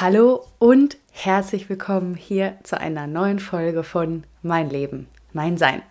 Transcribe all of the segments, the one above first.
Hallo und herzlich willkommen hier zu einer neuen Folge von Mein Leben, mein Sein.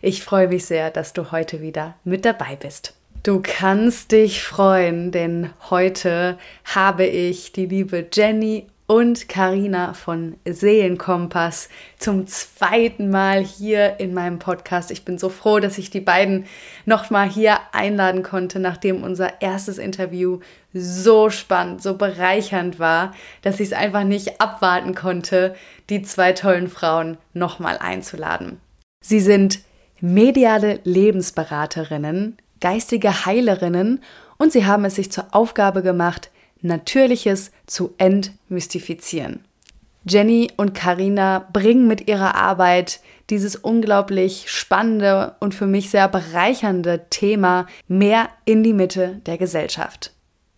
Ich freue mich sehr, dass du heute wieder mit dabei bist. Du kannst dich freuen, denn heute habe ich die liebe Jenny und Karina von Seelenkompass zum zweiten Mal hier in meinem Podcast. Ich bin so froh, dass ich die beiden nochmal hier einladen konnte, nachdem unser erstes Interview so spannend, so bereichernd war, dass ich es einfach nicht abwarten konnte, die zwei tollen Frauen nochmal einzuladen. Sie sind mediale Lebensberaterinnen, geistige Heilerinnen und sie haben es sich zur Aufgabe gemacht, Natürliches zu entmystifizieren. Jenny und Karina bringen mit ihrer Arbeit dieses unglaublich spannende und für mich sehr bereichernde Thema mehr in die Mitte der Gesellschaft.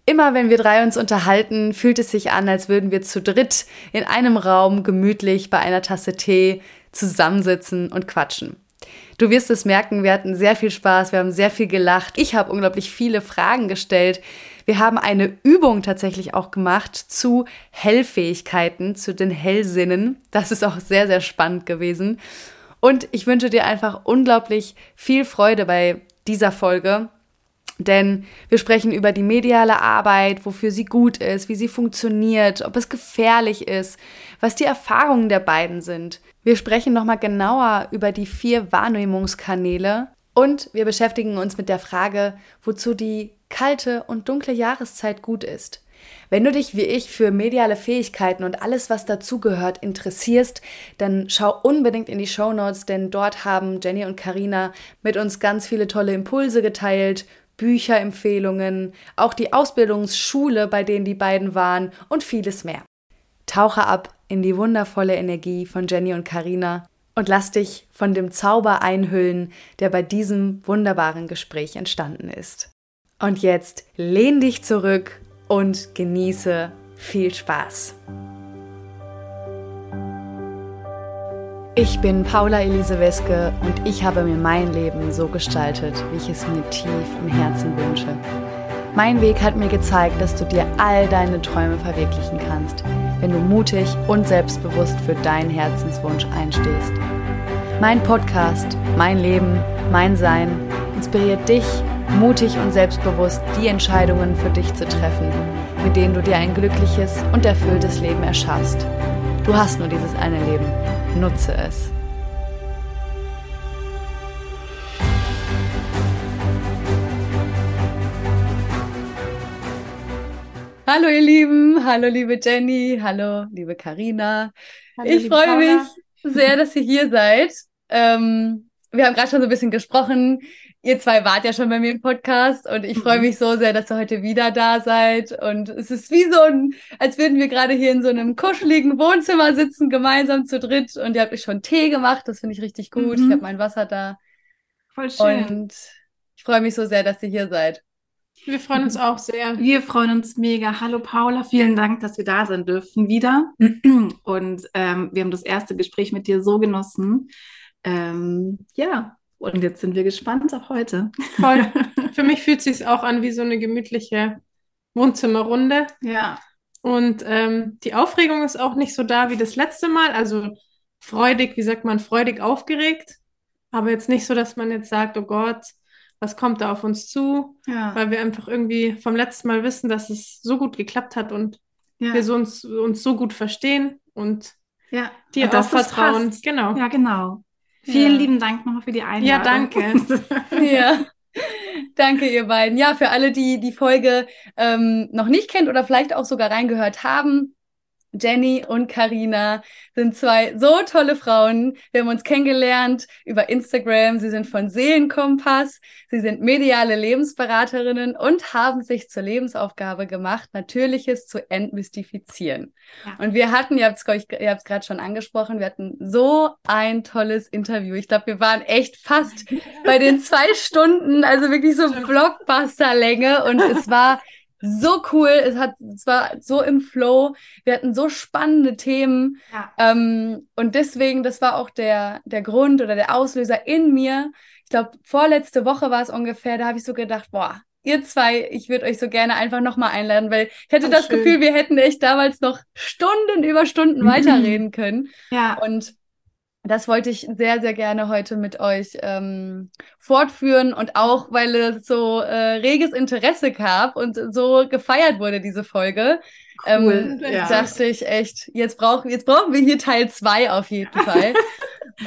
Immer wenn wir drei uns unterhalten, fühlt es sich an, als würden wir zu dritt in einem Raum gemütlich bei einer Tasse Tee zusammensitzen und quatschen. Du wirst es merken, wir hatten sehr viel Spaß, wir haben sehr viel gelacht. Ich habe unglaublich viele Fragen gestellt. Wir haben eine Übung tatsächlich auch gemacht zu Hellfähigkeiten, zu den Hellsinnen. Das ist auch sehr, sehr spannend gewesen. Und ich wünsche dir einfach unglaublich viel Freude bei dieser Folge. Denn wir sprechen über die mediale Arbeit, wofür sie gut ist, wie sie funktioniert, ob es gefährlich ist, was die Erfahrungen der beiden sind. Wir sprechen nochmal genauer über die vier Wahrnehmungskanäle und wir beschäftigen uns mit der Frage, wozu die kalte und dunkle Jahreszeit gut ist. Wenn du dich wie ich für mediale Fähigkeiten und alles, was dazugehört, interessierst, dann schau unbedingt in die Show Notes, denn dort haben Jenny und Karina mit uns ganz viele tolle Impulse geteilt Bücherempfehlungen, auch die Ausbildungsschule, bei denen die beiden waren und vieles mehr. Tauche ab in die wundervolle Energie von Jenny und Karina und lass dich von dem Zauber einhüllen, der bei diesem wunderbaren Gespräch entstanden ist. Und jetzt lehn dich zurück und genieße viel Spaß. Ich bin Paula Elise Weske und ich habe mir mein Leben so gestaltet, wie ich es mir tief im Herzen wünsche. Mein Weg hat mir gezeigt, dass du dir all deine Träume verwirklichen kannst, wenn du mutig und selbstbewusst für deinen Herzenswunsch einstehst. Mein Podcast, mein Leben, mein Sein inspiriert dich, mutig und selbstbewusst die Entscheidungen für dich zu treffen, mit denen du dir ein glückliches und erfülltes Leben erschaffst. Du hast nur dieses eine Leben Nutze es. Hallo ihr Lieben, hallo liebe Jenny, hallo liebe Karina. Ich freue mich sehr, dass ihr hier seid. Ähm, wir haben gerade schon so ein bisschen gesprochen. Ihr zwei wart ja schon bei mir im Podcast und ich freue mhm. mich so sehr, dass ihr heute wieder da seid. Und es ist wie so ein, als würden wir gerade hier in so einem kuscheligen Wohnzimmer sitzen, gemeinsam zu dritt. Und ihr habt euch schon Tee gemacht, das finde ich richtig gut. Mhm. Ich habe mein Wasser da. Voll schön. Und ich freue mich so sehr, dass ihr hier seid. Wir freuen uns auch sehr. Wir freuen uns mega. Hallo Paula, vielen Dank, dass wir da sein dürfen wieder. Und ähm, wir haben das erste Gespräch mit dir so genossen. Ähm, ja, und jetzt sind wir gespannt auf heute. Voll. Für mich fühlt es sich auch an wie so eine gemütliche Wohnzimmerrunde. Ja. Und ähm, die Aufregung ist auch nicht so da wie das letzte Mal. Also freudig, wie sagt man, freudig aufgeregt. Aber jetzt nicht so, dass man jetzt sagt, oh Gott, was kommt da auf uns zu? Ja. Weil wir einfach irgendwie vom letzten Mal wissen, dass es so gut geklappt hat und ja. wir so uns, uns so gut verstehen und ja. dir und auch vertrauen. Genau. Ja, genau. Vielen lieben Dank nochmal für die Einladung. Ja, danke. ja. Danke, ihr beiden. Ja, für alle, die die Folge ähm, noch nicht kennt oder vielleicht auch sogar reingehört haben, Jenny und Karina sind zwei so tolle Frauen. Wir haben uns kennengelernt über Instagram. Sie sind von Seelenkompass. Sie sind mediale Lebensberaterinnen und haben sich zur Lebensaufgabe gemacht, Natürliches zu entmystifizieren. Ja. Und wir hatten, ihr habt es gerade schon angesprochen, wir hatten so ein tolles Interview. Ich glaube, wir waren echt fast bei den zwei Stunden, also wirklich so Blockbuster-Länge. Und es war so cool. Es hat, es war so im Flow. Wir hatten so spannende Themen. Ja. Ähm, und deswegen, das war auch der, der Grund oder der Auslöser in mir. Ich glaube, vorletzte Woche war es ungefähr, da habe ich so gedacht, boah, ihr zwei, ich würde euch so gerne einfach nochmal einladen, weil ich hätte Oh, das schön. Gefühl, wir hätten echt damals noch Stunden über Stunden Mhm. weiterreden können. Ja, Und das wollte ich sehr, sehr gerne heute mit euch ähm, fortführen und auch, weil es so äh, reges Interesse gab und so gefeiert wurde, diese Folge, cool. ähm, ja. dachte ich echt, jetzt brauchen, jetzt brauchen wir hier Teil zwei auf jeden Fall.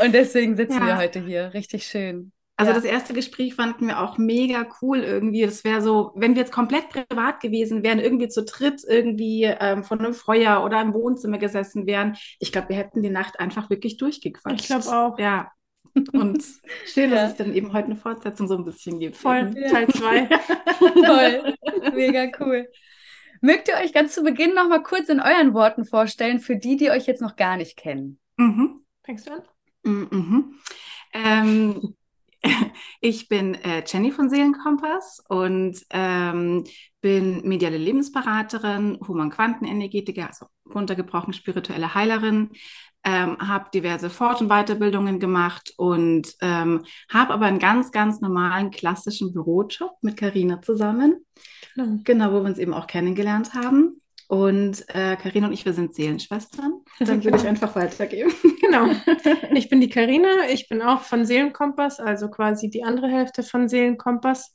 und deswegen sitzen Ja. wir heute hier. Richtig schön. Also Ja. das erste Gespräch fanden wir auch mega cool irgendwie. Das wäre so, wenn wir jetzt komplett privat gewesen wären, irgendwie zu dritt irgendwie ähm, von einem Feuer oder im Wohnzimmer gesessen wären. Ich glaube, wir hätten die Nacht einfach wirklich durchgequatscht. Ich glaube auch. Ja. Und schön, Ja. dass es dann eben heute eine Fortsetzung so ein bisschen gibt. Voll. Ja. Teil 2. Toll. Mega cool. Mögt ihr euch ganz zu Beginn noch mal kurz in euren Worten vorstellen, für die, die euch jetzt noch gar nicht kennen? Mhm. Fängst du an? Mhm. Ähm, ich bin äh, Jenny von Seelenkompass und ähm, bin mediale Lebensberaterin, Human-Quantenenergetiker, also runtergebrochen spirituelle Heilerin, ähm, habe diverse Fort- und Weiterbildungen gemacht und ähm, habe aber einen ganz, ganz normalen klassischen Bürojob mit Karina zusammen. Genau. Genau, wo wir uns eben auch kennengelernt haben. Und äh, Karina und ich, wir sind Seelenschwestern. Dann würde ich einfach weitergeben. Genau. Ich bin die Karina, ich bin auch von Seelenkompass, also quasi die andere Hälfte von Seelenkompass.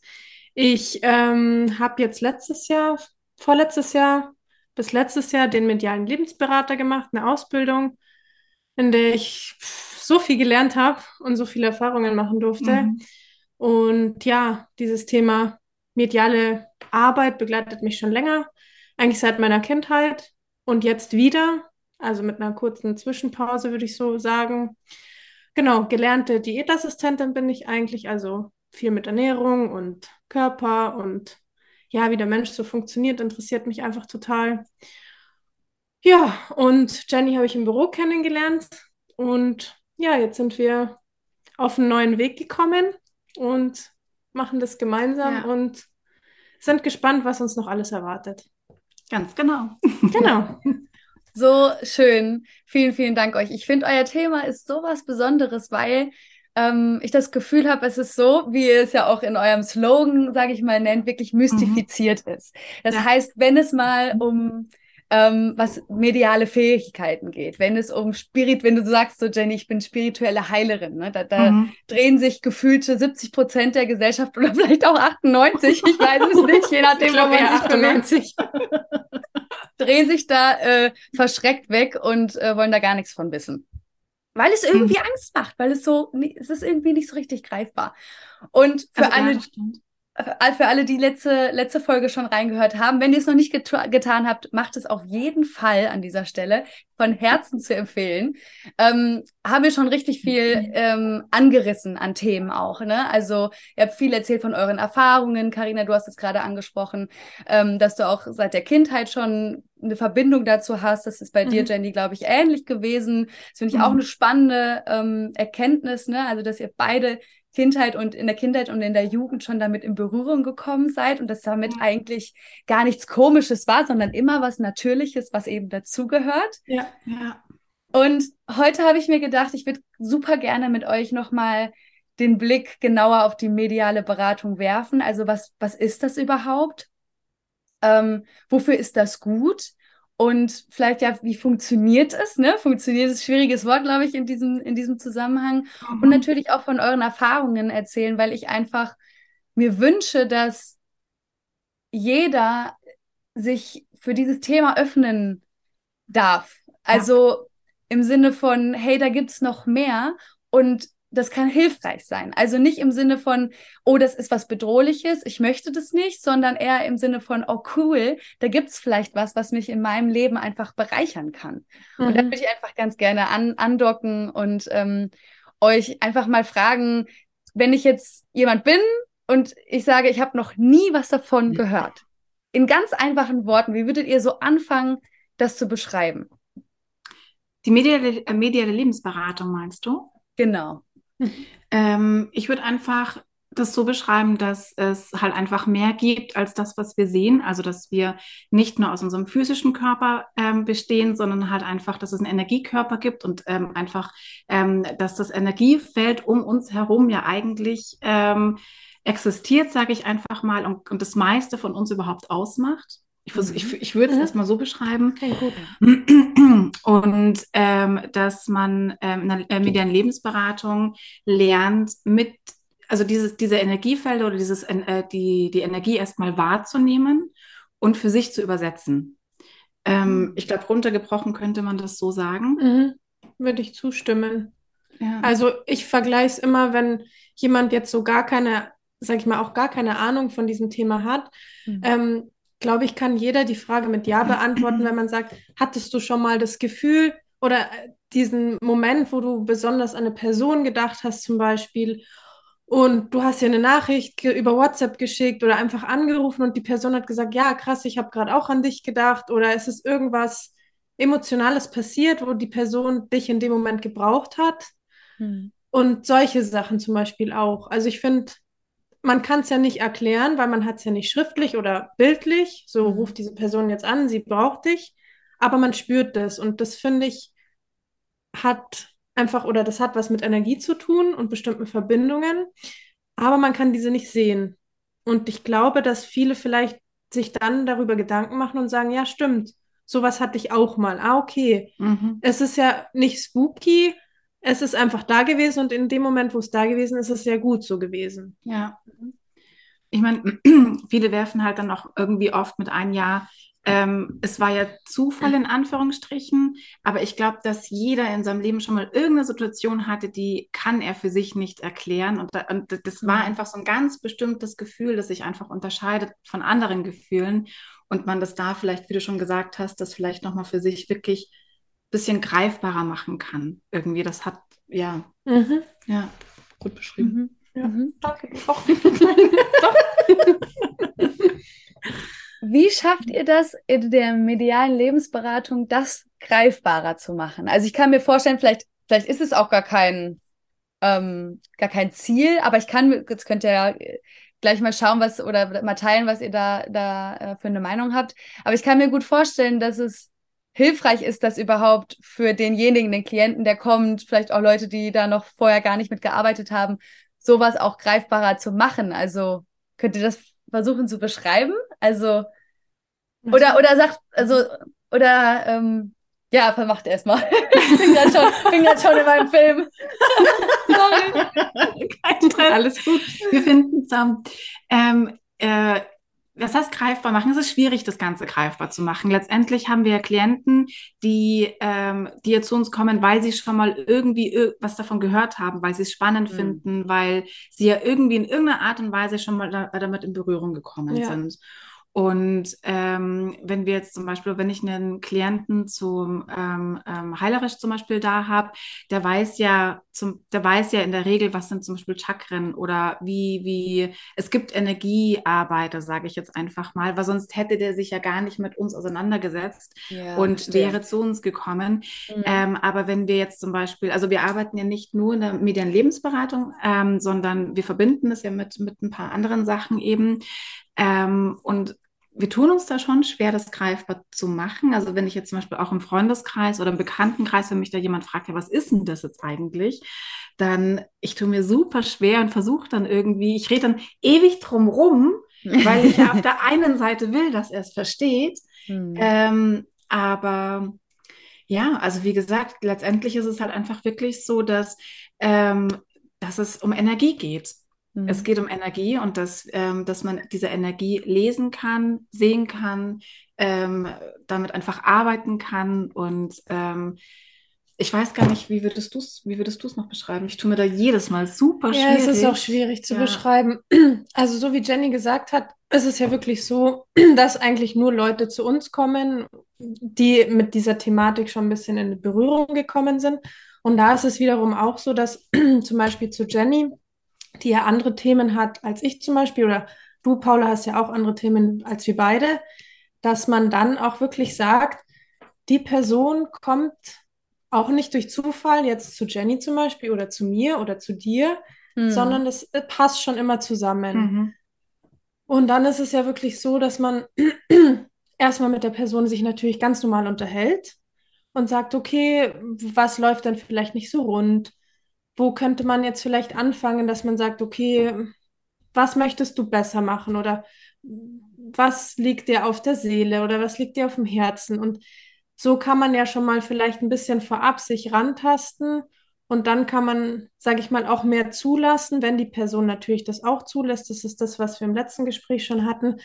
Ich ähm, habe jetzt letztes Jahr, vorletztes Jahr bis letztes Jahr den medialen Lebensberater gemacht, eine Ausbildung, in der ich so viel gelernt habe und so viele Erfahrungen machen durfte. Mhm. Und ja, dieses Thema mediale Arbeit begleitet mich schon länger, eigentlich seit meiner Kindheit und jetzt wieder, also mit einer kurzen Zwischenpause würde ich so sagen. Genau, gelernte Diätassistentin bin ich eigentlich, also viel mit Ernährung und Körper und ja, wie der Mensch so funktioniert, interessiert mich einfach total. Ja, und Jenny habe ich im Büro kennengelernt und ja, jetzt sind wir auf einen neuen Weg gekommen und machen das gemeinsam Ja. und sind gespannt, was uns noch alles erwartet. Ganz genau. Genau. So schön. Vielen, vielen Dank euch. Ich finde, euer Thema ist so was Besonderes, weil ähm, ich das Gefühl habe, es ist so, wie ihr es ja auch in eurem Slogan, sage ich mal, nennt, wirklich mystifiziert ist. Das Ja. heißt, wenn es mal um ähm, was mediale Fähigkeiten geht, wenn es um Spirit, wenn du sagst so, Jenny, ich bin spirituelle Heilerin, ne, da, da Mhm. drehen sich gefühlte 70 Prozent der Gesellschaft oder vielleicht auch 98, ich weiß es nicht, je nachdem, Ich wo man sich bewegt 98. drehen sich da äh, verschreckt weg und äh, wollen da gar nichts von wissen. Weil es irgendwie Angst macht, weil es so, es ist irgendwie nicht so richtig greifbar. Und für Also, ja, alle, stimmt. Für für alle, die letzte, letzte Folge schon reingehört haben, wenn ihr es noch nicht getu- getan habt, macht es auf jeden Fall an dieser Stelle von Herzen zu empfehlen. Ähm, haben wir schon richtig viel ähm, angerissen an Themen auch. Ne? Also ihr habt viel erzählt von euren Erfahrungen. Karina, du hast es gerade angesprochen, ähm, dass du auch seit der Kindheit schon eine Verbindung dazu hast. Das ist bei dir, Mhm. Jenny, glaube ich, ähnlich gewesen. Das finde ich auch Mhm. eine spannende ähm, Erkenntnis. Ne? Also dass ihr beide Kindheit und in der Kindheit und in der Jugend schon damit in Berührung gekommen seid und das damit Ja. eigentlich gar nichts Komisches war, sondern immer was Natürliches, was eben dazugehört. Ja. Ja. Und heute habe ich mir gedacht, ich würde super gerne mit euch nochmal den Blick genauer auf die mediale Beratung werfen. Also was, was ist das überhaupt? Ähm, wofür ist das gut? Und vielleicht ja, wie funktioniert es? Ne? Funktioniert ist ein schwieriges Wort, glaube ich, in diesem, in diesem Zusammenhang. Und Mhm. natürlich auch von euren Erfahrungen erzählen, weil ich einfach mir wünsche, dass jeder sich für dieses Thema öffnen darf. Also im Sinne von, hey, da gibt's noch mehr und das kann hilfreich sein. Also nicht im Sinne von, oh, das ist was Bedrohliches, ich möchte das nicht, sondern eher im Sinne von, oh cool, da gibt's vielleicht was, was mich in meinem Leben einfach bereichern kann. Und da Mhm. würde ich einfach ganz gerne an, andocken und ähm, euch einfach mal fragen, wenn ich jetzt jemand bin und ich sage, ich habe noch nie was davon gehört. In ganz einfachen Worten, wie würdet ihr so anfangen, das zu beschreiben? Die mediale, äh, mediale Lebensberatung meinst du? Genau. Ähm, ich würde einfach das so beschreiben, dass es halt einfach mehr gibt als das, was wir sehen. Also, dass wir nicht nur aus unserem physischen Körper ähm, bestehen, sondern halt einfach, dass es einen Energiekörper gibt und ähm, einfach, ähm, dass das Energiefeld um uns herum ja eigentlich ähm, existiert, sage ich einfach mal, und, und das meiste von uns überhaupt ausmacht. Ich, mhm. ich, ich würde es mhm. erstmal so beschreiben. Okay, gut. Und ähm, dass man ähm, in der äh, medialen Lebensberatung lernt, mit, also dieses, diese Energiefelder oder dieses, äh, die, die Energie erstmal wahrzunehmen und für sich zu übersetzen. Ähm, mhm. ich glaube, runtergebrochen könnte man das so sagen. Mhm. Würde ich zustimmen. Ja. Also ich vergleiche es immer, wenn jemand jetzt so gar keine, sag ich mal, auch gar keine Ahnung von diesem Thema hat, mhm. ähm, glaube ich, kann jeder die Frage mit Ja beantworten, wenn man sagt, hattest du schon mal das Gefühl oder äh, diesen Moment, wo du besonders an eine Person gedacht hast, zum Beispiel, und du hast dir eine Nachricht über WhatsApp geschickt oder einfach angerufen und die Person hat gesagt, ja, krass, ich habe gerade auch an dich gedacht oder es ist irgendwas Emotionales passiert, wo die Person dich in dem Moment gebraucht hat. Hm. Und solche Sachen zum Beispiel auch. Also ich finde, man kann es ja nicht erklären, weil man hat es ja nicht schriftlich oder bildlich. So mhm. ruft diese Person jetzt an, sie braucht dich, aber man spürt das. Und das finde ich, hat einfach, oder das hat was mit Energie zu tun und bestimmten Verbindungen, aber man kann diese nicht sehen. Und ich glaube, dass viele vielleicht sich dann darüber Gedanken machen und sagen, ja, stimmt, sowas hatte ich auch mal. Ah, okay. Mhm. Es ist ja nicht spooky, es ist einfach da gewesen und in dem Moment, wo es da gewesen ist, ist es sehr gut so gewesen. Ja. Ich meine, viele werfen halt dann auch irgendwie oft mit ein Jahr, ähm, es war ja Zufall in Anführungsstrichen, aber ich glaube, dass jeder in seinem Leben schon mal irgendeine Situation hatte, die kann er für sich nicht erklären. Und, da, und das war mhm. einfach so ein ganz bestimmtes Gefühl, das sich einfach unterscheidet von anderen Gefühlen. Und man das da vielleicht, wie du schon gesagt hast, das vielleicht nochmal für sich wirklich bisschen greifbarer machen kann. Irgendwie, das hat, ja, mhm. ja, gut beschrieben. Mhm. Ja. Mhm. Danke. Doch. Doch. Wie schafft ihr das in der medialen Lebensberatung, das greifbarer zu machen? Also ich kann mir vorstellen, vielleicht, vielleicht ist es auch gar kein, ähm, gar kein Ziel, aber ich kann, jetzt könnt ihr ja gleich mal schauen, was oder mal teilen, was ihr da, da äh, für eine Meinung habt. Aber ich kann mir gut vorstellen, dass es hilfreich ist das überhaupt für denjenigen, den Klienten, der kommt, vielleicht auch Leute, die da noch vorher gar nicht mitgearbeitet haben, sowas auch greifbarer zu machen. Also könnt ihr das versuchen zu beschreiben? Also oder oder sagt also oder ähm, ja, vermacht erstmal. ich bin gerade schon, schon in meinem Film. Sorry. Kein Stress. Alles gut. Wir finden zusammen. Ähm, äh, was heißt greifbar machen? Es ist schwierig, das Ganze greifbar zu machen. Letztendlich haben wir Klienten, die, ähm, die jetzt zu uns kommen, weil sie schon mal irgendwie was davon gehört haben, weil sie es spannend mhm. finden, weil sie ja irgendwie in irgendeiner Art und Weise schon mal da, damit in Berührung gekommen ja. sind. Und ähm, wenn wir jetzt zum Beispiel, wenn ich einen Klienten zum ähm, ähm, Heilerisch zum Beispiel da habe, der weiß ja, zum, der weiß ja in der Regel, was sind zum Beispiel Chakren oder wie, wie, es gibt Energiearbeiter, sage ich jetzt einfach mal, weil sonst hätte der sich ja gar nicht mit uns auseinandergesetzt ja, und verstehe. wäre zu uns gekommen. Mhm. Ähm, aber wenn wir jetzt zum Beispiel, also wir arbeiten ja nicht nur in der medialen Lebensberatung, ähm, sondern wir verbinden das ja mit, mit ein paar anderen Sachen eben. Ähm, und wir tun uns da schon schwer, das greifbar zu machen. Also wenn ich jetzt zum Beispiel auch im Freundeskreis oder im Bekanntenkreis, wenn mich da jemand fragt, ja, was ist denn das jetzt eigentlich? Dann, ich tue mir super schwer und versuche dann irgendwie, ich rede dann ewig drum rum, weil ich ja auf der einen Seite will, dass er es versteht. Hm. Ähm, aber ja, also wie gesagt, letztendlich ist es halt einfach wirklich so, dass, ähm, dass es um Energie geht. Mhm. Es geht um Energie und dass, ähm, dass man diese Energie lesen kann, sehen kann, ähm, damit einfach arbeiten kann. Und ähm, ich weiß gar nicht, wie würdest du es wie würdest noch beschreiben? Ich tue mir da jedes Mal super schwierig. Ja, es ist auch schwierig zu ja. beschreiben. Also so wie Jenny gesagt hat, ist es ja wirklich so, dass eigentlich nur Leute zu uns kommen, die mit dieser Thematik schon ein bisschen in Berührung gekommen sind. Und da ist es wiederum auch so, dass zum Beispiel zu Jenny, die ja andere Themen hat als ich zum Beispiel, oder du, Paula, hast ja auch andere Themen als wir beide, dass man dann auch wirklich sagt, die Person kommt auch nicht durch Zufall jetzt zu Jenny zum Beispiel oder zu mir oder zu dir, mhm. sondern das passt schon immer zusammen. Mhm. Und dann ist es ja wirklich so, dass man erstmal mit der Person sich natürlich ganz normal unterhält und sagt, okay, was läuft dann vielleicht nicht so rund? Wo könnte man jetzt vielleicht anfangen, dass man sagt, okay, was möchtest du besser machen oder was liegt dir auf der Seele oder was liegt dir auf dem Herzen? Und so kann man ja schon mal vielleicht ein bisschen vorab sich rantasten und dann kann man, sage ich mal, auch mehr zulassen, wenn die Person natürlich das auch zulässt. Das ist das, was wir im letzten Gespräch schon hatten.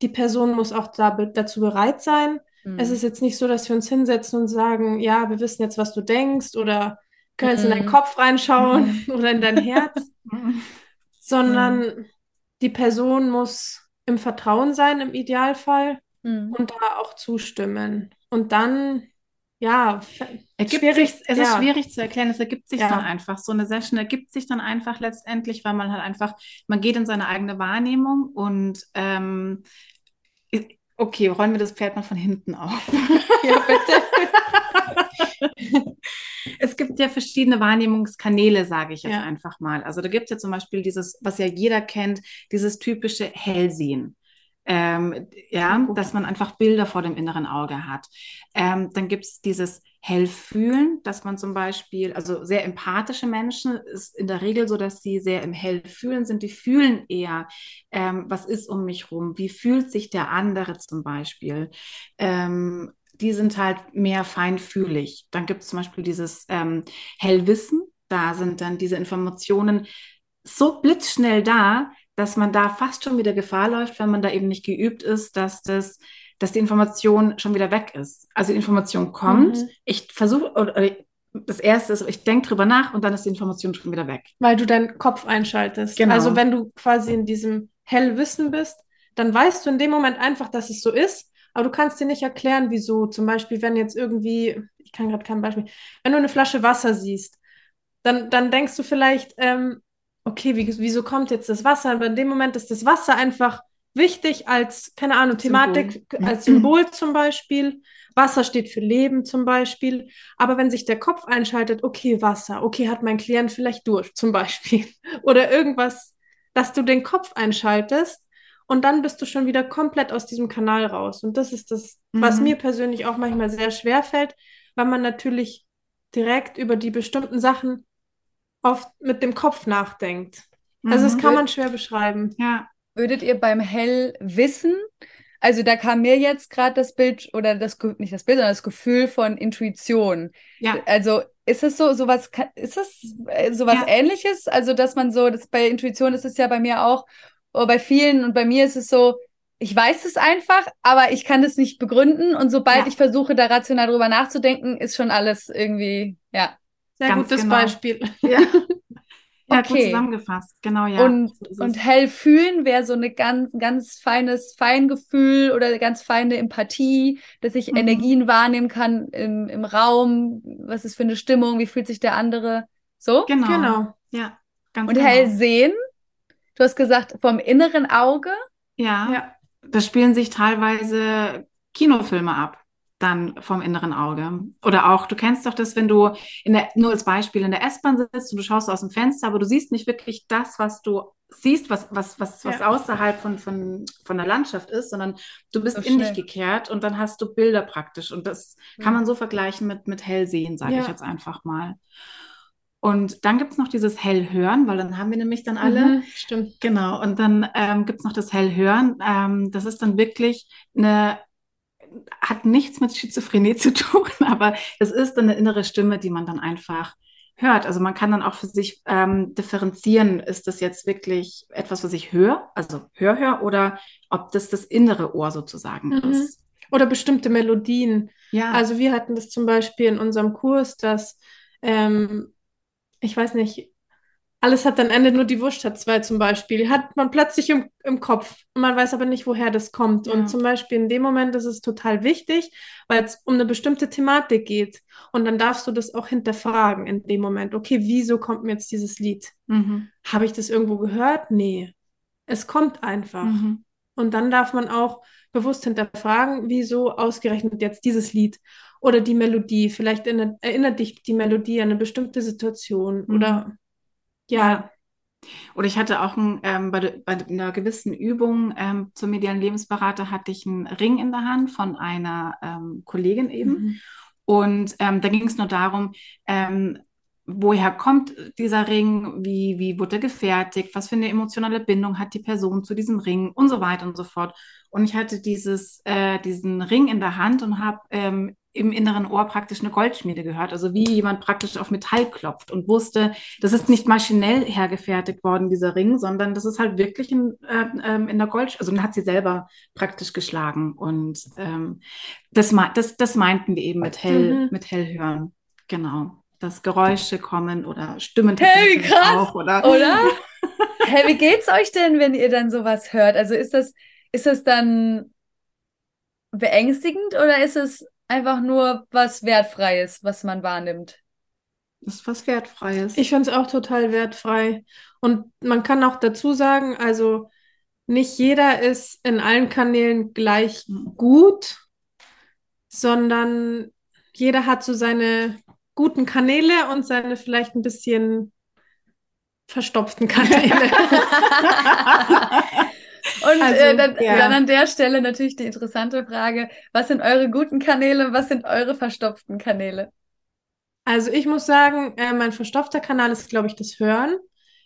Die Person muss auch da, dazu bereit sein. Mhm. Es ist jetzt nicht so, dass wir uns hinsetzen und sagen, ja, wir wissen jetzt, was du denkst oder können jetzt in deinen mhm. Kopf reinschauen mhm. oder in dein Herz, sondern mhm. die Person muss im Vertrauen sein im Idealfall und da auch zustimmen. Und dann ja, ergibt schwierig, sich, es ja. ist schwierig zu erklären, es ergibt sich ja. dann einfach. So eine Session ergibt sich dann einfach letztendlich, weil man halt einfach, man geht in seine eigene Wahrnehmung und ähm, okay, rollen wir das Pferd mal von hinten auf. ja, bitte. es gibt ja verschiedene Wahrnehmungskanäle, sage ich jetzt ja. einfach mal. Also da gibt es ja zum Beispiel dieses, was ja jeder kennt, dieses typische Hellsehen. Ähm, ja, dass man einfach Bilder vor dem inneren Auge hat. Ähm, dann gibt es dieses Hellfühlen, dass man zum Beispiel, also sehr empathische Menschen ist in der Regel so, dass sie sehr im Hellfühlen sind. Die fühlen eher, ähm, was ist um mich rum, wie fühlt sich der andere zum Beispiel. Ähm, die sind halt mehr feinfühlig. Dann gibt es zum Beispiel dieses ähm, Hellwissen, da sind dann diese Informationen so blitzschnell da, dass man da fast schon wieder Gefahr läuft, wenn man da eben nicht geübt ist, dass das dass die Information schon wieder weg ist. Also die Information kommt, mhm. ich versuche, das erste ist, ich denke drüber nach und dann ist die Information schon wieder weg. Weil du deinen Kopf einschaltest. Genau. Also wenn du quasi in diesem Hellwissen bist, dann weißt du in dem Moment einfach, dass es so ist, aber du kannst dir nicht erklären, wieso. Zum Beispiel, wenn jetzt irgendwie, ich kann gerade kein Beispiel, wenn du eine Flasche Wasser siehst, dann, dann denkst du vielleicht, ähm, okay, wie, wieso kommt jetzt das Wasser? Aber in dem Moment ist das Wasser einfach wichtig als, keine Ahnung, Thematik, Symbol. als Symbol zum Beispiel. Wasser steht für Leben zum Beispiel. Aber wenn sich der Kopf einschaltet, okay, Wasser, okay, hat mein Klient vielleicht durch zum Beispiel. Oder irgendwas, dass du den Kopf einschaltest und dann bist du schon wieder komplett aus diesem Kanal raus. Und das ist das, mhm. was mir persönlich auch manchmal sehr schwer fällt, weil man natürlich direkt über die bestimmten Sachen oft mit dem Kopf nachdenkt. Also das mhm. kann man schwer beschreiben. Ja. Würdet ihr beim Hell wissen, also da kam mir jetzt gerade das Bild oder das nicht das Bild, sondern das Gefühl von Intuition. Ja. Also ist es so sowas ist es äh, sowas ja. ähnliches, also dass man so das bei Intuition ist es ja bei mir auch oder bei vielen und bei mir ist es so ich weiß es einfach, aber ich kann es nicht begründen und sobald ja. ich versuche da rational drüber nachzudenken, ist schon alles irgendwie ja sehr Ganz gutes genau. Beispiel. Ja. Ja, okay. gut zusammengefasst, genau, ja. Und, und hell fühlen wäre so eine ganz, ganz feines Feingefühl oder eine ganz feine Empathie, dass ich mhm. Energien wahrnehmen kann im, im Raum, was ist für eine Stimmung, wie fühlt sich der andere. So? Genau. genau. Ja, ganz Und genau. hell sehen, du hast gesagt, vom inneren Auge. Ja, ja. Da spielen sich teilweise Kinofilme ab dann vom inneren Auge. Oder auch, du kennst doch das, wenn du in der, nur als Beispiel in der S-Bahn sitzt und du schaust aus dem Fenster, aber du siehst nicht wirklich das, was du siehst, was, was, was, was ja. außerhalb von, von, von der Landschaft ist, sondern du bist so in dich gekehrt und dann hast du Bilder praktisch. Und das ja. kann man so vergleichen mit, mit Hellsehen, sage ja. ich jetzt einfach mal. Und dann gibt es noch dieses Hellhören, weil dann haben wir nämlich dann alle. Mhm, stimmt. Genau. Und dann ähm, gibt es noch das Hellhören. Ähm, das ist dann wirklich eine hat nichts mit Schizophrenie zu tun, aber es ist eine innere Stimme, die man dann einfach hört. Also man kann dann auch für sich ähm, differenzieren, ist das jetzt wirklich etwas, was ich höre, also hör, hör, oder ob das das innere Ohr sozusagen mhm. ist. Oder bestimmte Melodien. Ja. Also wir hatten das zum Beispiel in unserem Kurs, dass ähm, ich weiß nicht, alles hat dann Ende, nur die Wurst hat zwei zum Beispiel. Hat man plötzlich im, im Kopf und man weiß aber nicht, woher das kommt. Ja. Und zum Beispiel in dem Moment ist es total wichtig, weil es um eine bestimmte Thematik geht. Und dann darfst du das auch hinterfragen in dem Moment. Okay, wieso kommt mir jetzt dieses Lied? Mhm. Habe ich das irgendwo gehört? Nee. Es kommt einfach. Mhm. Und dann darf man auch bewusst hinterfragen, wieso ausgerechnet jetzt dieses Lied oder die Melodie. Vielleicht erinnert, erinnert dich die Melodie an eine bestimmte Situation mhm. oder ja. Oder ich hatte auch ein, ähm, bei, bei, einer gewissen Übung ähm, zum medialen Lebensberater hatte ich einen Ring in der Hand von einer ähm, Kollegin eben. Mhm. Und ähm, da ging es nur darum, ähm, woher kommt dieser Ring, wie, wie wurde er gefertigt, was für eine emotionale Bindung hat die Person zu diesem Ring und so weiter und so fort. Und ich hatte dieses, äh, diesen Ring in der Hand und habe ähm, im inneren Ohr praktisch eine Goldschmiede gehört, also wie jemand praktisch auf Metall klopft und wusste, das ist nicht maschinell hergefertigt worden, dieser Ring, sondern das ist halt wirklich in, äh, ähm, in der Gold, also dann hat sie selber praktisch geschlagen und ähm, das, das, das meinten wir eben mit hell, mhm. mit hellhören, genau dass Geräusche kommen oder Stimmen hey, wie krass, auch, oder? Oder? hey, wie geht's euch denn, wenn ihr dann sowas hört? Also ist das, ist das dann beängstigend oder ist es einfach nur was Wertfreies, was man wahrnimmt? Das ist was Wertfreies. Ich finde es auch total wertfrei. Und man kann auch dazu sagen, also nicht jeder ist in allen Kanälen gleich gut, sondern jeder hat so seine guten Kanäle und seine vielleicht ein bisschen verstopften Kanäle. und also, äh, dann, ja. dann, an der Stelle natürlich die interessante Frage, was sind eure guten Kanäle, was sind eure verstopften Kanäle? Also ich muss sagen, äh, mein verstopfter Kanal ist, glaube ich, das Hören.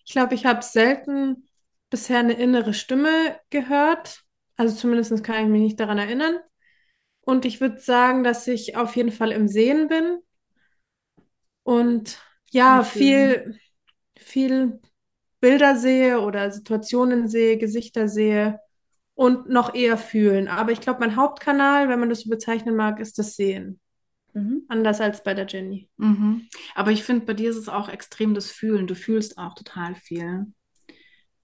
Ich glaube, ich habe selten bisher eine innere Stimme gehört. Also zumindest kann ich mich nicht daran erinnern. Und ich würde sagen, dass ich auf jeden Fall im Sehen bin. Und ja, viel, viel Bilder sehe oder Situationen sehe, Gesichter sehe und noch eher fühlen. Aber ich glaube, mein Hauptkanal, wenn man das so bezeichnen mag, ist das Sehen. Mhm. Anders als bei der Jenny. Mhm. Aber ich finde, bei dir ist es auch extrem das Fühlen. Du fühlst auch total viel.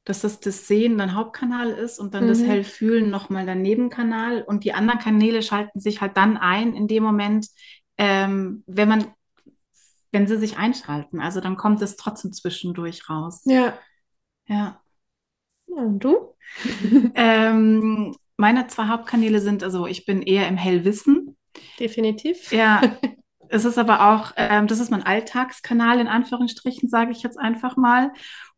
Dass das, das Sehen dein Hauptkanal ist und dann mhm. das Hellfühlen nochmal dein Nebenkanal. Und die anderen Kanäle schalten sich halt dann ein in dem Moment, ähm, wenn man wenn sie sich einschalten. Also dann kommt es trotzdem zwischendurch raus. Ja. Ja. Und du? ähm, meine zwei Hauptkanäle sind, also ich bin eher im Hellwissen. Definitiv. Ja. Es ist aber auch, ähm, das ist mein Alltagskanal in Anführungsstrichen, sage ich jetzt einfach mal.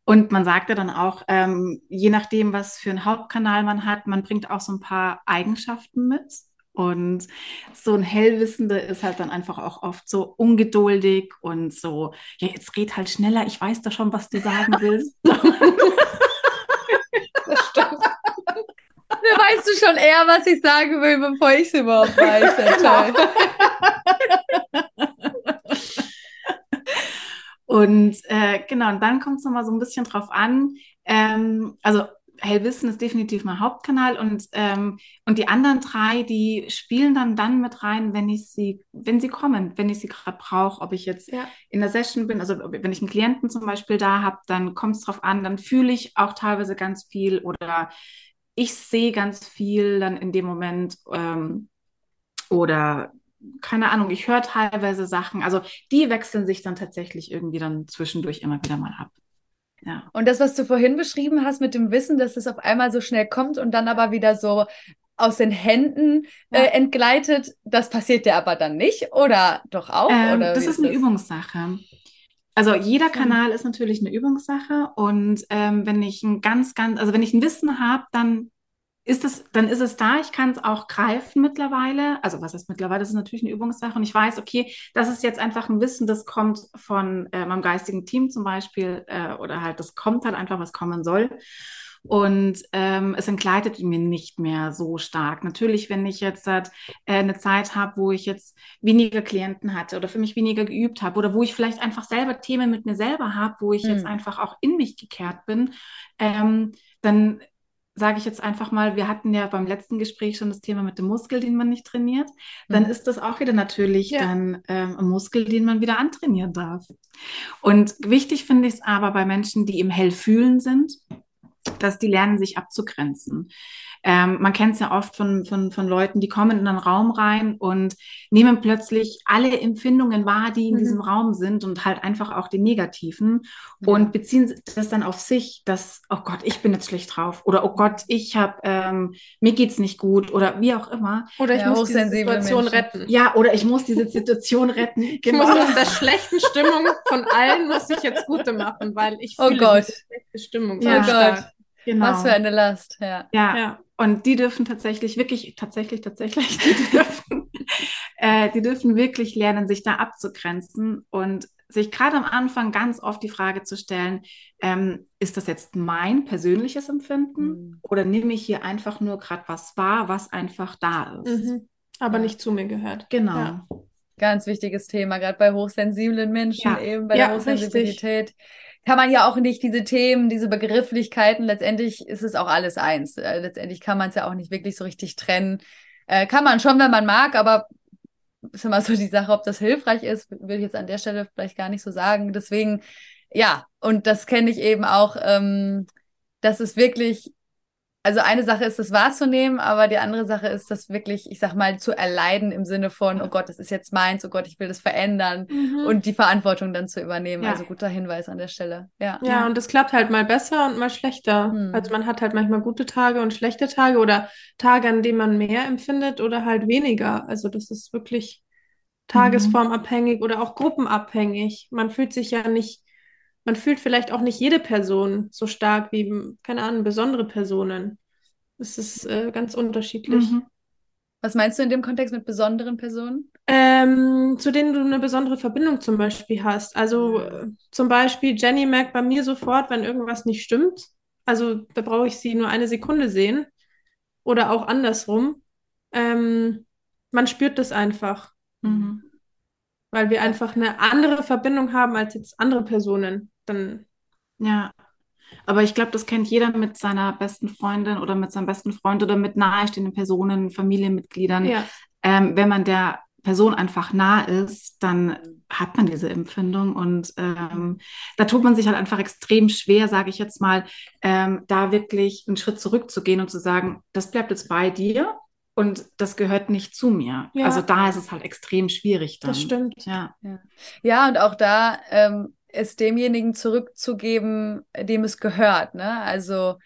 Und man sagte dann auch, ähm, je nachdem, was für einen Hauptkanal man hat, man bringt auch so ein paar Eigenschaften mit. Und so ein Hellwissender ist halt dann einfach auch oft so ungeduldig und so, ja, jetzt red halt schneller, ich weiß doch schon, was du sagen willst. das stimmt. Da weißt du schon eher, was ich sagen will, bevor ich es überhaupt weiß. Und äh, genau, und dann kommt es nochmal so ein bisschen drauf an. Ähm, also Hellwissen ist definitiv mein Hauptkanal und, ähm, und die anderen drei, die spielen dann dann mit rein, wenn ich sie, wenn sie kommen, wenn ich sie gerade brauche, ob ich jetzt ja. in der Session bin, also wenn ich einen Klienten zum Beispiel da habe, dann kommt es drauf an, dann fühle ich auch teilweise ganz viel oder ich sehe ganz viel dann in dem Moment ähm, oder keine Ahnung, ich höre teilweise Sachen, also die wechseln sich dann tatsächlich irgendwie dann zwischendurch immer wieder mal ab. Ja. Und das, was du vorhin beschrieben hast mit dem Wissen, dass es auf einmal so schnell kommt und dann aber wieder so aus den Händen ja. äh, entgleitet, das passiert dir aber dann nicht oder doch auch? Ähm, oder das ist, ist eine das? Übungssache. Also jeder Kanal ist natürlich eine Übungssache und ähm, wenn ich ein ganz, ganz, also wenn ich ein Wissen habe, dann ist es, dann ist es da. Ich kann es auch greifen mittlerweile. Also was ist mittlerweile? Das ist natürlich eine Übungssache. Und ich weiß, okay, das ist jetzt einfach ein Wissen, das kommt von äh, meinem geistigen Team zum Beispiel äh, oder halt, das kommt halt einfach, was kommen soll. Und ähm, es entgleitet mir nicht mehr so stark. Natürlich, wenn ich jetzt äh, eine Zeit habe, wo ich jetzt weniger Klienten hatte oder für mich weniger geübt habe oder wo ich vielleicht einfach selber Themen mit mir selber habe, wo ich hm. jetzt einfach auch in mich gekehrt bin, ähm, dann sage ich jetzt einfach mal, wir hatten ja beim letzten Gespräch schon das Thema mit dem Muskel, den man nicht trainiert, dann mhm. ist das auch wieder natürlich ja. dann ähm, ein Muskel, den man wieder antrainieren darf. Und wichtig finde ich es aber bei Menschen, die im Hellfühlen sind, dass die lernen, sich abzugrenzen. Ähm, man kennt es ja oft von, von, von Leuten, die kommen in einen Raum rein und nehmen plötzlich alle Empfindungen wahr, die in mhm. diesem Raum sind und halt einfach auch die negativen ja. und beziehen das dann auf sich, dass, oh Gott, ich bin jetzt schlecht drauf oder oh Gott, ich habe, ähm, mir geht's nicht gut oder wie auch immer. Oder ich ja, muss diese Situation Menschen. retten. Ja, oder ich muss diese Situation retten. Genau. Ich muss aus der schlechten Stimmung von allen muss ich jetzt gute machen, weil ich oh fühle oh Gott. diese schlechte Stimmung. Ja. Oh Gott. Genau. Was für eine Last, ja. ja. ja. Und die dürfen tatsächlich, wirklich, tatsächlich, tatsächlich, die dürfen, äh, die dürfen wirklich lernen, sich da abzugrenzen und sich gerade am Anfang ganz oft die Frage zu stellen, ähm, ist das jetzt mein persönliches Empfinden mhm. oder nehme ich hier einfach nur gerade was wahr, was einfach da ist? Mhm. Aber ja. nicht zu mir gehört. Genau. Ja. Ganz wichtiges Thema, gerade bei hochsensiblen Menschen, ja. eben bei der Hochsensibilität. Richtig. Kann man ja auch nicht diese Themen, diese Begrifflichkeiten, letztendlich ist es auch alles eins. Äh, letztendlich kann man es ja auch nicht wirklich so richtig trennen. Äh, kann man schon, wenn man mag, aber ist immer so die Sache, ob das hilfreich ist, würde ich jetzt an der Stelle vielleicht gar nicht so sagen. Deswegen, ja, und das kenne ich eben auch, ähm, dass es wirklich also eine Sache ist, das wahrzunehmen, aber die andere Sache ist, das wirklich, ich sag mal, zu erleiden im Sinne von, oh Gott, das ist jetzt meins, oh Gott, ich will das verändern mhm. und die Verantwortung dann zu übernehmen. Ja. Also guter Hinweis an der Stelle. Ja. Ja, und das klappt halt mal besser und mal schlechter. Mhm. Also man hat halt manchmal gute Tage und schlechte Tage oder Tage, an denen man mehr empfindet oder halt weniger. Also das ist wirklich tagesformabhängig mhm. oder auch gruppenabhängig. Man fühlt sich ja nicht man fühlt vielleicht auch nicht jede Person so stark wie, keine Ahnung, besondere Personen. Es ist äh, ganz unterschiedlich. Mhm. Was meinst du in dem Kontext mit besonderen Personen? Ähm, zu denen du eine besondere Verbindung zum Beispiel hast. Also äh, zum Beispiel Jenny merkt bei mir sofort, wenn irgendwas nicht stimmt. Also da brauche ich sie nur eine Sekunde sehen. Oder auch andersrum. Ähm, man spürt das einfach. Mhm. Weil wir einfach eine andere Verbindung haben als jetzt andere Personen dann. Ja. Aber ich glaube, das kennt jeder mit seiner besten Freundin oder mit seinem besten Freund oder mit nahestehenden Personen, Familienmitgliedern. Ja. Ähm, wenn man der Person einfach nah ist, dann hat man diese Empfindung und ähm, da tut man sich halt einfach extrem schwer, sage ich jetzt mal, ähm, da wirklich einen Schritt zurückzugehen und zu sagen, das bleibt jetzt bei dir und das gehört nicht zu mir. Ja. Also da ist es halt extrem schwierig dann. Das stimmt. Ja, ja. ja und auch da ähm, es demjenigen zurückzugeben, dem es gehört. Ne? Also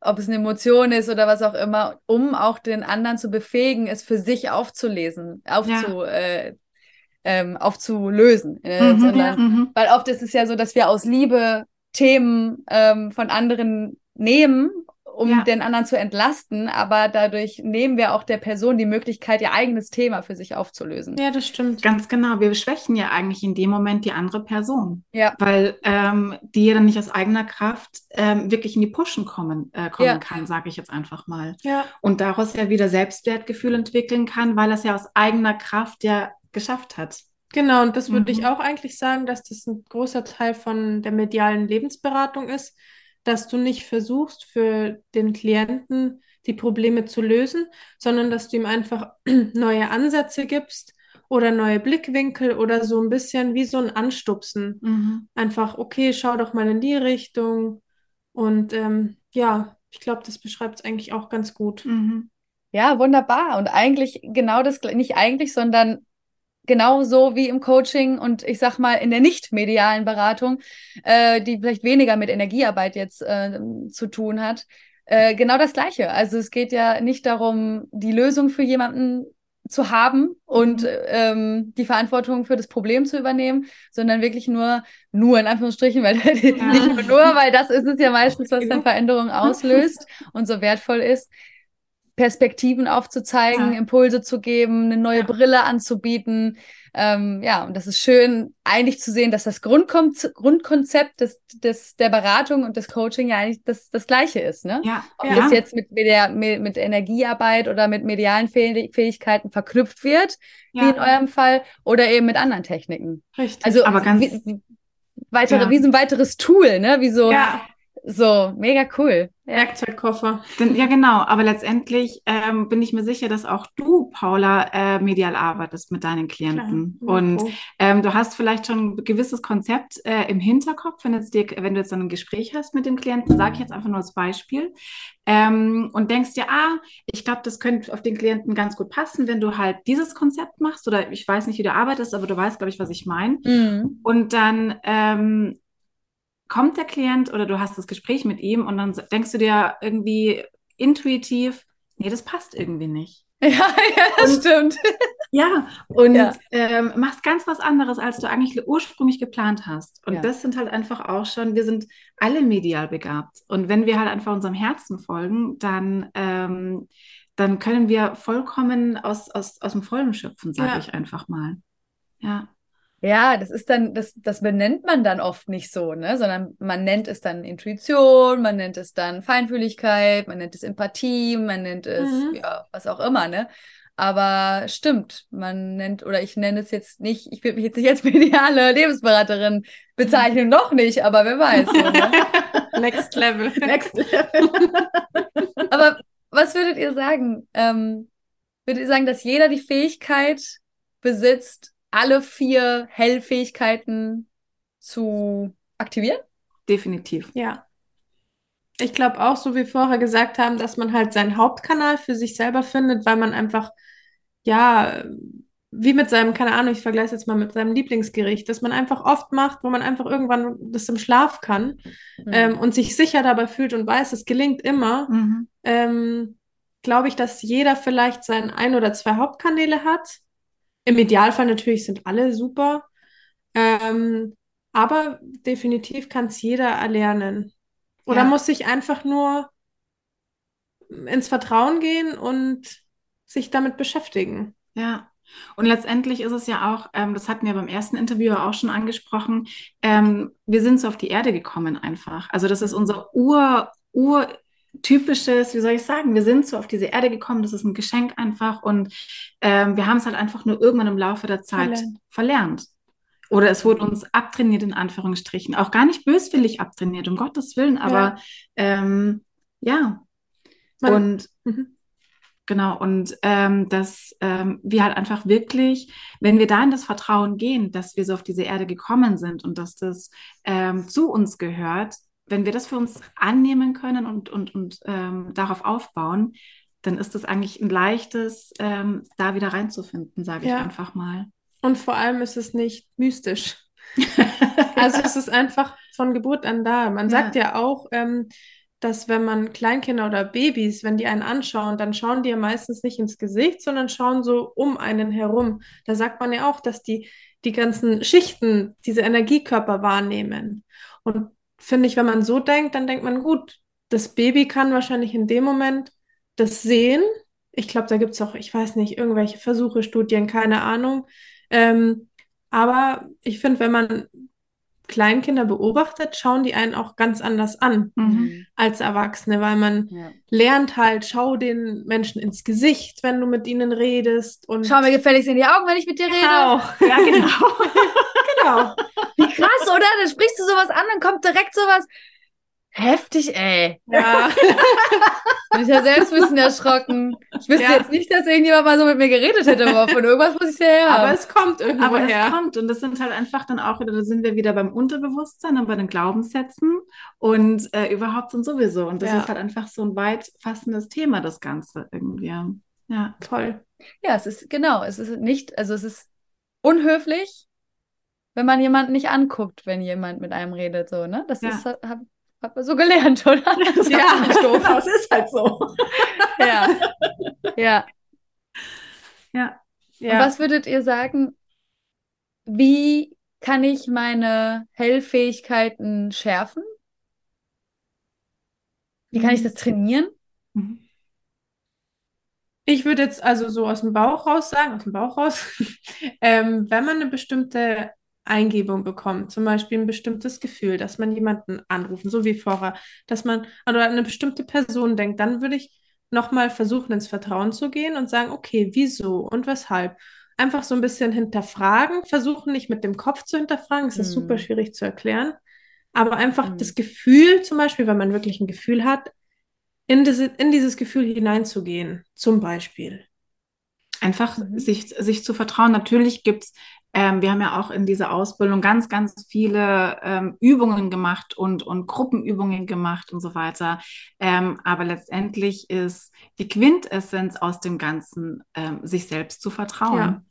ob es eine Emotion ist oder was auch immer, um auch den anderen zu befähigen, es für sich aufzulesen, aufzu, ja. äh, ähm, aufzulösen. Äh, mhm, sondern, ja, mhm. weil oft ist es ja so, dass wir aus Liebe Themen ähm, von anderen nehmen um ja. den anderen zu entlasten, aber dadurch nehmen wir auch der Person die Möglichkeit, ihr eigenes Thema für sich aufzulösen. Ja, das stimmt. Ganz genau. Wir schwächen ja eigentlich in dem Moment die andere Person. Ja. Weil ähm, die ja dann nicht aus eigener Kraft ähm, wirklich in die Pushen kommen, äh, kommen ja. kann, sage ich jetzt einfach mal. Ja. Und daraus ja wieder Selbstwertgefühl entwickeln kann, weil er es ja aus eigener Kraft ja geschafft hat. Genau, und das würde mhm. ich auch eigentlich sagen, dass das ein großer Teil von der medialen Lebensberatung ist dass du nicht versuchst, für den Klienten die Probleme zu lösen, sondern dass du ihm einfach neue Ansätze gibst oder neue Blickwinkel oder so ein bisschen wie so ein Anstupsen. Mhm. Einfach, okay, schau doch mal in die Richtung. Und ähm, ja, ich glaube, das beschreibt es eigentlich auch ganz gut. Mhm. Ja, wunderbar. Und eigentlich genau das, nicht eigentlich, sondern genauso wie im Coaching und ich sag mal in der nicht medialen Beratung, äh, die vielleicht weniger mit Energiearbeit jetzt äh, zu tun hat, äh, genau das Gleiche. Also es geht ja nicht darum, die Lösung für jemanden zu haben und mhm. ähm, die Verantwortung für das Problem zu übernehmen, sondern wirklich nur, nur in Anführungsstrichen, weil ja. nicht nur, weil das ist es ja meistens, was dann Veränderungen auslöst und so wertvoll ist, Perspektiven aufzuzeigen, ja. Impulse zu geben, eine neue ja. Brille anzubieten. Ähm, ja, und das ist schön, eigentlich zu sehen, dass das Grundkon Grundkonzept des, des, der Beratung und des Coaching ja eigentlich das, das gleiche ist. Ne? Ja. Ob ja. das jetzt mit, mit, der, mit, mit Energiearbeit oder mit medialen Fähigkeiten verknüpft wird, wie in eurem Fall, oder eben mit anderen Techniken. Richtig. Also, aber ganz. Wie, weitere, wie so ein weiteres Tool, ne? Wie so, ja. So, mega cool. Ja. Werkzeugkoffer. Ja, genau. Aber letztendlich ähm, bin ich mir sicher, dass auch du, Paula, äh, medial arbeitest mit deinen Klienten. Klar. Und ähm, du hast vielleicht schon ein gewisses Konzept äh, im Hinterkopf, wenn, jetzt dir, wenn du jetzt ein Gespräch hast mit dem Klienten, sage ich jetzt einfach nur als Beispiel, ähm, und denkst dir, ah, ich glaube, das könnte auf den Klienten ganz gut passen, wenn du halt dieses Konzept machst. Oder ich weiß nicht, wie du arbeitest, aber du weißt, glaube ich, was ich meine. Mhm. Und dann ähm, kommt der Klient oder du hast das Gespräch mit ihm und dann denkst du dir irgendwie intuitiv, nee, das passt irgendwie nicht. Ja, ja, das und, stimmt. Ja, und ja. Ähm, machst ganz was anderes, als du eigentlich ursprünglich geplant hast. Und ja. das sind halt einfach auch schon, wir sind alle medial begabt. Und wenn wir halt einfach unserem Herzen folgen, dann, ähm, dann können wir vollkommen aus, aus, aus dem Vollen schöpfen, sage ich einfach mal. Ja. Ja, das ist dann, das, das benennt man dann oft nicht so, ne? Sondern man nennt es dann Intuition, man nennt es dann Feinfühligkeit, man nennt es Empathie, man nennt es, Mhm. ja, was auch immer, ne? Aber stimmt, man nennt, oder ich nenne es jetzt nicht, ich will mich jetzt nicht als mediale Lebensberaterin bezeichnen, noch nicht, aber wer weiß. So, ne? Next Level. Next Level. Aber was würdet ihr sagen? Ähm, würdet ihr sagen, dass jeder die Fähigkeit besitzt, alle vier Hellfähigkeiten zu aktivieren? Definitiv. Ja. Ich glaube auch, so wie wir vorher gesagt haben, dass man halt seinen Hauptkanal für sich selber findet, weil man einfach, ja, wie mit seinem, keine Ahnung, ich vergleiche es jetzt mal mit seinem Lieblingsgericht, dass man einfach oft macht, wo man einfach irgendwann das im Schlaf kann Hm. ähm, und sich sicher dabei fühlt und weiß, es gelingt immer, Mhm. ähm, glaube ich, dass jeder vielleicht sein ein oder zwei Hauptkanäle hat. Im Idealfall natürlich sind alle super, ähm, aber definitiv kann es jeder erlernen. Oder Ja. muss sich einfach nur ins Vertrauen gehen und sich damit beschäftigen. Ja. Und letztendlich ist es ja auch, ähm, das hatten wir beim ersten Interview auch schon angesprochen, ähm, wir sind so auf die Erde gekommen einfach. Also das ist unser Ur, urtypisches, wie soll ich sagen, wir sind so auf diese Erde gekommen, das ist ein Geschenk einfach und ähm, wir haben es halt einfach nur irgendwann im Laufe der Zeit Verlernt. verlernt. Oder es wurde uns abtrainiert, in Anführungsstrichen. Auch gar nicht böswillig abtrainiert, um Gottes Willen, aber ähm, ja. Und Mhm. Genau, und ähm, dass ähm, wir halt einfach wirklich, wenn wir da in das Vertrauen gehen, dass wir so auf diese Erde gekommen sind und dass das ähm, zu uns gehört, wenn wir das für uns annehmen können und, und, und ähm, darauf aufbauen, dann ist es eigentlich ein leichtes, ähm, da wieder reinzufinden, sage ich Ja. einfach mal. Und vor allem ist es nicht mystisch. Also es ist einfach von Geburt an da. Man Ja. sagt ja auch, ähm, dass wenn man Kleinkinder oder Babys, wenn die einen anschauen, dann schauen die ja meistens nicht ins Gesicht, sondern schauen so um einen herum. Da sagt man ja auch, dass die die ganzen Schichten, diese Energiekörper wahrnehmen. Und finde ich, wenn man so denkt, dann denkt man, gut, das Baby kann wahrscheinlich in dem Moment das sehen. Ich glaube, da gibt es auch, ich weiß nicht, irgendwelche Versuche, Studien, keine Ahnung. Ähm, aber ich finde, wenn man Kleinkinder beobachtet, schauen die einen auch ganz anders an Mhm. als Erwachsene, weil man Ja. lernt halt, schau den Menschen ins Gesicht, wenn du mit ihnen redest und Schau mir gefälligst in die Augen, wenn ich mit dir rede. genau, Ja, genau. genau. Wie krass, oder? Dann sprichst du sowas an, dann kommt direkt sowas. Heftig, ey. Ja, Bin ich ja selbst ein bisschen erschrocken. Ich wüsste Ja. jetzt nicht, dass irgendjemand mal so mit mir geredet hätte, aber von irgendwas muss ich ja her aber es kommt irgendwo Aber es her. kommt und das sind halt einfach dann auch wieder, da sind wir wieder beim Unterbewusstsein und bei den Glaubenssätzen und äh, überhaupt und sowieso. Und das Ja. ist halt einfach so ein weit fassendes Thema, das Ganze irgendwie. Ja. Voll. Ja, es ist genau, es ist nicht, also es ist unhöflich, wenn man jemanden nicht anguckt, wenn jemand mit einem redet, so, ne? Das Ja. ist, hat, hat man so gelernt, oder? Das Ja, doof. es ist halt so. Ja. Ja. Ja. Und Ja. was würdet ihr sagen, wie kann ich meine Hellfähigkeiten schärfen? Wie kann ich das trainieren? Mhm. Ich würde jetzt also so aus dem Bauch raus sagen, aus dem Bauch raus, ähm, wenn man eine bestimmte Eingebung bekommt, zum Beispiel ein bestimmtes Gefühl, dass man jemanden anrufen, so wie vorher, dass man oder an eine bestimmte Person denkt, dann würde ich nochmal versuchen, ins Vertrauen zu gehen und sagen, okay, wieso und weshalb? Einfach so ein bisschen hinterfragen, versuchen nicht mit dem Kopf zu hinterfragen, es ist Hm. super schwierig zu erklären, aber einfach Hm. das Gefühl, zum Beispiel, wenn man wirklich ein Gefühl hat, in, diese, in dieses Gefühl hineinzugehen, zum Beispiel. Einfach Mhm. sich, sich zu vertrauen. Natürlich gibt's, ähm, wir haben ja auch in dieser Ausbildung ganz, ganz viele ähm, Übungen gemacht und, und Gruppenübungen gemacht und so weiter. Ähm, aber letztendlich ist die Quintessenz aus dem Ganzen, ähm, sich selbst zu vertrauen. Ja.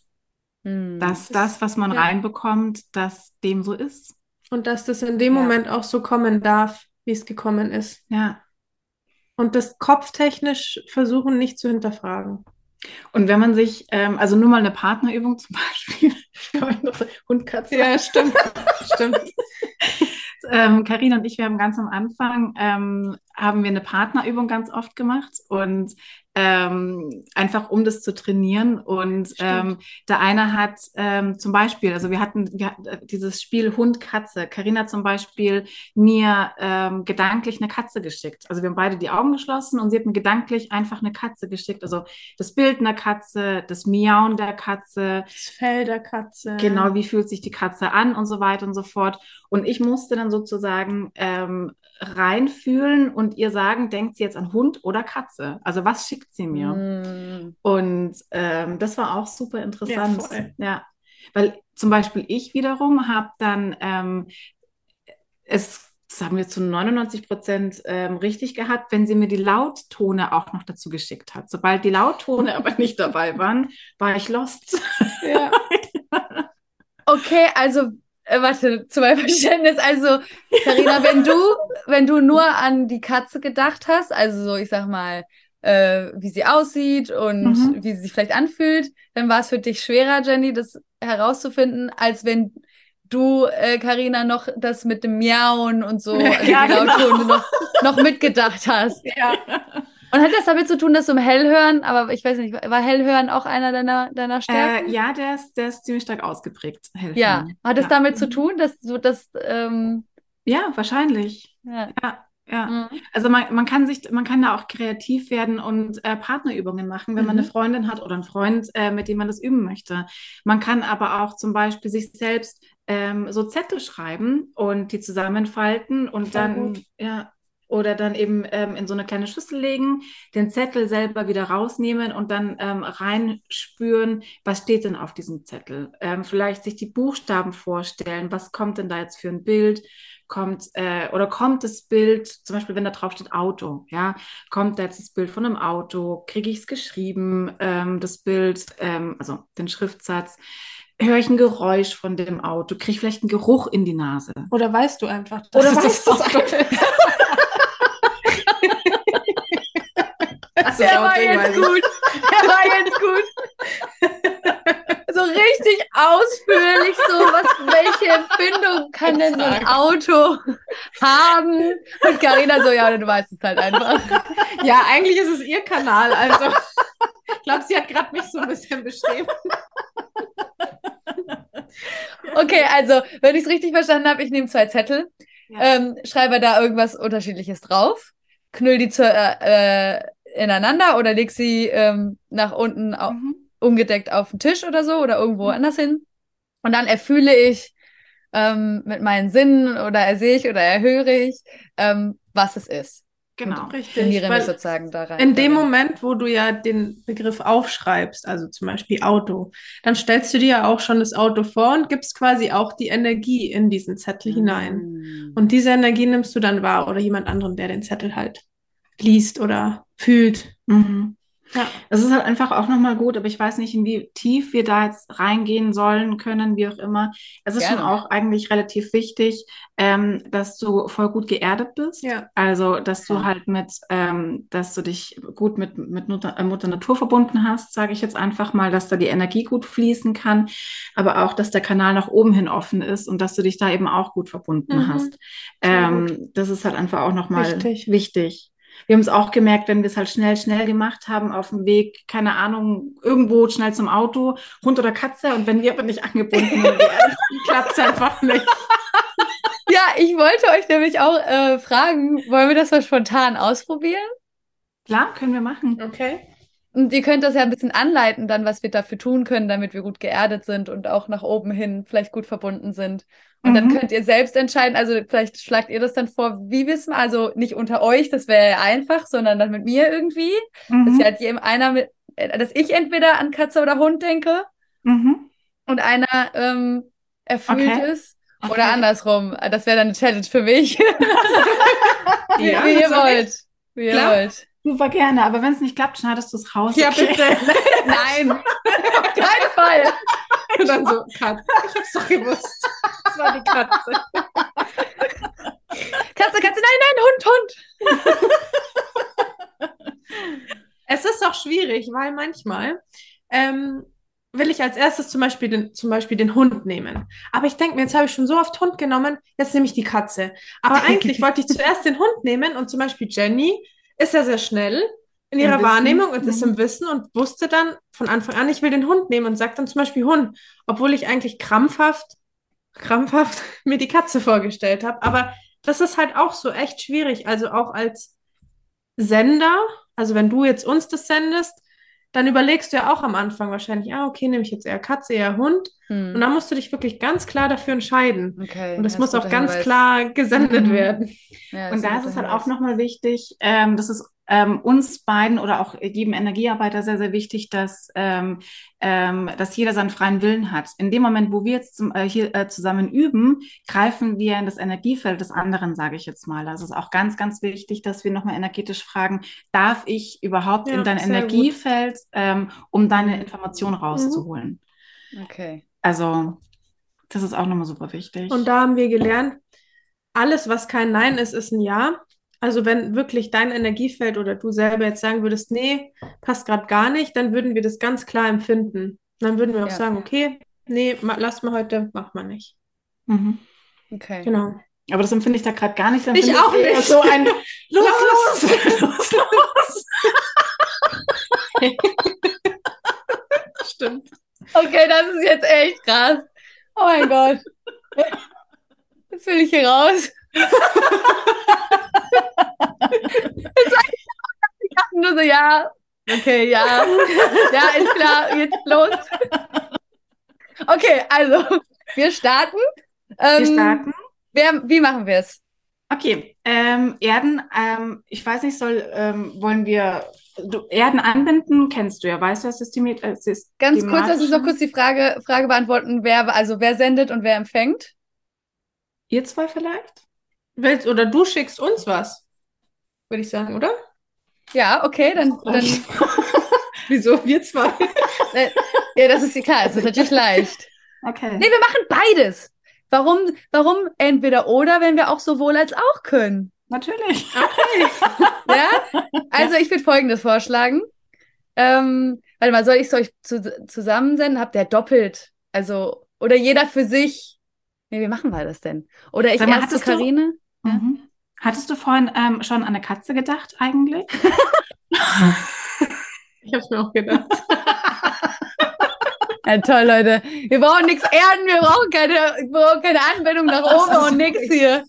Hm. Dass das, was man Ja. reinbekommt, dass dem so ist. Und dass das in dem Ja. Moment auch so kommen darf, wie es gekommen ist. Ja. Und das kopftechnisch versuchen nicht zu hinterfragen. Und wenn man sich, ähm, also nur mal eine Partnerübung zum Beispiel, Hund, Katze. stimmt. stimmt. Ähm, Carina und ich, wir haben ganz am Anfang, ähm, haben wir eine Partnerübung ganz oft gemacht und ähm, einfach um das zu trainieren. Und ähm, der eine hat ähm, zum Beispiel, also wir hatten, wir hatten äh, dieses Spiel Hund-Katze. Karina zum Beispiel mir ähm, gedanklich eine Katze geschickt. Also wir haben beide die Augen geschlossen und sie hat mir gedanklich einfach eine Katze geschickt. Also das Bild einer Katze, das Miauen der Katze, das Fell der Katze. Genau, wie fühlt sich die Katze an und so weiter und so fort. Und ich musste dann sozusagen ähm, reinfühlen und ihr sagen, denkt sie jetzt an Hund oder Katze? Also was schickt sie mir? Mm. Und ähm, das war auch super interessant. Ja, ja, weil zum Beispiel ich wiederum habe dann ähm, es das haben wir zu 99 Prozent ähm, richtig gehabt, wenn sie mir die Lauttone auch noch dazu geschickt hat. Sobald die Lauttone aber nicht dabei waren, war ich lost. Ja. okay, also äh, warte, zu meinem Verständnis. Also, Karina, wenn du, wenn du nur an die Katze gedacht hast, also so, ich sag mal, äh, wie sie aussieht und mhm. wie sie sich vielleicht anfühlt, dann war es für dich schwerer, Jenny, das herauszufinden, als wenn du, Karina, äh, noch das mit dem Miauen und so, also ja, die genau. noch, noch mitgedacht hast. Ja. Und hat das damit zu tun, dass du im Hellhören, aber ich weiß nicht, war Hellhören auch einer deiner, deiner Stärken? Äh, ja, der ist, der ist ziemlich stark ausgeprägt. Hellhören. Ja, hat es ja. damit zu tun, dass du das. Ähm... Ja, wahrscheinlich. Ja. ja. Ja, mhm. also man, man kann sich, man kann da auch kreativ werden und äh, Partnerübungen machen, wenn mhm. man eine. Freundin hat oder einen Freund, äh, mit dem man das üben möchte. Man kann aber auch zum Beispiel sich selbst ähm, so Zettel schreiben und die zusammenfalten und Voll dann, gut. ja, oder dann eben ähm, in so eine kleine Schüssel legen, den Zettel selber wieder rausnehmen und dann ähm, reinspüren, was steht denn auf diesem Zettel. Ähm, vielleicht sich die Buchstaben vorstellen, was kommt denn da jetzt für ein Bild? Kommt äh, oder kommt das Bild, zum Beispiel wenn da drauf steht Auto, ja, kommt da jetzt das Bild von einem Auto, kriege ich es geschrieben, ähm, das Bild, ähm, also den Schriftsatz höre ich ein Geräusch von dem Auto, kriege ich vielleicht einen Geruch in die Nase. Oder weißt du einfach, dass Oder weißt du es einfach. Also der war jetzt gut. Der war jetzt gut. so richtig ausführlich, so was, welche Empfindung kann denn so ein Auto haben? Und Carina so, ja, du weißt es halt einfach. Ja, eigentlich ist es ihr Kanal, also ich glaube, sie hat gerade mich so ein bisschen beschrieben. Okay, also, wenn ich es richtig verstanden habe, ich nehme zwei Zettel, ja. ähm, schreibe da irgendwas Unterschiedliches drauf, knüll die zu, äh, äh ineinander oder leg sie ähm, nach unten mhm. Umgedeckt auf den Tisch oder so oder irgendwo mhm. anders hin. Und dann erfühle ich ähm, mit meinen Sinnen oder ersehe ich oder erhöre ich, ähm, was es ist. Genau, und richtig. Mich sozusagen da rein. In dem Moment, wo du ja den Begriff aufschreibst, also zum Beispiel Auto, dann stellst du dir ja auch schon das Auto vor und gibst quasi auch die Energie in diesen Zettel mhm. hinein. Mm. Und diese Energie nimmst du dann wahr oder jemand anderen, der den Zettel halt liest oder fühlt. Mhm. Ja. Das ist halt einfach auch nochmal gut, aber ich weiß nicht, in wie tief wir da jetzt reingehen sollen, können, wie auch immer. Es ist Gerne. schon auch eigentlich relativ wichtig, ähm, dass du voll gut geerdet bist. Ja. Also, dass du ja. halt mit, ähm, dass du dich gut mit, mit Mutter, äh, Mutter Natur verbunden hast, sage ich jetzt einfach mal, dass da die Energie gut fließen kann, aber auch, dass der Kanal nach oben hin offen ist und dass du dich da eben auch gut verbunden mhm. hast. Ähm. Das ist halt einfach auch nochmal wichtig wir haben es auch gemerkt, wenn wir es halt schnell, schnell gemacht haben, auf dem Weg, keine Ahnung, irgendwo schnell zum Auto, Hund oder Katze. Und wenn wir aber nicht angebunden sind, klappt es einfach nicht. Ja, ich wollte euch nämlich auch äh, fragen, wollen wir das mal spontan ausprobieren? Klar, können wir machen. Okay. Und ihr könnt das ja ein bisschen anleiten, dann, was wir dafür tun können, damit wir gut geerdet sind und auch nach oben hin vielleicht gut verbunden sind. Und mhm. dann könnt ihr selbst entscheiden, also vielleicht schlagt ihr das dann vor, wie wissen, also nicht unter euch, das wäre ja einfach, sondern dann mit mir irgendwie. Mhm. Dass ja halt jedem einer mit, äh, dass ich entweder an Katze oder Hund denke mhm. und einer ähm, erfüllt okay. ist. Okay. Oder andersrum. Das wäre dann eine Challenge für mich. wie, ja, wie ihr wollt. Wie ihr Klar. wollt. Super gerne, aber wenn es nicht klappt, schneidest du es raus. Ja, okay. bitte. Nein, auf keinen Fall. Und dann so, Kat, ich hab's doch gewusst. Das war die Katze. Katze, Katze, nein, nein, Hund, Hund. es ist auch schwierig, weil manchmal ähm, will ich als erstes zum Beispiel den, zum Beispiel den Hund nehmen. Aber ich denke mir, jetzt habe ich schon so oft Hund genommen, jetzt nehme ich die Katze. Aber eigentlich wollte ich zuerst den Hund nehmen und zum Beispiel Jenny ist ja sehr schnell in ihrer Wissen. Wahrnehmung und ist Mhm. im Wissen und wusste dann von Anfang an, ich will den Hund nehmen und sagt dann zum Beispiel Hund, obwohl ich eigentlich krampfhaft, krampfhaft mir die Katze vorgestellt habe. Aber das ist halt auch so echt schwierig. Also auch als Sender, also wenn du jetzt uns das sendest, dann überlegst du ja auch am Anfang wahrscheinlich, ah, okay, nehme ich jetzt eher Katze, eher Hund. Hm. Und dann musst du dich wirklich ganz klar dafür entscheiden. Okay, Und das ja, muss auch ganz Hinweis. klar gesendet Mhm. werden. Ja, Und da ist es halt auch nochmal wichtig, ähm, das ist ähm, uns beiden oder auch jedem Energiearbeiter sehr, sehr wichtig, dass, ähm, ähm, dass jeder seinen freien Willen hat. In dem Moment, wo wir jetzt zum, äh, hier äh, zusammen üben, greifen wir in das Energiefeld des anderen, sage ich jetzt mal. Also es ist auch ganz, ganz wichtig, dass wir nochmal energetisch fragen, darf ich überhaupt Ja, in dein. Energiefeld, ähm, um deine Mhm. Information rauszuholen? Okay. Also das ist auch nochmal super wichtig. Und da haben wir gelernt, alles, was kein Nein ist, ist ein Ja. Also wenn wirklich dein Energiefeld oder du selber jetzt sagen würdest, nee, passt gerade gar nicht, dann würden wir das ganz klar empfinden. Dann würden wir auch Ja. sagen, okay, nee, ma, lass mal heute, mach mal nicht. mhm. Okay. Genau. Aber das empfinde ich da gerade gar nicht. Dann Ich auch eher nicht. So ein Los, los, los, los. Stimmt. Okay, das ist jetzt echt krass. Oh mein Gott. Jetzt will ich hier raus. Ich dachte nur so, ja. Okay, ja. Ja, ist klar. Jetzt los. Okay, also, wir starten. Ähm, Wir starten. Wer, wie machen wir es? Okay, ähm, Erden, ähm, ich weiß nicht, soll, ähm, wollen wir, du, Erden anbinden, kennst du ja, weißt du, das System, äh, Ganz kurz, lass uns noch kurz die Frage, Frage beantworten, wer, also wer sendet und wer empfängt. Ihr zwei vielleicht? Willst, oder du schickst uns was, würde ich sagen, oder? Ja, okay, dann, dann Wieso? Wir zwei. äh, ja, das ist klar, das ist natürlich leicht. Okay. Nee, wir machen beides. Warum, warum entweder oder, wenn wir auch sowohl als auch können? Natürlich. Ja? Also ich würde Folgendes vorschlagen. Ähm, warte mal, soll ich es euch zu, zusammensenden? Habt ihr doppelt? Also, oder jeder für sich? Nee, wie machen wir das denn? Oder ich mal, erst zu hattest Ja. Mhm. Hattest du vorhin ähm, schon an eine Katze gedacht eigentlich? Ich habe es mir auch gedacht. Ja, toll, Leute. Wir brauchen nichts erden, wir brauchen keine, wir brauchen keine Anwendung nach oben und nichts hier.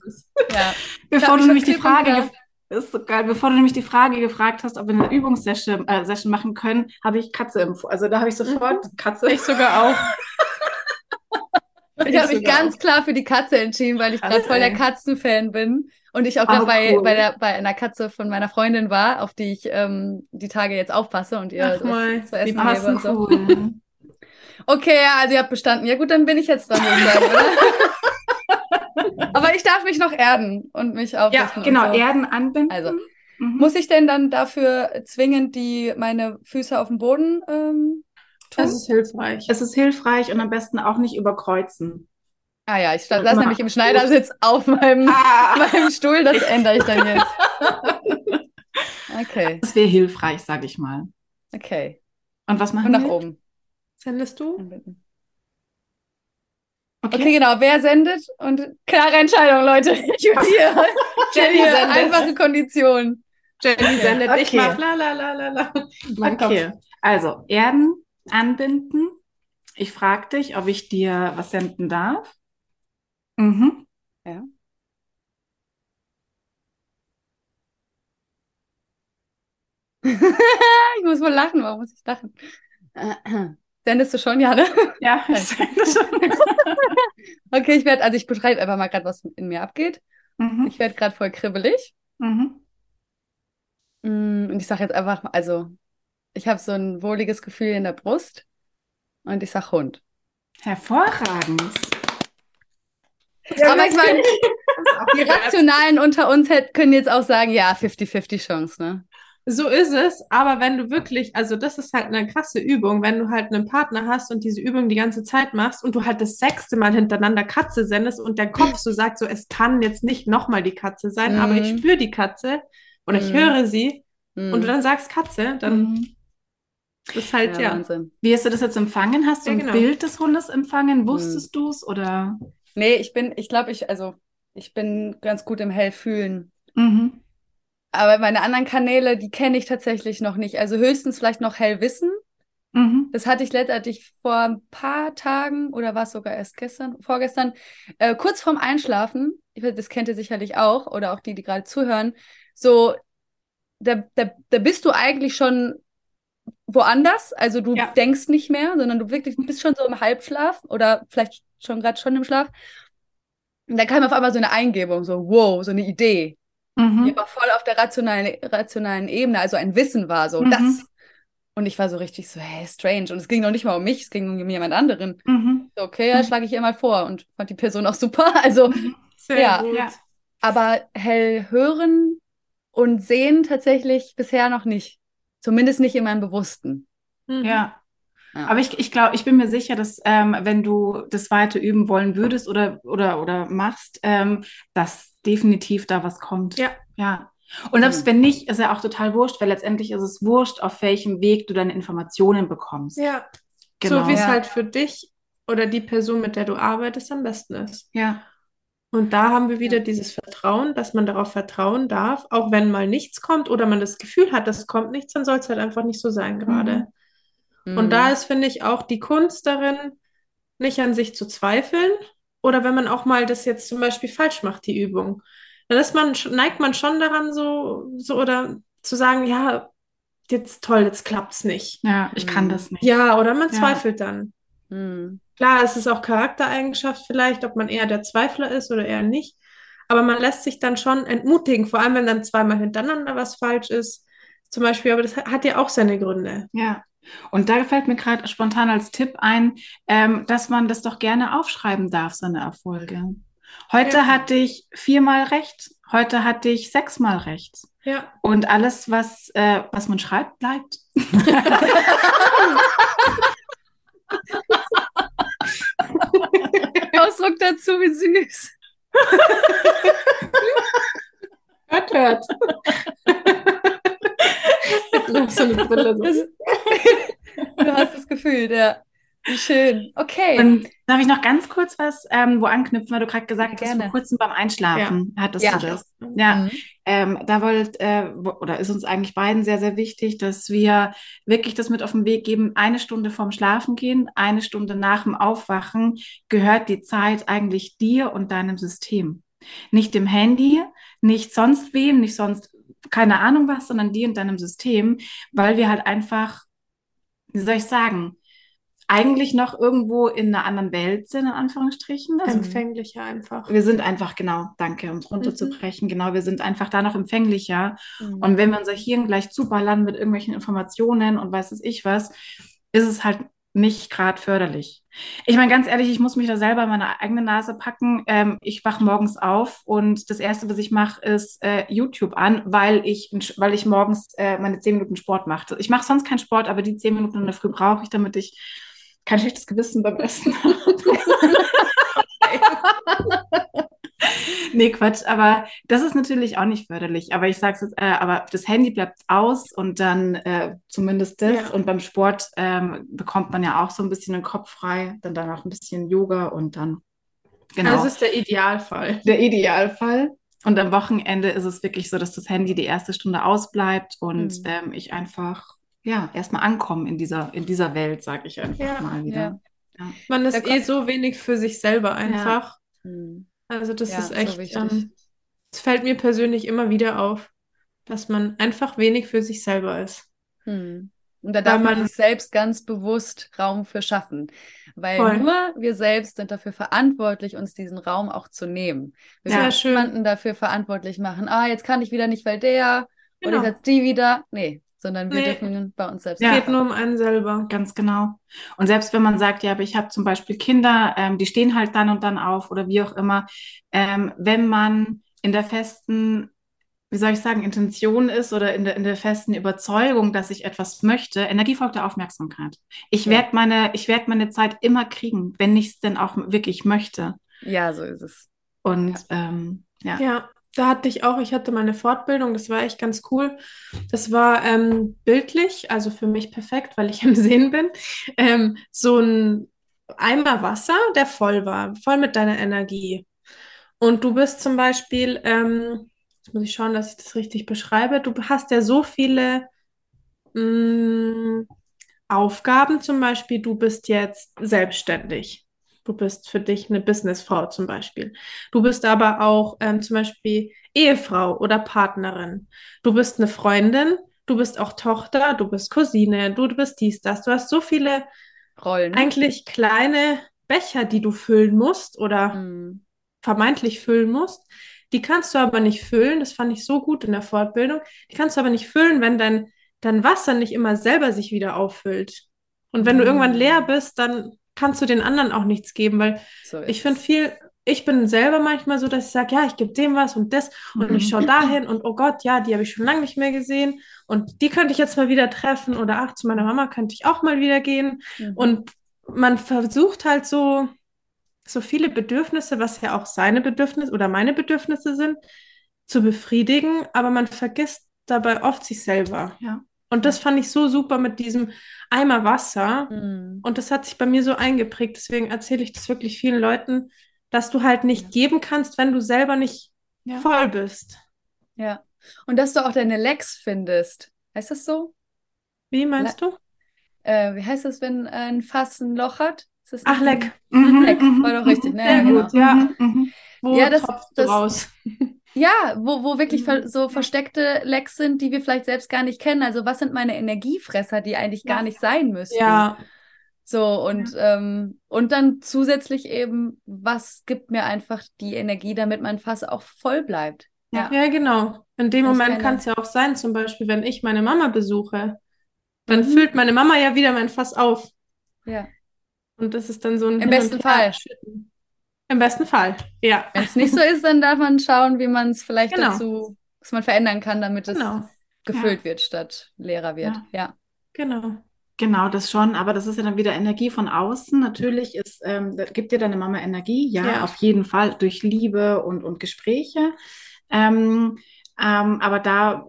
Ja. Bevor du nämlich die Frage, ist so geil, bevor du nämlich die Frage gefragt hast, ob wir eine Übungssession äh, machen können, habe ich Katze im, also da habe ich sofort Katze. Ich sogar auch. Ich habe mich ganz klar für die Katze entschieden, weil ich gerade voll der. Katzenfan bin. Und ich auch Oh, gerade bei, cool. bei, der, bei einer Katze von meiner Freundin war, auf die ich ähm, die Tage jetzt aufpasse und ihr Ach das mal, zu essen gebe und so. cool. Okay, ja, also ihr habt bestanden. Ja gut, dann bin ich jetzt dran, würde ich sagen, oder? Aber ich darf mich noch erden und mich aufrichten. und Genau, so. Erden anbinden. Also, Mhm. Muss ich denn dann dafür zwingend die meine Füße auf dem Boden ähm, tun? Das ist hilfreich. Es ist hilfreich und am besten auch nicht überkreuzen. ah ja, ich immer nämlich im Schneidersitz auf meinem, Ah, meinem Stuhl. Das ändere ich dann jetzt. Okay, das wäre hilfreich, sage ich mal. okay. Und was machen Und nach wir? oben. Sendest du? anbinden. Okay. Okay, genau. Wer sendet? Und klare Entscheidung, Leute. Ich bin hier. Jenny hier sendet. einfache Kondition. Jenny sendet, ich Okay. mach la la la la la. Okay, also Erden anbinden. Ich frage dich, ob ich dir was senden darf. Mhm. ich muss wohl lachen. Warum muss ich lachen? Sendest du schon, ja, ne? Ja, ich sende schon. Okay, ich werde, also ich beschreibe einfach mal gerade, was in mir abgeht. Mhm. Ich werde gerade voll kribbelig. Mhm. Mm, Und ich sage jetzt einfach mal, also ich habe so ein wohliges Gefühl in der Brust. Und ich sage Hund. Hervorragend. Aber ich meine, die Rationalen unter uns können jetzt auch sagen, ja, 50-50 Chance, ne? So ist es, aber wenn du wirklich, also das ist halt eine krasse Übung, wenn du halt einen Partner hast und diese Übung die ganze Zeit machst und du halt das sechste Mal hintereinander Katze sendest und der Kopf so sagt, so es kann jetzt nicht nochmal die Katze sein, aber ich Mhm. spüre die Katze oder ich Mhm. höre sie Mm. und du dann sagst Katze, dann Mhm. ist halt ja, ja. Wahnsinn. Wie hast du das jetzt empfangen? Hast du Ja, ein genau. Bild des Hundes empfangen? Wusstest du es oder? Nee, ich bin, ich glaube, ich, also, ich bin ganz gut im Hellfühlen. Mhm. Aber meine anderen Kanäle, die kenne ich tatsächlich noch nicht. Also höchstens vielleicht noch Hellwissen. Mhm. Das hatte ich letztendlich vor ein paar Tagen oder war es sogar erst gestern, vorgestern, äh, kurz vorm Einschlafen. Das kennt ihr sicherlich auch oder auch die, die gerade zuhören. So, da, da, da bist du eigentlich schon woanders. Also du Ja. denkst nicht mehr, sondern du wirklich bist schon so im Halbschlaf oder vielleicht schon gerade schon im Schlaf. Und da kam auf einmal so eine Eingebung, so wow, so eine Idee, die Mhm. aber voll auf der rationalen, rationalen Ebene, also ein Wissen war, so Mhm. das. Und ich war so richtig so, hey, strange. Und es ging noch nicht mal um mich, es ging um jemand anderen. Mhm. So, okay, ja, schlage ich ihr mal vor und fand die Person auch super. Also, Sehr Ja. gut. Ja. aber hell hören und sehen tatsächlich bisher noch nicht. Zumindest nicht in meinem Bewussten. Mhm. Ja. Ja. Aber ich, ich glaube, ich bin mir sicher, dass ähm, wenn du das weiter üben wollen würdest oder, oder, oder machst, ähm, dass definitiv da was kommt. Ja. Ja. Und selbst Mhm. wenn nicht, ist ja auch total wurscht, weil letztendlich ist es wurscht, auf welchem Weg du deine Informationen bekommst. Ja, Genau. so wie es Ja. halt für dich oder die Person, mit der du arbeitest, am besten ist. Ja. Und da haben wir wieder Ja. dieses Vertrauen, dass man darauf vertrauen darf, auch wenn mal nichts kommt oder man das Gefühl hat, es kommt nichts, dann soll es halt einfach nicht so sein gerade. Und da Mhm. ist, finde ich, auch die Kunst darin, nicht an sich zu zweifeln. Oder wenn man auch mal das jetzt zum Beispiel falsch macht, die Übung, dann ist man, neigt man schon daran, so, so oder zu sagen, ja, jetzt toll, jetzt klappt's nicht. Ja, ich kann Mhm. das nicht. Ja, oder man Ja. zweifelt dann. Mhm. Klar, es ist auch Charaktereigenschaft vielleicht, ob man eher der Zweifler ist oder eher nicht. Aber man lässt sich dann schon entmutigen, vor allem wenn dann zweimal hintereinander was falsch ist. Zum Beispiel, aber das hat hat ja auch seine Gründe. Ja. Und da fällt mir gerade spontan als Tipp ein, ähm, dass man das doch gerne aufschreiben darf, seine Erfolge. Heute Ja. hatte ich viermal recht, heute hatte ich sechsmal recht. Ja. Und alles, was, äh, was man schreibt, bleibt. Ausdruck dazu, wie süß. Hört, hört. so eine Brille so. Das, du hast es gefühlt, ja. Wie schön. Okay. Und darf ich noch ganz kurz was ähm, wo anknüpfen, weil du gerade gesagt Ja, hast, gerne. vor kurzem beim Einschlafen hattest Ja. du das. Ja, Mhm. ähm, da wollt, äh, oder ist uns eigentlich beiden sehr, sehr wichtig, dass wir wirklich das mit auf den Weg geben, eine Stunde vorm Schlafen gehen, eine Stunde nach dem Aufwachen gehört die Zeit eigentlich dir und deinem System. Nicht dem Handy, nicht sonst wem, nicht sonst keine Ahnung was, sondern dir und deinem System, weil wir halt einfach, wie soll ich sagen, eigentlich noch irgendwo in einer anderen Welt sind, in Anführungsstrichen. Also Empfänglicher einfach. wir sind einfach, genau, danke, um es Mhm. runterzubrechen, genau, wir sind einfach da noch empfänglicher. Mhm. Und wenn wir unser Hirn gleich zuballern mit irgendwelchen Informationen und weiß es ich was, ist es halt nicht gerade förderlich. Ich meine, ganz ehrlich, ich muss mich da selber in meine eigene Nase packen. Ähm, ich wach morgens auf und das Erste, was ich mache, ist äh, YouTube an, weil ich, weil ich morgens äh, meine zehn Minuten Sport mache. Ich mache sonst keinen Sport, aber die zehn Minuten in der Früh brauche ich, damit ich kein schlechtes Gewissen beim Essen habe. Nee, Quatsch, aber das ist natürlich auch nicht förderlich. Aber ich sage es jetzt, äh, aber das Handy bleibt aus und dann äh, zumindest das. Ja. Und beim Sport ähm, bekommt man ja auch so ein bisschen den Kopf frei, dann danach ein bisschen Yoga und dann, genau, Das ist der Idealfall. der Idealfall. Und am Wochenende ist es wirklich so, dass das Handy die erste Stunde ausbleibt und Mhm. ähm, ich einfach, ja, erstmal ankomme in dieser, in dieser Welt, sage ich einfach Ja, mal wieder. Man ist eh so wenig für sich selber einfach. Mhm. Also das Ja, ist so echt, wichtig. ähm, es fällt mir persönlich immer wieder auf, dass man einfach wenig für sich selber ist. Hm. Und da darf man man- sich selbst ganz bewusst Raum für schaffen. Weil Voll. nur wir selbst sind dafür verantwortlich, uns diesen Raum auch zu nehmen. Wir Sehr können schön. niemanden dafür verantwortlich machen, ah, jetzt kann ich wieder nicht, weil der oder Genau. jetzt die wieder. Nee, sondern wir Nee. dürfen bei uns selbst Ja. Geht nur um einen selber. Ganz genau. Und selbst wenn man sagt, ja, aber ich habe zum Beispiel Kinder, ähm, die stehen halt dann und dann auf oder wie auch immer, ähm, wenn man in der festen, wie soll ich sagen, Intention ist oder in der, in der festen Überzeugung, dass ich etwas möchte, Energie folgt der Aufmerksamkeit. Ich Ja. werde meine, ich werde meine Zeit immer kriegen, wenn ich es denn auch wirklich möchte. Ja, so ist es. Und ähm, ja. Ja, da hatte ich auch, ich hatte meine Fortbildung, das war echt ganz cool. Das war ähm, bildlich, also für mich perfekt, weil ich im Sehen bin. Ähm, so ein Eimer Wasser, der voll war, voll mit deiner Energie. Und du bist zum Beispiel ähm, jetzt muss ich schauen, dass ich das richtig beschreibe. Du hast ja so viele mh, Aufgaben, zum Beispiel, du bist jetzt selbstständig. Du bist für dich eine Businessfrau zum Beispiel. Du bist aber auch ähm, zum Beispiel Ehefrau oder Partnerin. Du bist eine Freundin, du bist auch Tochter, du bist Cousine, du, du bist dies, das. Du hast so viele Rollen. eigentlich kleine Becher, die du füllen musst oder Mhm. vermeintlich füllen musst. Die kannst du aber nicht füllen. Das fand ich so gut in der Fortbildung. Die kannst du aber nicht füllen, wenn dein, dein Wasser nicht immer selber sich wieder auffüllt. Und wenn du irgendwann Mhm. leer bist, dann kannst du den anderen auch nichts geben, weil So ich finde viel, ich bin selber manchmal so, dass ich sage, ja, ich gebe dem was und das und ich Mhm. schaue dahin und oh Gott, ja, die habe ich schon lange nicht mehr gesehen und die könnte ich jetzt mal wieder treffen oder ach, zu meiner Mama könnte ich auch mal wieder gehen. Mhm. Und man versucht halt so, so viele Bedürfnisse, was ja auch seine Bedürfnisse oder meine Bedürfnisse sind, zu befriedigen, aber man vergisst dabei oft sich selber. Ja. Und das fand ich so super mit diesem Eimer Wasser. Mhm. Und das hat sich bei mir so eingeprägt. Deswegen erzähle ich das wirklich vielen Leuten, dass du halt nicht geben kannst, wenn du selber nicht Ja. voll bist. Ja. Und dass du auch deine Lecks findest. Heißt das so? Wie meinst du? Äh, wie heißt das, wenn ein Fass ein Loch hat? Ach, leck. Mhm, Leck, mhm, war doch richtig, mhm. ne? Sehr Ja, genau. gut, ja. Mhm, mhm. Wo Ja, das- das- raus? Ja, wo, wo wirklich Mhm. so versteckte Lecks sind, die wir vielleicht selbst gar nicht kennen. Also was sind meine Energiefresser, die eigentlich gar Ja. nicht sein müssten? Ja, So, und, ähm, und dann zusätzlich eben, was gibt mir einfach die Energie, damit mein Fass auch voll bleibt? Ja. ja, genau. In dem Das Moment kann es ja auch sein, zum Beispiel, wenn ich meine Mama besuche, dann Mhm. füllt meine Mama ja wieder mein Fass auf. Ja. Und das ist dann so ein Im Hin besten Fall. Herschütten. Im besten Fall, ja. Wenn es nicht so ist, dann darf man schauen, wie man es vielleicht Genau. dazu, was man verändern kann, damit es Genau, gefüllt wird statt leerer wird. Ja. Ja. genau. Genau, das schon, aber das ist ja dann wieder Energie von außen. Natürlich ist, ähm, da gibt dir deine Mama Energie, ja, Ja. auf jeden Fall durch Liebe und, und Gespräche. Ähm, ähm, aber da,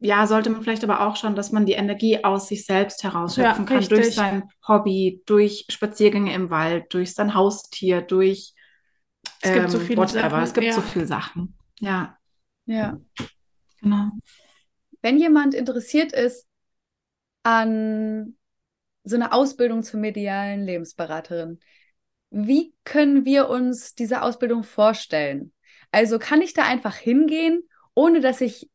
ja, sollte man vielleicht aber auch schauen, dass man die Energie aus sich selbst herausschöpfen Ja, kann, durch richtig. sein Hobby, durch Spaziergänge im Wald, durch sein Haustier, durch Es gibt so ähm, viele whatever. Sachen, Es gibt so ja. viele Sachen. Ja, Ja. genau. Wenn jemand interessiert ist an so einer Ausbildung zur medialen Lebensberaterin, wie können wir uns diese Ausbildung vorstellen? Also kann ich da einfach hingehen, ohne dass ich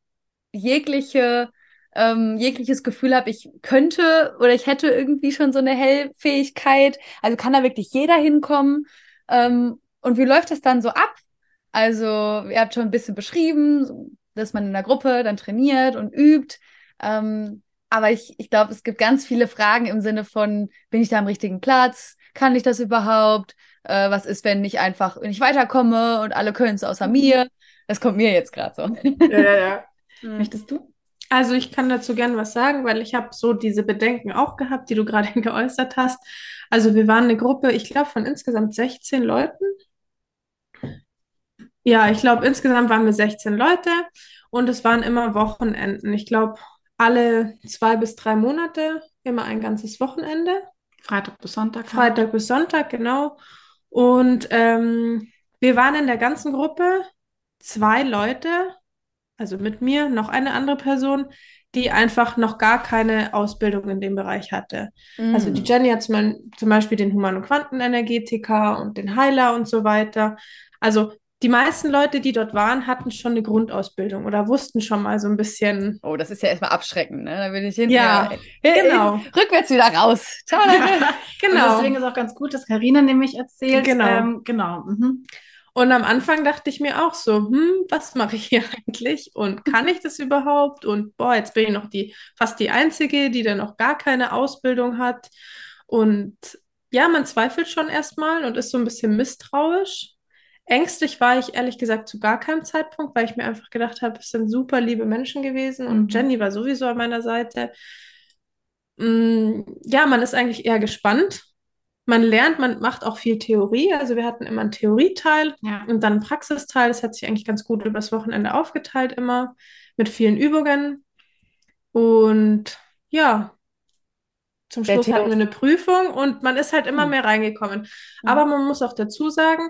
jegliche, ähm, jegliches Gefühl habe, ich könnte oder ich hätte irgendwie schon so eine Hellfähigkeit? Also kann da wirklich jeder hinkommen? Ähm, und wie läuft das dann so ab? Also, ihr habt schon ein bisschen beschrieben, dass man in der Gruppe dann trainiert und übt. Ähm, aber ich, ich glaube, es gibt ganz viele Fragen im Sinne von, bin ich da am richtigen Platz? Kann ich das überhaupt? Äh, was ist, wenn ich einfach nicht weiterkomme und alle können es außer mir? Das kommt mir jetzt gerade so. Ja, ja, ja. Mhm. Möchtest du? Also ich kann dazu gerne was sagen, weil ich habe so diese Bedenken auch gehabt, die du gerade geäußert hast. Also wir waren eine Gruppe, ich glaube, von insgesamt 16 Leuten. Ja, ich glaube, insgesamt waren wir 16 Leute und es waren immer Wochenenden. Ich glaube, alle zwei bis drei Monate, immer ein ganzes Wochenende. Freitag bis Sonntag. Freitag bis Sonntag, genau. Und ähm, wir waren in der ganzen Gruppe zwei Leute, also mit mir, noch eine andere Person, die einfach noch gar keine Ausbildung in dem Bereich hatte. Also die Mhm. Jenny hat zum, zum Beispiel den Human- und Quantenenergetiker und den Heiler und so weiter. Also die meisten Leute, die dort waren, hatten schon eine Grundausbildung oder wussten schon mal so ein bisschen. Oh, das ist ja erstmal abschreckend, ne? Da bin ich hin. Ja, ja, genau. Rückwärts wieder raus. Ciao, danke. Und Genau. deswegen ist auch ganz gut, dass Karina nämlich erzählt. Genau. Ähm, genau. Mhm. Und am Anfang dachte ich mir auch so, hm, was mache ich hier eigentlich? Und kann ich das überhaupt? Und boah, jetzt bin ich noch die, fast die Einzige, die dann noch gar keine Ausbildung hat. Und ja, man zweifelt schon erstmal und ist so ein bisschen misstrauisch. Ängstlich war ich ehrlich gesagt zu gar keinem Zeitpunkt, weil ich mir einfach gedacht habe, es sind super liebe Menschen gewesen und Mhm. Jenny war sowieso an meiner Seite. Mm, Ja, man ist eigentlich eher gespannt. Man lernt, man macht auch viel Theorie. Also wir hatten immer einen Theorieteil Ja. und dann einen Praxisteil. Das hat sich eigentlich ganz gut übers Wochenende aufgeteilt immer mit vielen Übungen. Und ja, zum Schluss hatten wir eine Prüfung und man ist halt immer Hm. mehr reingekommen. Mhm. Aber man muss auch dazu sagen,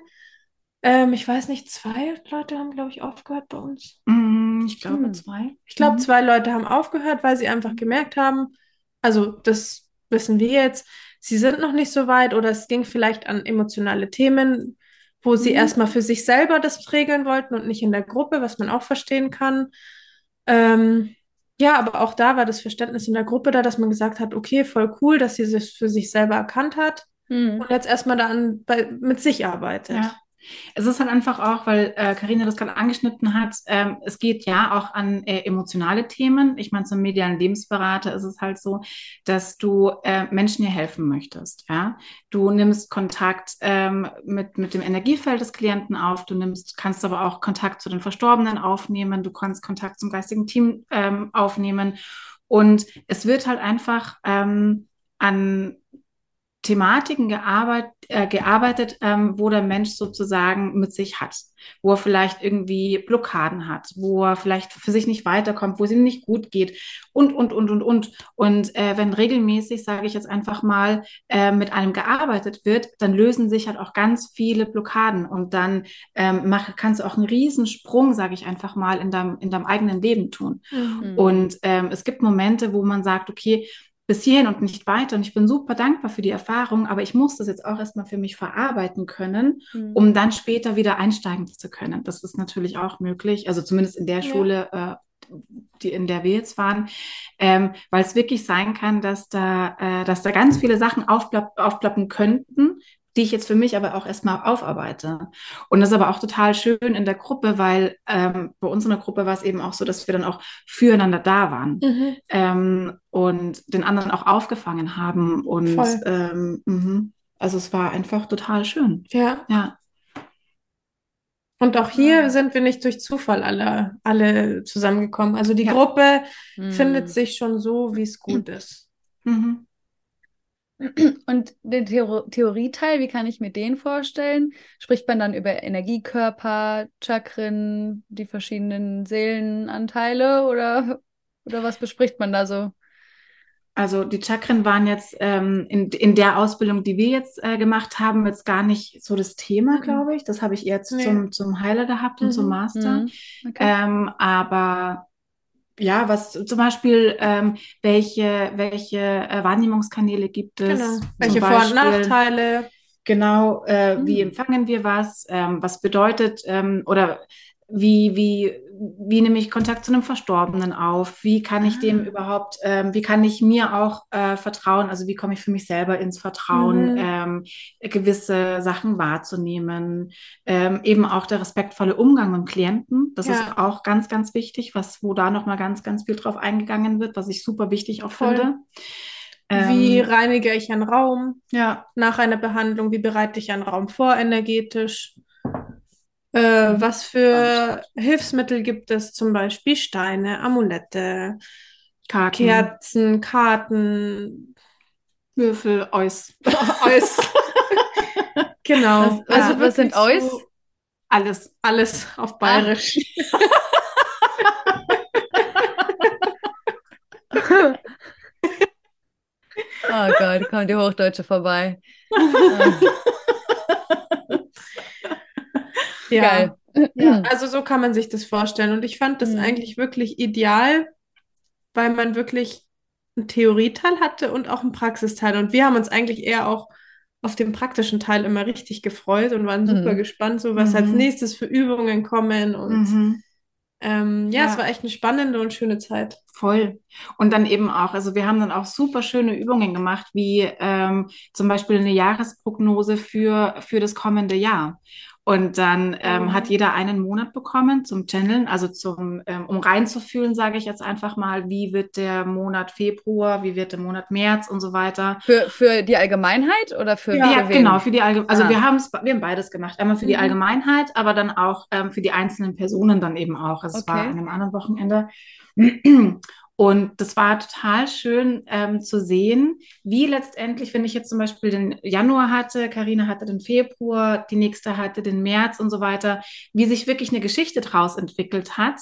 Ähm, ich weiß nicht, zwei Leute haben, glaube ich, aufgehört bei uns. Mm, ich glaube Hm. zwei. Ich glaube, Mhm. zwei Leute haben aufgehört, weil sie einfach gemerkt haben, also das wissen wir jetzt, sie sind noch nicht so weit oder es ging vielleicht an emotionale Themen, wo sie Mhm. erstmal für sich selber das regeln wollten und nicht in der Gruppe, was man auch verstehen kann. Ähm, ja, aber auch da war das Verständnis in der Gruppe da, dass man gesagt hat, okay, voll cool, dass sie es für sich selber erkannt hat Hm. und jetzt erstmal dann bei, mit sich arbeitet. Ja. Es ist halt einfach auch, weil Karina das gerade angeschnitten hat, ähm, es geht ja auch an äh, emotionale Themen. Ich meine, zum medialen Lebensberater ist es halt so, dass du äh, Menschen hier helfen möchtest. Ja? Du nimmst Kontakt ähm, mit, mit dem Energiefeld des Klienten auf, du nimmst, kannst aber auch Kontakt zu den Verstorbenen aufnehmen, du kannst Kontakt zum geistigen Team ähm, aufnehmen. Und es wird halt einfach ähm, an Thematiken gearbeitet, äh, gearbeitet ähm, wo der Mensch sozusagen mit sich hat, wo er vielleicht irgendwie Blockaden hat, wo er vielleicht für sich nicht weiterkommt, wo es ihm nicht gut geht und, und, und, und, und. Und äh, wenn regelmäßig, sage ich jetzt einfach mal, äh, mit einem gearbeitet wird, dann lösen sich halt auch ganz viele Blockaden und dann ähm, mach, kannst du auch einen Riesensprung, sage ich einfach mal, in deinem, in deinem eigenen Leben tun. Mhm. Und ähm, es gibt Momente, wo man sagt, okay, bis hierhin und nicht weiter. Und ich bin super dankbar für die Erfahrung, aber ich muss das jetzt auch erstmal für mich verarbeiten können, Hm. um dann später wieder einsteigen zu können. Das ist natürlich auch möglich, also zumindest in der Ja. Schule, äh, die, in der wir jetzt waren, ähm, weil es wirklich sein kann, dass da, äh, dass da ganz viele Sachen aufplopp, aufploppen könnten, die ich jetzt für mich aber auch erstmal aufarbeite. Und das ist aber auch total schön in der Gruppe, weil ähm, bei uns in der Gruppe war es eben auch so, dass wir dann auch füreinander da waren Mhm. ähm, und den anderen auch aufgefangen haben. Und ähm, mhm. also es war einfach total schön. Ja. Ja, Und auch hier sind wir nicht durch Zufall alle, alle zusammengekommen. Also die Ja. Gruppe Hm. findet sich schon so, wie es gut ist. mhm. Und den Theor Theorieteil, wie kann ich mir den vorstellen? Spricht man dann über Energiekörper, Chakren, die verschiedenen Seelenanteile oder, oder was bespricht man da so? Also die Chakren waren jetzt ähm, in, in der Ausbildung, die wir jetzt äh, gemacht haben, jetzt gar nicht so das Thema, Mhm. glaube ich. Das habe ich eher Nee. zum, zum Heiler gehabt und zum Mhm. Master. Mhm. Okay. Ähm, aber ja, was zum Beispiel, ähm, welche, welche äh, Wahrnehmungskanäle gibt es? Genau. Welche Vor- und Nachteile? Genau, äh, wie Hm. empfangen wir was? Ähm, was bedeutet ähm, oder wie, wie, wie nehme ich Kontakt zu einem Verstorbenen auf? Wie kann ich dem Ah. überhaupt, ähm, wie kann ich mir auch äh, vertrauen? Also wie komme ich für mich selber ins Vertrauen, Mhm. ähm, gewisse Sachen wahrzunehmen? Ähm, eben auch der respektvolle Umgang mit dem Klienten. Das Ja. ist auch ganz, ganz wichtig, was, wo da nochmal ganz, ganz viel drauf eingegangen wird, was ich super wichtig auch Voll. finde. Wie Ähm, reinige ich einen Raum ja, nach einer Behandlung? Wie bereite ich einen Raum vor energetisch? Äh, was für Hilfsmittel gibt es? Zum Beispiel Steine, Amulette, Karten, Kerzen, Karten, Würfel, Eus. Eus. Genau. Was, Also was sind Eus? so Alles. alles auf Bayerisch. Oh Gott, kommt die Hochdeutsche vorbei. Ja. Geil. Ja, also so kann man sich das vorstellen. Und ich fand das Mhm. eigentlich wirklich ideal, weil man wirklich einen Theorieteil hatte und auch einen Praxisteil. Und wir haben uns eigentlich eher auch auf den praktischen Teil immer richtig gefreut und waren super Mhm. gespannt, so was als Mhm. nächstes für Übungen kommen. Und Mhm. ähm, ja, Ja. es war echt eine spannende und schöne Zeit. Voll. Und dann eben auch, also wir haben dann auch super schöne Übungen gemacht, wie ähm, zum Beispiel eine Jahresprognose für, für das kommende Jahr. Und dann ähm, Mhm. hat jeder einen Monat bekommen zum Channeln, also zum, ähm, um reinzufühlen, sage ich jetzt einfach mal, wie wird der Monat Februar, wie wird der Monat März und so weiter. Für, für die Allgemeinheit oder für, Ja, für genau, für die Allgemein, also Ah. wir haben wir haben beides gemacht. Einmal für die Mhm. Allgemeinheit, aber dann auch ähm, für die einzelnen Personen dann eben auch. Also es war Okay. an einem anderen Wochenende. Und das war total schön ähm, zu sehen, wie letztendlich, wenn ich jetzt zum Beispiel den Januar hatte, Karina hatte den Februar, die nächste hatte den März und so weiter, wie sich wirklich eine Geschichte draus entwickelt hat.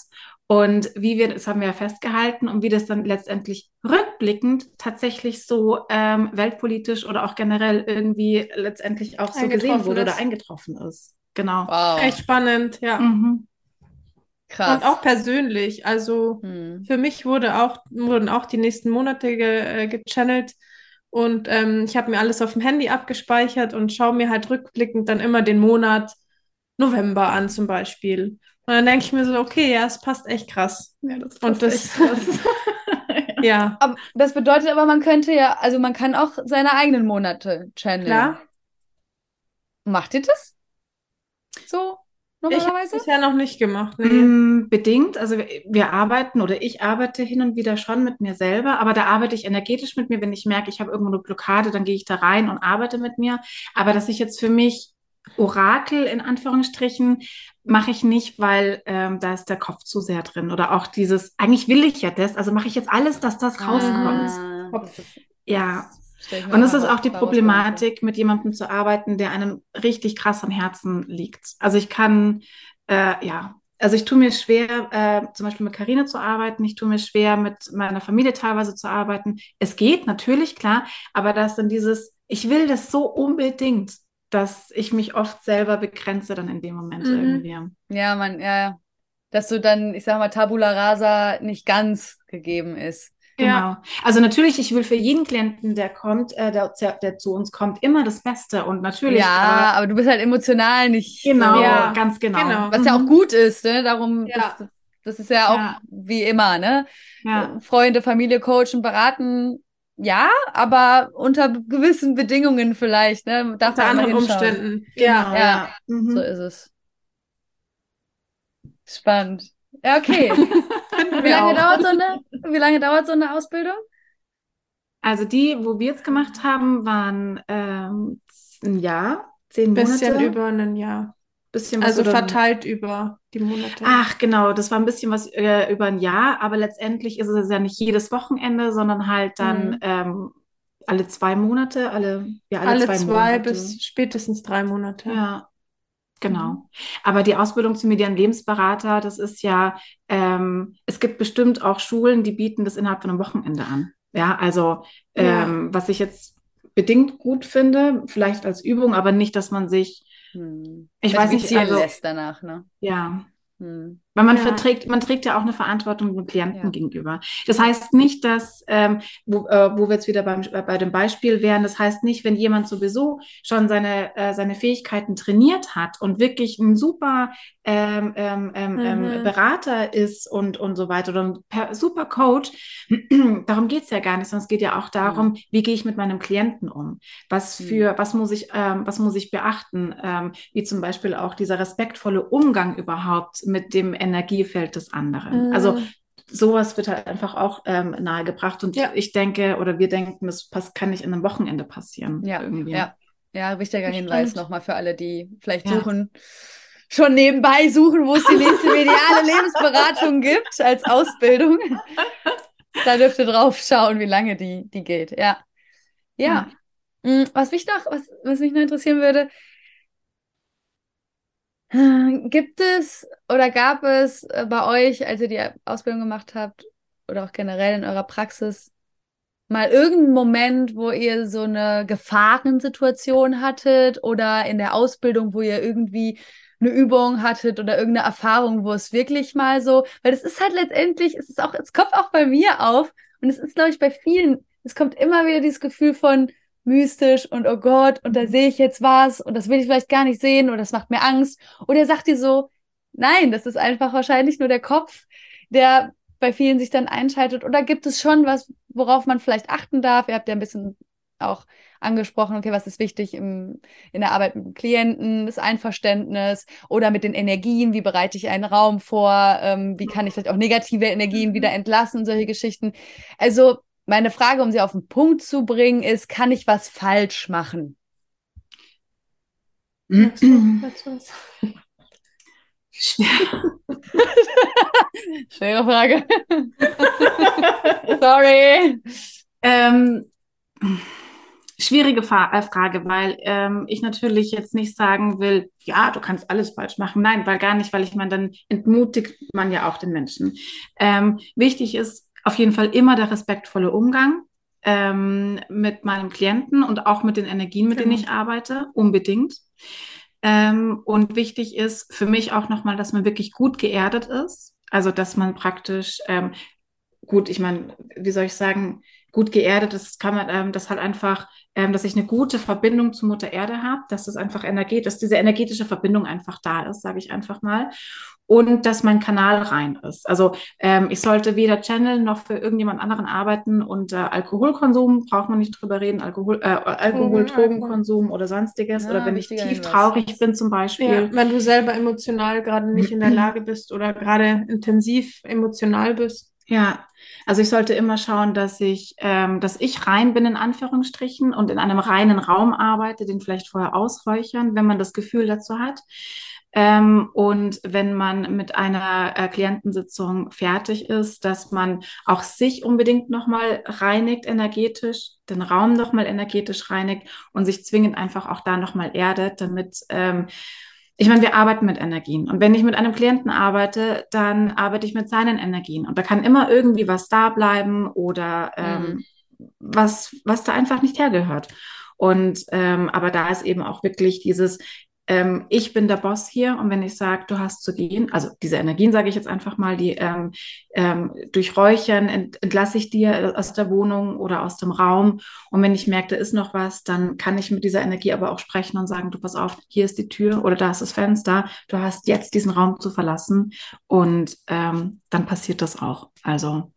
Und wie wir, das haben wir ja festgehalten, und wie das dann letztendlich rückblickend tatsächlich so ähm, weltpolitisch oder auch generell irgendwie letztendlich auch so gesehen wurde ist. oder eingetroffen ist. genau. Wow. Echt spannend, ja. Mhm. Krass. Und auch persönlich. Also Hm. für mich wurde auch, wurden auch die nächsten Monate ge, äh, gechannelt. Und ähm, ich habe mir alles auf dem Handy abgespeichert und schaue mir halt rückblickend dann immer den Monat November an, zum Beispiel. Und dann denke ich mir so, okay, ja, es passt echt krass. Ja, das Und passt das- echt krass. Ja, Aber das bedeutet aber, man könnte ja, also man kann auch seine eigenen Monate channeln. klar. Macht ihr das? So Ich normalerweise? bisher noch nicht gemacht. Nee. Mm, Bedingt. Also wir, wir arbeiten oder ich arbeite hin und wieder schon mit mir selber, aber da arbeite ich energetisch mit mir. Wenn ich merke, ich habe irgendwo eine Blockade, dann gehe ich da rein und arbeite mit mir. Aber dass ich jetzt für mich Orakel in Anführungsstrichen mache ich nicht, weil ähm, da ist der Kopf zu sehr drin. Oder auch dieses, eigentlich will ich ja das, also mache ich jetzt alles, dass das rauskommt. Ah, das Ja. Das Und es mal ist auch die. Problematik, mit jemandem zu arbeiten, der einem richtig krass am Herzen liegt. Also ich kann, äh, ja, also ich tue mir schwer, äh, zum Beispiel mit Karina zu arbeiten. Ich tue mir schwer, mit meiner Familie teilweise zu arbeiten. Es geht natürlich, klar, aber da ist dann dieses, ich will das so unbedingt, dass ich mich oft selber begrenze dann in dem Moment Mhm. irgendwie. Ja, man, ja, ja. Dass du dann, ich sag mal, Tabula Rasa nicht ganz gegeben ist. Genau. Ja. Also natürlich, ich will für jeden Klienten, der kommt, äh, der, der zu uns kommt, immer das Beste und natürlich, Ja, aber aber du bist halt emotional nicht genau, Ja, ganz genau. genau. was ja auch Mhm. gut ist, ne? Darum, Ja. das, das ist ja auch Ja. wie immer, ne? Freunde, Familie coachen, beraten, ja, aber unter gewissen Bedingungen vielleicht, ne? Darf Unter anderen. Umständen. Genau, Ja. Ja. Mhm. So ist es. Spannend. Ja, okay. Wie lange dauert so eine, wie lange dauert so eine Ausbildung? Also die, wo wir jetzt gemacht haben, waren ähm, ein Jahr, zehn Bisschen Monate. über ein Jahr. bisschen Also verteilt über die Monate. Ach, genau, das war ein bisschen was äh, über ein Jahr, aber letztendlich ist es ja nicht jedes Wochenende, sondern halt dann Mhm. ähm, alle zwei Monate, alle, ja, alle, Alle zwei, zwei Monate. bis spätestens drei Monate. Ja, genau. Mhm. Aber die Ausbildung zum medialen Lebensberater, das ist ja, ähm, es gibt bestimmt auch Schulen, die bieten das innerhalb von einem Wochenende an. Ja, also Ja. ähm, was ich jetzt bedingt gut finde, vielleicht als Übung, aber nicht, dass man sich, Hm. Ich weiß nicht, also- lässt danach, ne? ja, Hm. Weil man Ja. verträgt, man trägt ja auch eine Verantwortung dem Klienten Ja. gegenüber. Das heißt nicht, dass, ähm, wo, äh, wo wir jetzt wieder beim, äh, bei dem Beispiel wären, das heißt nicht, wenn jemand sowieso schon seine, äh, seine Fähigkeiten trainiert hat und wirklich ein super ähm, ähm, ähm, ähm, Mhm. Berater ist und, und so weiter oder ein per, super Coach, darum geht's ja gar nicht, sondern es geht ja auch darum, wie gehe ich mit meinem Klienten um? Was Mhm. für, was muss ich, ähm, was muss ich beachten? Ähm, wie zum Beispiel auch dieser respektvolle Umgang überhaupt mit dem Energiefeld des anderen. Mhm. Also sowas wird halt einfach auch ähm, nahegebracht und Ja. ich denke oder wir denken, das pass kann nicht in einem Wochenende passieren. Ja, irgendwie. ja. Ja, wichtiger Hinweis nochmal für alle, die vielleicht Ja. suchen, schon nebenbei suchen, wo es die nächste mediale Lebensberatung gibt als Ausbildung. Da dürft ihr drauf schauen, wie lange die, die geht. Ja. Ja. Mm, Was mich noch, was, was mich noch interessieren würde, gibt es oder gab es äh, bei euch, als ihr die Ausbildung gemacht habt, oder auch generell in eurer Praxis, mal irgendeinen Moment, wo ihr so eine Gefahrensituation hattet oder in der Ausbildung, wo ihr irgendwie eine Übung hattet oder irgendeine Erfahrung, wo es wirklich mal so, weil das ist halt letztendlich, es ist auch, es kommt auch bei mir auf und es ist, glaube ich, bei vielen, es kommt immer wieder dieses Gefühl von mystisch und oh Gott, und da sehe ich jetzt was und das will ich vielleicht gar nicht sehen oder das macht mir Angst. Oder sagt ihr so, nein, das ist einfach wahrscheinlich nur der Kopf, der bei vielen sich dann einschaltet? Oder gibt es schon was, worauf man vielleicht achten darf? Ihr habt ja ein bisschen auch angesprochen, okay, was ist wichtig im, in der Arbeit mit dem Klienten, das Einverständnis oder mit den Energien, wie bereite ich einen Raum vor, ähm, wie kann ich vielleicht auch negative Energien wieder entlassen, solche Geschichten. Also meine Frage, um sie auf den Punkt zu bringen, ist, kann ich was falsch machen? Schwer. Schwere Frage. Sorry. Ähm, schwierige Fa äh, Frage, weil ähm, ich natürlich jetzt nicht sagen will, ja, du kannst alles falsch machen. Nein, weil gar nicht, weil ich meine, dann entmutigt man ja auch den Menschen. Ähm, wichtig ist auf jeden Fall immer der respektvolle Umgang ähm, mit meinem Klienten und auch mit den Energien, mit denen Genau. ich arbeite, unbedingt. Ähm, und wichtig ist für mich auch nochmal, dass man wirklich gut geerdet ist. Also, dass man praktisch, ähm, gut, ich meine, wie soll ich sagen, gut geerdet ist, kann man ähm, das halt einfach ähm, dass ich eine gute Verbindung zu Mutter Erde habe, dass das einfach Energie, dass diese energetische Verbindung einfach da ist, sage ich einfach mal. Und dass mein Kanal rein ist. Also ähm, ich sollte weder Channel noch für irgendjemand anderen arbeiten und äh, Alkoholkonsum braucht man nicht drüber reden, Alkohol, äh, Alkohol, Drogenkonsum oder sonstiges. Ja, oder wenn ich tief Hinweis. traurig bin zum Beispiel. Ja, wenn du selber emotional gerade nicht in der Lage bist oder gerade intensiv emotional bist. Ja, also ich sollte immer schauen, dass ich, ähm, dass ich rein bin in Anführungsstrichen und in einem reinen Raum arbeite, den vielleicht vorher ausräuchern, wenn man das Gefühl dazu hat. Ähm, und wenn man mit einer äh, Klientensitzung fertig ist, dass man auch sich unbedingt nochmal reinigt energetisch, den Raum nochmal energetisch reinigt und sich zwingend einfach auch da nochmal erdet, damit ähm, ich meine, wir arbeiten mit Energien. Und wenn ich mit einem Klienten arbeite, dann arbeite ich mit seinen Energien. Und da kann immer irgendwie was da bleiben oder ähm, mhm. was, was da einfach nicht hergehört. Und ähm, aber da ist eben auch wirklich dieses, ähm, ich bin der Boss hier und wenn ich sage, du hast zu gehen, also diese Energien sage ich jetzt einfach mal, die ähm, ähm, durch Räuchern ent entlasse ich dir aus der Wohnung oder aus dem Raum und wenn ich merke, da ist noch was, dann kann ich mit dieser Energie aber auch sprechen und sagen, du pass auf, hier ist die Tür oder da ist das Fenster, du hast jetzt diesen Raum zu verlassen und ähm, dann passiert das auch. Also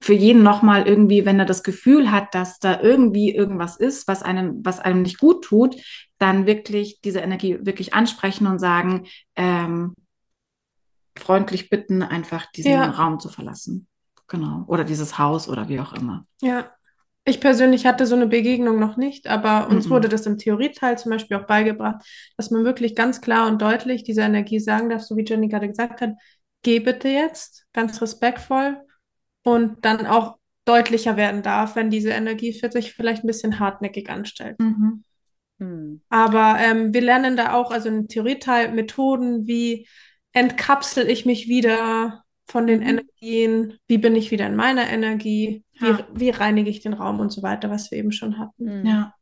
für jeden nochmal irgendwie, wenn er das Gefühl hat, dass da irgendwie irgendwas ist, was einem, was einem nicht gut tut, dann wirklich diese Energie wirklich ansprechen und sagen, ähm, freundlich bitten, einfach diesen ja. Raum zu verlassen. Genau. Oder dieses Haus oder wie auch immer. Ja. Ich persönlich hatte so eine Begegnung noch nicht, aber uns mm -mm. wurde das im Theorieteil zum Beispiel auch beigebracht, dass man wirklich ganz klar und deutlich diese Energie sagen darf, so wie Jenny gerade gesagt hat, geh bitte jetzt, ganz respektvoll, und dann auch deutlicher werden darf, wenn diese Energie für sich vielleicht ein bisschen hartnäckig anstellt. Mhm. Mhm. Aber ähm, wir lernen da auch, also im Theorieteil, Methoden, wie entkapsel ich mich wieder von den mhm. Energien, wie bin ich wieder in meiner Energie, ja. wie, wie reinige ich den Raum und so weiter, was wir eben schon hatten. Ja.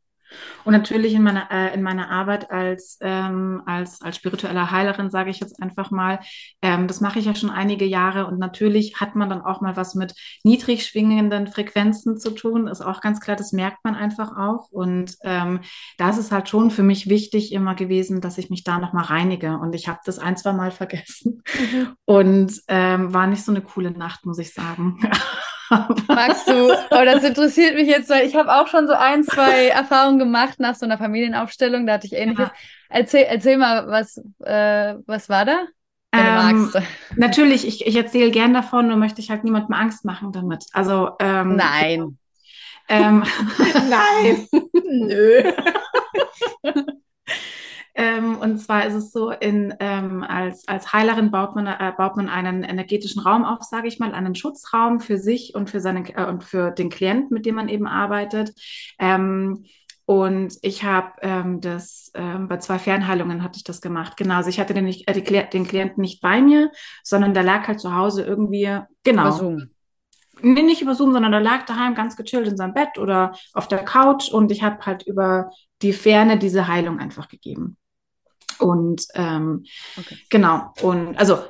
Und natürlich in meiner, äh, in meiner Arbeit als, ähm, als, als spirituelle Heilerin, sage ich jetzt einfach mal, ähm, das mache ich ja schon einige Jahre und natürlich hat man dann auch mal was mit niedrig schwingenden Frequenzen zu tun, ist auch ganz klar, das merkt man einfach auch. Und ähm, da ist es halt schon für mich wichtig immer gewesen, dass ich mich da nochmal reinige. Und ich habe das ein, zwei Mal vergessen mhm. und ähm, war nicht so eine coole Nacht, muss ich sagen. Magst du, oh, das interessiert mich jetzt, weil ich habe auch schon so ein, zwei Erfahrungen gemacht nach so einer Familienaufstellung, da hatte ich ähnliches. Erzähl, erzähl mal, was, äh, was war da? Ähm, natürlich, ich, ich erzähle gern davon, nur möchte ich halt niemandem Angst machen damit. Also ähm, Nein. Ähm, Nein. Nö. Ähm, und zwar ist es so, in, ähm, als, als Heilerin baut man, äh, baut man einen energetischen Raum auf, sage ich mal, einen Schutzraum für sich und für, seine, äh, und für den Klienten, mit dem man eben arbeitet. Ähm, und ich habe ähm, das ähm, bei zwei Fernheilungen hatte ich das gemacht. Genau, also ich hatte den, nicht, äh, den Klienten nicht bei mir, sondern der lag halt zu Hause irgendwie genau. Über Zoom. Nee, nicht über Zoom, sondern der lag daheim ganz gechillt in seinem Bett oder auf der Couch und ich habe halt über die Ferne diese Heilung einfach gegeben. Und ähm, okay. genau, und also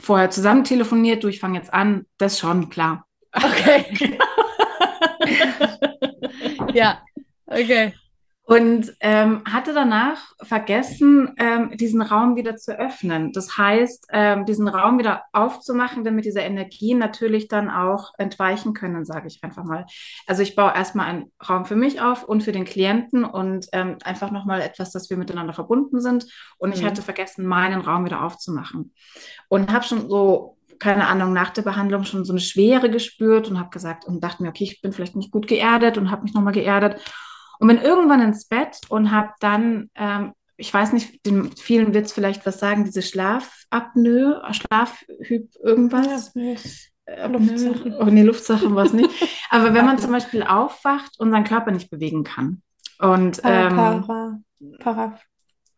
vorher zusammen telefoniert, du, ich fange jetzt an, das schon, klar. Okay. ja, okay und ähm, hatte danach vergessen, ähm, diesen Raum wieder zu öffnen. Das heißt, ähm, diesen Raum wieder aufzumachen, damit diese Energien natürlich dann auch entweichen können, sage ich einfach mal. Also ich baue erstmal einen Raum für mich auf und für den Klienten und ähm, einfach nochmal etwas, dass wir miteinander verbunden sind. Und ich mhm. hatte vergessen, meinen Raum wieder aufzumachen. Und habe schon so keine Ahnung, nach der Behandlung schon so eine Schwere gespürt und habe gesagt und dachte mir, okay, ich bin vielleicht nicht gut geerdet und habe mich nochmal geerdet und bin irgendwann ins Bett und habe dann, ähm, ich weiß nicht, den vielen wird es vielleicht was sagen, diese Schlafapnoe, Schlafhyp, irgendwas. Ja, äh, Luftsachen. Oh nee, Luftsachen war es nicht. Aber wenn man zum Beispiel aufwacht und seinen Körper nicht bewegen kann. Und ähm, para, para.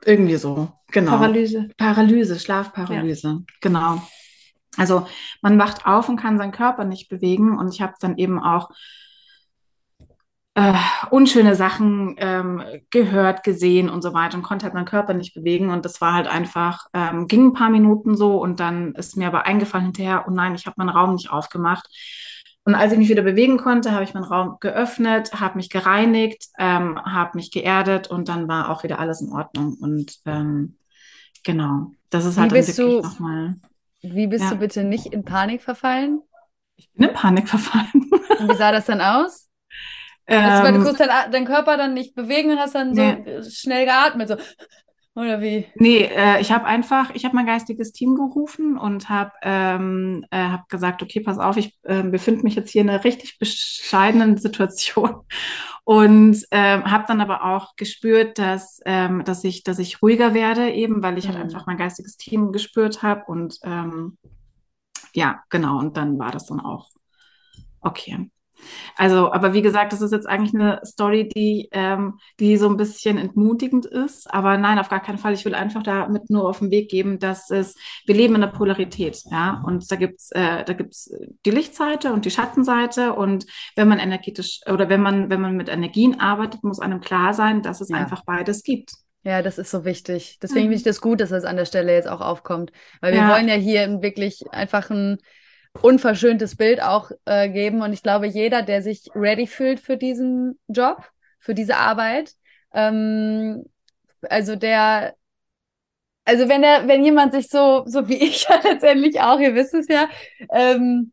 irgendwie so, genau. Paralyse. Paralyse, Schlafparalyse, ja. genau. Also man wacht auf und kann seinen Körper nicht bewegen. Und ich habe dann eben auch äh, unschöne Sachen ähm, gehört, gesehen und so weiter und konnte halt meinen Körper nicht bewegen. Und das war halt einfach, ähm, ging ein paar Minuten so und dann ist mir aber eingefallen hinterher, oh nein, ich habe meinen Raum nicht aufgemacht. Und als ich mich wieder bewegen konnte, habe ich meinen Raum geöffnet, habe mich gereinigt, ähm, habe mich geerdet und dann war auch wieder alles in Ordnung. Und ähm, genau, das ist halt Wie dann bist wirklich nochmal. Wie bist Ja. du bitte nicht in Panik verfallen? Ich bin in Panik verfallen. Und wie sah das dann aus? Also, weil du Ähm, konntest deinen deinen Körper dann nicht bewegen und hast dann so Nee. schnell geatmet, so. Oder wie? Nee, äh, ich habe einfach, ich habe mein geistiges Team gerufen und habe ähm, äh, hab gesagt, okay, pass auf, ich äh, befinde mich jetzt hier in einer richtig bescheidenen Situation und ähm, habe dann aber auch gespürt, dass, ähm, dass ich, dass ich ruhiger werde, eben weil ich halt Mhm. einfach mein geistiges Team gespürt habe und ähm, ja, genau, und dann war das dann auch okay. Also, aber wie gesagt, das ist jetzt eigentlich eine Story, die, ähm, die so ein bisschen entmutigend ist. Aber nein, auf gar keinen Fall. Ich will einfach damit nur auf den Weg geben, dass es, wir leben in der Polarität, ja. Und da gibt's, äh, da gibt's die Lichtseite und die Schattenseite. Und wenn man energetisch oder wenn man, wenn man mit Energien arbeitet, muss einem klar sein, dass es Ja. einfach beides gibt. Ja, das ist so wichtig. Deswegen Mhm. finde ich das gut, dass das an der Stelle jetzt auch aufkommt. Weil wir Ja. wollen ja hier wirklich einfach ein unverschöntes Bild auch äh, geben. Und ich glaube, jeder, der sich ready fühlt für diesen Job, für diese Arbeit, ähm, also der, also wenn der, wenn jemand sich so, so wie ich ja letztendlich auch, ihr wisst es ja, ähm,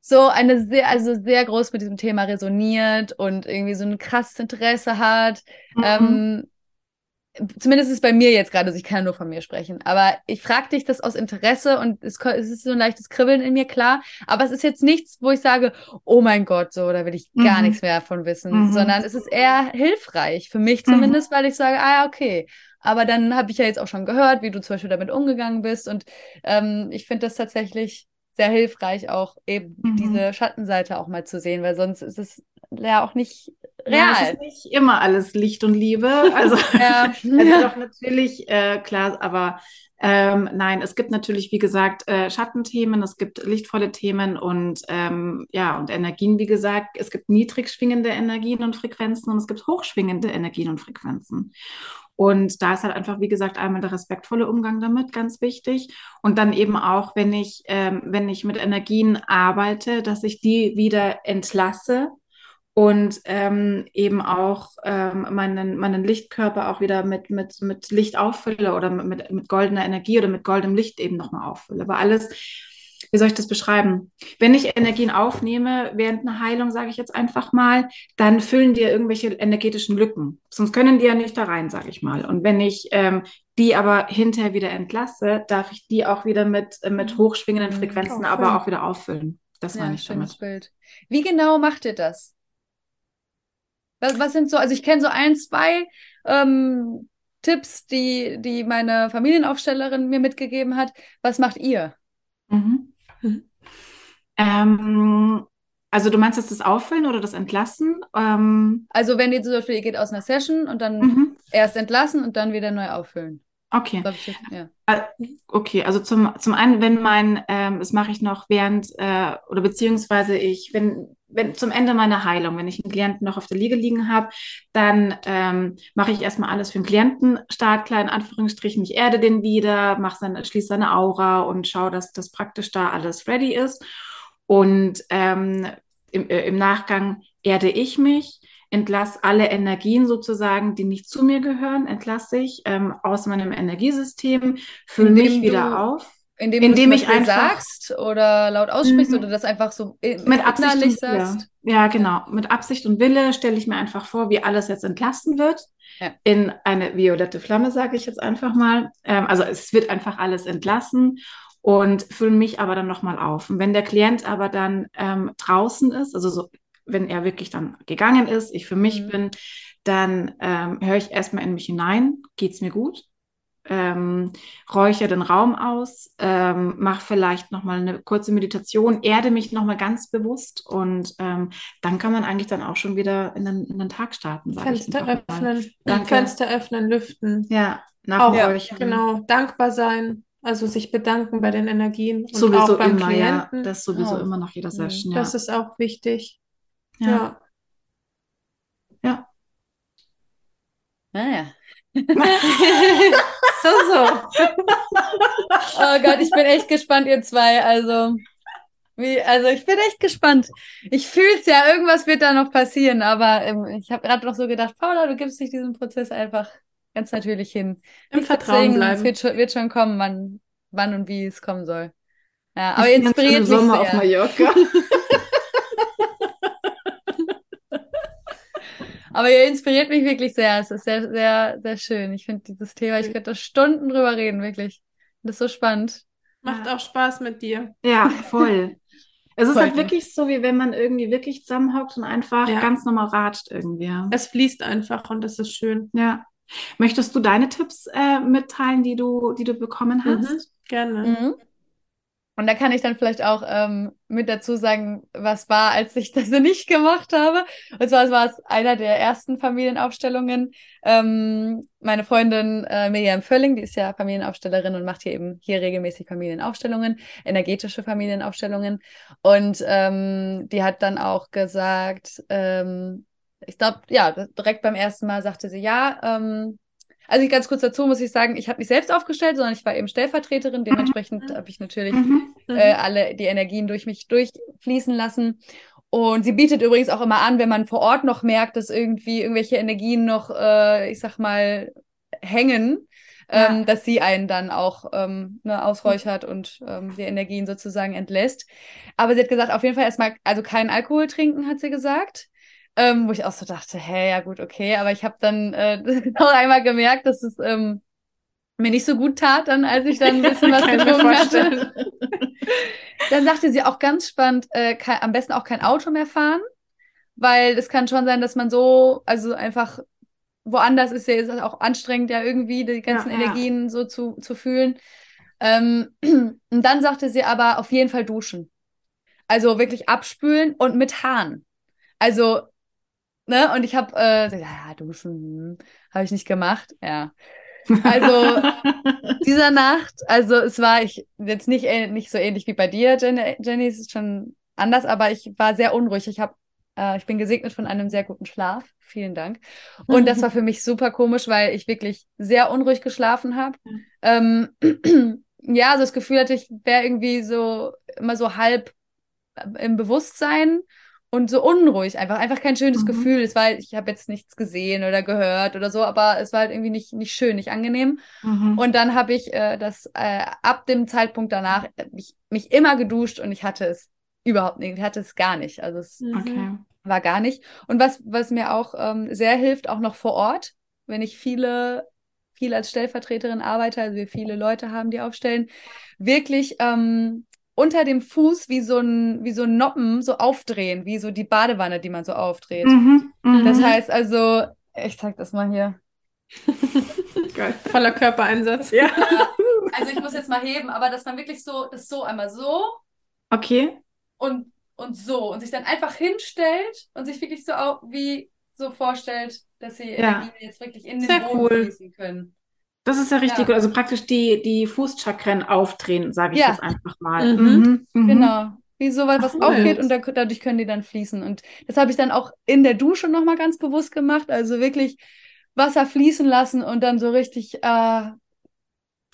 so eine sehr, also sehr groß mit diesem Thema resoniert und irgendwie so ein krasses Interesse hat, Mhm. ähm, zumindest ist es bei mir jetzt gerade, also ich kann nur von mir sprechen, aber ich frage dich das aus Interesse und es, es ist so ein leichtes Kribbeln in mir, klar, aber es ist jetzt nichts, wo ich sage, oh mein Gott, so, da will ich gar Mhm. nichts mehr davon wissen, Mhm. sondern es ist eher hilfreich, für mich Mhm. zumindest, weil ich sage, ah ja, okay. Aber dann habe ich ja jetzt auch schon gehört, wie du zum Beispiel damit umgegangen bist und ähm, ich finde das tatsächlich sehr hilfreich, auch eben Mhm. diese Schattenseite auch mal zu sehen, weil sonst ist es ja auch nicht Ja, es real. ist nicht immer alles Licht und Liebe. Also, Ja. also doch natürlich, äh, klar, aber ähm, nein, es gibt natürlich, wie gesagt, äh, Schattenthemen, es gibt lichtvolle Themen und ähm, ja, und Energien, wie gesagt, es gibt niedrig schwingende Energien und Frequenzen und es gibt hochschwingende Energien und Frequenzen. Und da ist halt einfach, wie gesagt, einmal der respektvolle Umgang damit ganz wichtig. Und dann eben auch, wenn ich, ähm, wenn ich mit Energien arbeite, dass ich die wieder entlasse und ähm, eben auch ähm, meinen, meinen Lichtkörper auch wieder mit, mit, mit Licht auffülle oder mit, mit goldener Energie oder mit goldenem Licht eben nochmal auffülle. Aber alles, wie soll ich das beschreiben? Wenn ich Energien aufnehme während einer Heilung, sage ich jetzt einfach mal, dann füllen die ja irgendwelche energetischen Lücken. Sonst können die ja nicht da rein, sage ich mal. Und wenn ich ähm, die aber hinterher wieder entlasse, darf ich die auch wieder mit, äh, mit hochschwingenden Mhm. Frequenzen Auffüllen. aber auch wieder auffüllen. Das Ja, meine ich schönes damit. Bild. Wie genau macht ihr das? Was, was sind so, also ich kenne so ein, zwei ähm, Tipps, die, die meine Familienaufstellerin mir mitgegeben hat. Was macht ihr? Mhm. Mhm. Ähm, also du meinst jetzt das Auffüllen oder das Entlassen? Ähm, Also wenn ihr zum Beispiel, ihr geht aus einer Session und dann mhm. erst entlassen und dann wieder neu auffüllen. Okay. Ich ja. Okay, also zum, zum einen, wenn mein, ähm, das mache ich noch während, äh, oder beziehungsweise ich, wenn, wenn zum Ende meiner Heilung, wenn ich einen Klienten noch auf der Liege liegen habe, dann ähm, mache ich erstmal alles für den Klienten startklar, in Anführungsstrichen, ich erde den wieder, mache seine, schließe seine Aura und schaue, dass das praktisch da alles ready ist. Und ähm, im, äh, im Nachgang erde ich mich, entlasse alle Energien sozusagen, die nicht zu mir gehören, entlasse ich ähm, aus meinem Energiesystem, fülle mich wieder auf. Indem, Indem du ich einfach- sagst oder laut aussprichst Mhm. oder das einfach so Mit Absicht und Wille. sagst. Ja, genau. Mit Absicht und Wille stelle ich mir einfach vor, wie alles jetzt entlassen wird. Ja. In eine violette Flamme, sage ich jetzt einfach mal. Ähm, also es wird einfach alles entlassen und fülle mich aber dann nochmal auf. Und wenn der Klient aber dann ähm, draußen ist, also so, wenn er wirklich dann gegangen ist, ich für mich Mhm. bin, dann ähm, höre ich erstmal in mich hinein, geht es mir gut? Ähm, räuchere den Raum aus, ähm, mache vielleicht nochmal eine kurze Meditation, erde mich nochmal ganz bewusst und ähm, dann kann man eigentlich dann auch schon wieder in den, in den Tag starten, Fenster öffnen, Danke. Fenster öffnen, lüften. Ja, Auch, nachräuchern. genau, dankbar sein, also sich bedanken bei den Energien und Sowieso auch beim immer, ja. Klienten. Das sowieso Oh. immer nach jeder. Session, ja. Das ist auch wichtig. ja. Ja. Naja. So, so. Oh Gott, ich bin echt gespannt, ihr zwei. Also, wie, also ich bin echt gespannt. Ich fühle es ja, irgendwas wird da noch passieren, aber ähm, ich habe gerade noch so gedacht, Paula, du gibst dich diesem Prozess einfach ganz natürlich hin. Im Nicht Vertrauen bleiben. Es wird schon, wird schon kommen, wann, wann und wie es kommen soll. Ja, aber Ich inspiriert mich Sommer auf sehr. Mallorca. Aber ihr inspiriert mich wirklich sehr. Es ist sehr, sehr, sehr schön. Ich finde dieses Thema, ich könnte da Stunden drüber reden, wirklich. Das ist so spannend. Macht Ja. auch Spaß mit dir. Ja, voll. Es ist halt wirklich so, wie wenn man irgendwie wirklich zusammenhockt und einfach Ja. ganz normal ratscht irgendwie. Es fließt einfach und das ist schön. Ja. Möchtest du deine Tipps äh, mitteilen, die du, die du bekommen Mhm. hast? Gerne. Mhm. Und da kann ich dann vielleicht auch ähm, mit dazu sagen, was war, als ich das nicht gemacht habe. Und zwar war es einer der ersten Familienaufstellungen. Ähm, meine Freundin äh, Miriam Völling, die ist ja Familienaufstellerin und macht hier eben hier regelmäßig Familienaufstellungen, energetische Familienaufstellungen. Und ähm, die hat dann auch gesagt, ähm, ich glaube, ja, direkt beim ersten Mal sagte sie, ja, ähm, also ich ganz kurz dazu muss ich sagen, ich habe nicht selbst aufgestellt, sondern ich war eben Stellvertreterin. Dementsprechend Mhm. habe ich natürlich Mhm. äh, alle die Energien durch mich durchfließen lassen. Und sie bietet übrigens auch immer an, wenn man vor Ort noch merkt, dass irgendwie irgendwelche Energien noch, äh, ich sag mal, hängen, Ja. ähm, dass sie einen dann auch ähm, ne, ausräuchert und ähm, die Energien sozusagen entlässt. Aber sie hat gesagt, auf jeden Fall erstmal, also keinen Alkohol trinken, hat sie gesagt. Ähm, wo ich auch so dachte, hä, ja gut, okay, aber ich habe dann äh, noch einmal gemerkt, dass es ähm, mir nicht so gut tat, dann als ich dann ein bisschen was Kann getrunken hatte. Dann sagte sie auch ganz spannend, äh, kein, am besten auch kein Auto mehr fahren, weil es kann schon sein, dass man so, also einfach woanders ist ja ist es auch anstrengend, ja irgendwie die ganzen Ja, ja. Energien so zu, zu fühlen. Ähm, und dann sagte sie aber auf jeden Fall duschen. Also wirklich abspülen und mit Haaren. Also, ne, und ich habe, äh, ja, duschen, hm, habe ich nicht gemacht, ja. Also, dieser Nacht, also es war ich jetzt nicht, äh, nicht so ähnlich wie bei dir, Jenny, Jenny, es ist schon anders, aber ich war sehr unruhig. Ich habe, äh, ich bin gesegnet von einem sehr guten Schlaf. Vielen Dank. Und das war für mich super komisch, weil ich wirklich sehr unruhig geschlafen habe. Ähm, ja, so das Gefühl hatte, ich wäre irgendwie so immer so halb im Bewusstsein und so unruhig, einfach einfach kein schönes Mhm. Gefühl. Es war, ich habe jetzt nichts gesehen oder gehört oder so, aber es war halt irgendwie nicht nicht schön, nicht angenehm. Mhm. Und dann habe ich äh, das äh, ab dem Zeitpunkt danach äh, mich, mich immer geduscht und ich hatte es überhaupt nicht, ich hatte es gar nicht. Also es Mhm. Okay. war gar nicht. Und was, was mir auch ähm, sehr hilft, auch noch vor Ort, wenn ich viele, viel als Stellvertreterin arbeite, also wir viele Leute haben, die aufstellen, wirklich ähm, unter dem Fuß wie so ein, wie so ein Noppen so aufdrehen, wie so die Badewanne, die man so aufdreht. Mhm. Mhm. Das heißt also, ich zeig das mal hier. Geil. Voller Körpereinsatz. Ja. Also ich muss jetzt mal heben, aber dass man wirklich so, das so einmal so Okay. und, und so und sich dann einfach hinstellt und sich wirklich so auch wie so vorstellt, dass sie Ja. Energien jetzt wirklich in den Sehr Boden cool. fließen können. Das ist ja richtig Ja. gut. Also praktisch die, die Fußchakren aufdrehen, sage ich Ja. jetzt einfach mal. Mhm. Mhm. Genau. Wie so was, was Cool. aufgeht und da, dadurch können die dann fließen. Und das habe ich dann auch in der Dusche nochmal ganz bewusst gemacht. Also wirklich Wasser fließen lassen und dann so richtig äh,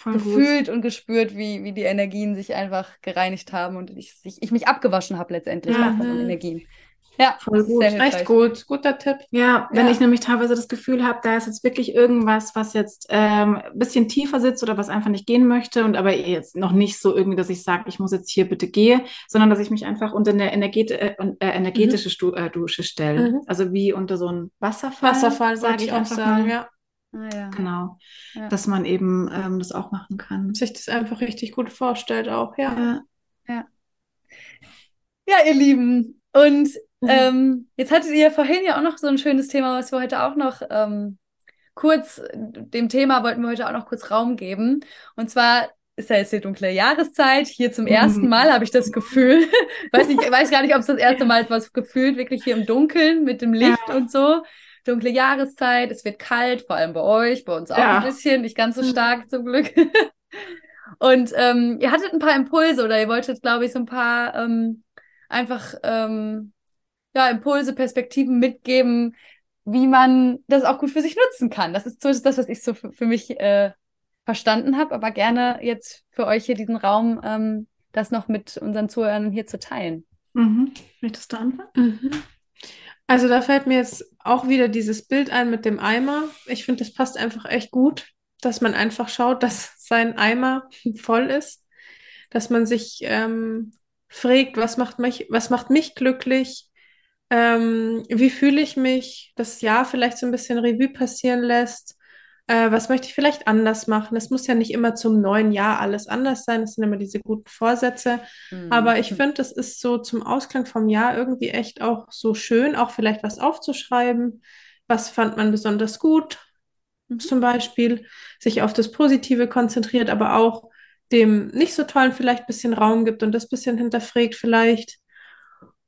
gefühlt und gespürt, wie, wie die Energien sich einfach gereinigt haben und ich, ich, ich mich abgewaschen habe letztendlich Ja. auch von den Mhm. Energien. Ja, Voll das ist gut. Echt gut. Guter Tipp. Ja, wenn Ja. ich nämlich teilweise das Gefühl habe, da ist jetzt wirklich irgendwas, was jetzt ähm, ein bisschen tiefer sitzt oder was einfach nicht gehen möchte und aber jetzt noch nicht so irgendwie, dass ich sage, ich muss jetzt hier bitte gehe, sondern dass ich mich einfach unter eine Energet äh, äh, energetische Stu äh, Dusche stelle. Mhm. Also wie unter so einen Wasserfall, Wasserfall sag wollte ich auch sagen, mal. ja. Ah, ja. Genau, Ja. dass man eben ähm, das auch machen kann. Sich das einfach richtig gut vorstellt auch, ja. Ja. Ja, ihr Lieben. Und Mhm. ähm, jetzt hattet ihr vorhin ja auch noch so ein schönes Thema, was wir heute auch noch ähm, kurz, dem Thema wollten wir heute auch noch kurz Raum geben. Und zwar ist ja jetzt die dunkle Jahreszeit. Hier zum ersten Mhm. Mal habe ich das Gefühl, weiß nicht, weiß gar nicht, ob es das erste Mal was gefühlt, wirklich hier im Dunkeln mit dem Licht und so. Dunkle Jahreszeit, es wird kalt, vor allem bei euch, bei uns auch Ja. ein bisschen, nicht ganz so Mhm. stark zum Glück. Und ähm, ihr hattet ein paar Impulse oder ihr wolltet, glaube ich, so ein paar ähm, einfach ähm, ja, Impulse, Perspektiven mitgeben, wie man das auch gut für sich nutzen kann. Das ist zumindest das, was ich so für, für mich äh, verstanden habe, aber gerne jetzt für euch hier diesen Raum, ähm, das noch mit unseren Zuhörern hier zu teilen. Mhm. Möchtest du anfangen? Mhm. Also da fällt mir jetzt auch wieder dieses Bild ein mit dem Eimer. Ich finde, das passt einfach echt gut, dass man einfach schaut, dass sein Eimer voll ist, dass man sich ähm, fragt, was macht mich, was macht mich glücklich, ähm, wie fühle ich mich, das Jahr vielleicht so ein bisschen Revue passieren lässt, äh, was möchte ich vielleicht anders machen. Es muss ja nicht immer zum neuen Jahr alles anders sein, es sind immer diese guten Vorsätze, Mhm. aber ich finde, es ist so zum Ausklang vom Jahr irgendwie echt auch so schön, auch vielleicht was aufzuschreiben, was fand man besonders gut, Mhm. zum Beispiel, sich auf das Positive konzentriert, aber auch dem nicht so tollen vielleicht ein bisschen Raum gibt und das bisschen hinterfragt vielleicht.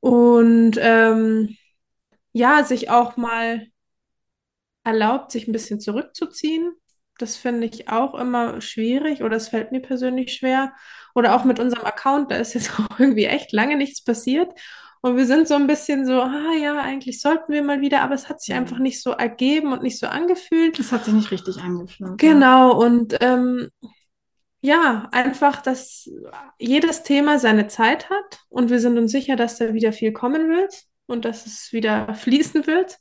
Und ähm, ja, sich auch mal erlaubt, sich ein bisschen zurückzuziehen. Das finde ich auch immer schwierig oder es fällt mir persönlich schwer. Oder auch mit unserem Account, da ist jetzt auch irgendwie echt lange nichts passiert. Und wir sind so ein bisschen so, ah ja, eigentlich sollten wir mal wieder, aber es hat sich einfach nicht so ergeben und nicht so angefühlt. Das hat sich nicht richtig angefühlt. Genau, und ähm, ja, einfach, dass jedes Thema seine Zeit hat und wir sind uns sicher, dass da wieder viel kommen wird und dass es wieder fließen wird,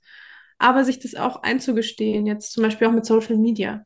aber sich das auch einzugestehen, jetzt zum Beispiel auch mit Social Media,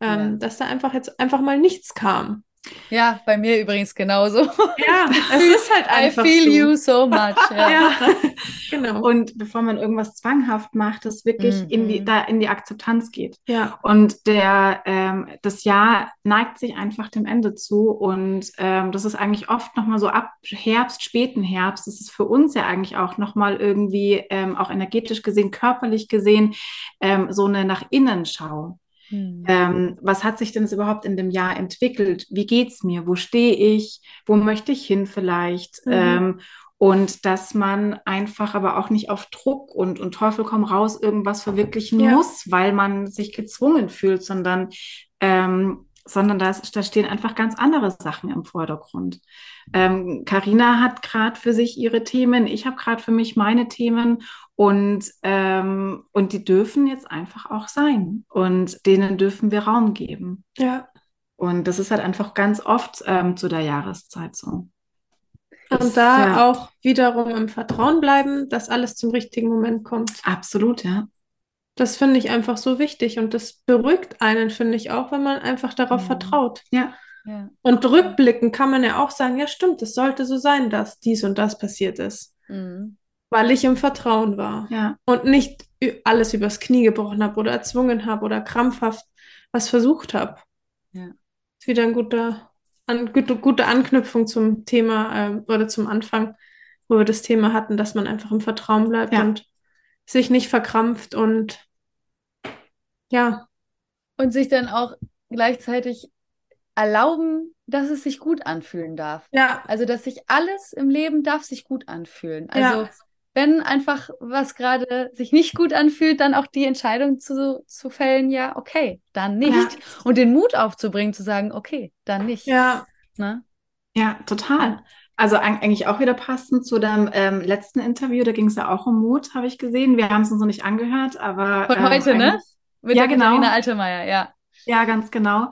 ähm, Ja. dass da einfach jetzt einfach mal nichts kam. Ja, bei mir übrigens genauso. Ja, es ist halt I einfach feel so. you so much. Ja. Ja, genau. Und bevor man irgendwas zwanghaft macht, das wirklich in die, Mhm. da in die Akzeptanz geht. Ja, Und der, ähm, das Jahr neigt sich einfach dem Ende zu. Und ähm, das ist eigentlich oft nochmal so ab Herbst, späten Herbst. Das ist für uns ja eigentlich auch nochmal irgendwie, ähm, auch energetisch gesehen, körperlich gesehen, ähm, so eine nach innen Schau. Hm. Ähm, was hat sich denn überhaupt in dem Jahr entwickelt? Wie geht's mir? Wo stehe ich? Wo möchte ich hin vielleicht? Mhm. Ähm, und dass man einfach aber auch nicht auf Druck und, und Teufel komm raus irgendwas verwirklichen Ja. muss, weil man sich gezwungen fühlt, sondern, ähm, sondern da, ist- da stehen einfach ganz andere Sachen im Vordergrund. Ähm, Carina hat gerade für sich ihre Themen, ich habe gerade für mich meine Themen und, ähm, und die dürfen jetzt einfach auch sein und denen dürfen wir Raum geben. ja. Und das ist halt einfach ganz oft ähm, zu der Jahreszeit so. Das- Und da ja. auch wiederum im Vertrauen bleiben, dass alles zum richtigen Moment kommt. Absolut, ja. Das finde ich einfach so wichtig und das beruhigt einen, finde ich auch, wenn man einfach darauf Mhm. vertraut. Ja, Ja. Und rückblickend kann man ja auch sagen, ja stimmt, es sollte so sein, dass dies und das passiert ist, Mhm. weil ich im Vertrauen war ja, und nicht alles übers Knie gebrochen habe oder erzwungen habe oder krampfhaft was versucht habe. Ja. Ist wieder ein guter, an, gute, gute Anknüpfung zum Thema ähm, oder zum Anfang, wo wir das Thema hatten, dass man einfach im Vertrauen bleibt Ja. und sich nicht verkrampft und ja, Und sich dann auch gleichzeitig erlauben, dass es sich gut anfühlen darf. ja, Also, dass sich alles im Leben darf sich gut anfühlen. Also, Ja. wenn einfach was gerade sich nicht gut anfühlt, dann auch die Entscheidung zu, zu fällen, ja, okay, dann nicht. Und den Mut aufzubringen, zu sagen, okay, dann nicht. ja, Ne? ja, total. Also eig- eigentlich auch wieder passend zu deinem ähm, letzten Interview, da ging es ja auch um Mut, habe ich gesehen. Wir haben es uns noch nicht angehört, aber Von ähm, heute, ne? Mit Ja, der genau. Katharina Altemeyer, ja. Ja, ganz genau.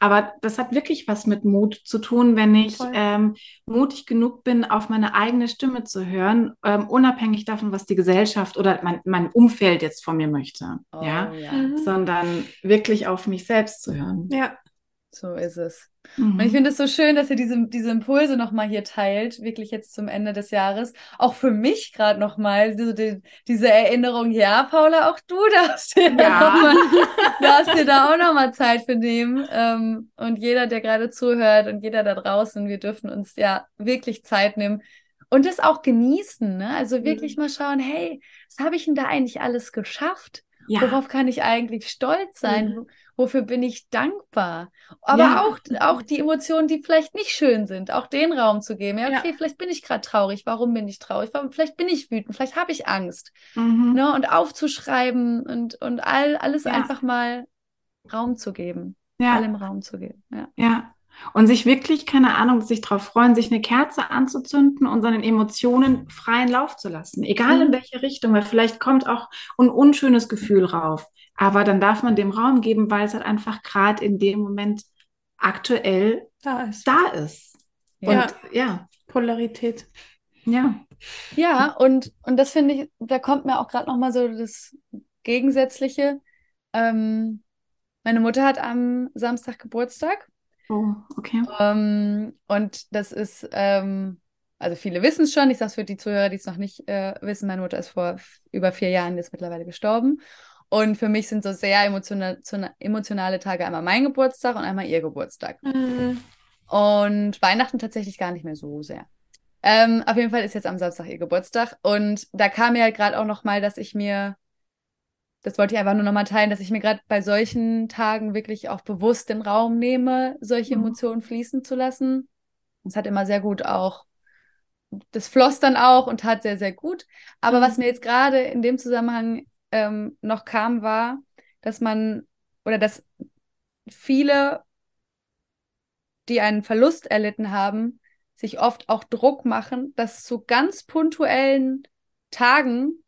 Aber das hat wirklich was mit Mut zu tun, wenn ich ähm, mutig genug bin, auf meine eigene Stimme zu hören, ähm, unabhängig davon, was die Gesellschaft oder mein, mein Umfeld jetzt von mir möchte. Oh, ja, ja. Mhm. sondern wirklich auf mich selbst zu hören. ja, So ist es. Mhm. Und ich finde es so schön, dass ihr diese, diese Impulse nochmal hier teilt, wirklich jetzt zum Ende des Jahres. Auch für mich gerade nochmal, so die, diese Erinnerung, ja, Paula, auch du darfst dir, Ja. noch mal, darfst dir da auch nochmal Zeit für nehmen. Ähm, und jeder, der gerade zuhört und jeder da draußen, wir dürfen uns ja wirklich Zeit nehmen und das auch genießen. Ne? Also wirklich mal schauen, hey, was habe ich denn da eigentlich alles geschafft? Ja, Worauf kann ich eigentlich stolz sein? Wo- Wofür bin ich dankbar? Aber Ja. auch, auch die Emotionen, die vielleicht nicht schön sind, auch den Raum zu geben. Ja, Ja. okay, vielleicht bin ich gerade traurig. Warum bin ich traurig? Warum, vielleicht bin ich wütend. Vielleicht habe ich Angst. mhm. Ne? Und aufzuschreiben und, und all, alles Ja. einfach mal Raum zu geben. ja, Allem Raum zu geben. Ja. ja. Und sich wirklich, keine Ahnung, sich darauf freuen, sich eine Kerze anzuzünden und seinen Emotionen freien Lauf zu lassen. Egal Mhm. in welche Richtung, weil vielleicht kommt auch ein unschönes Gefühl rauf. Aber dann darf man dem Raum geben, weil es halt einfach gerade in dem Moment aktuell Da ist da ist. Und Ja. ja, Polarität. ja. Ja, und, und das finde ich, da kommt mir auch gerade nochmal so das Gegensätzliche. Ähm, meine Mutter hat am Samstag Geburtstag. Oh, okay. Ähm, und das ist, ähm, also viele wissen es schon, ich sage es für die Zuhörer, die es noch nicht äh, wissen, meine Mutter ist vor über vier Jahren jetzt mittlerweile gestorben. Und für mich sind so sehr emotional, zuna- emotionale Tage einmal mein Geburtstag und einmal ihr Geburtstag. Mhm. Und Weihnachten tatsächlich gar nicht mehr so sehr. Ähm, auf jeden Fall ist jetzt am Samstag ihr Geburtstag. Und da kam mir halt gerade auch noch mal, dass ich mir, das wollte ich einfach nur noch mal teilen, dass ich mir gerade bei solchen Tagen wirklich auch bewusst den Raum nehme, solche Mhm. Emotionen fließen zu lassen. Das hat immer sehr gut auch, das floss dann auch und tat sehr, sehr gut. Aber Mhm. was mir jetzt gerade in dem Zusammenhang ähm, noch kam, war, dass man oder dass viele die einen Verlust erlitten haben, sich oft auch Druck machen, dass zu ganz punktuellen Tagen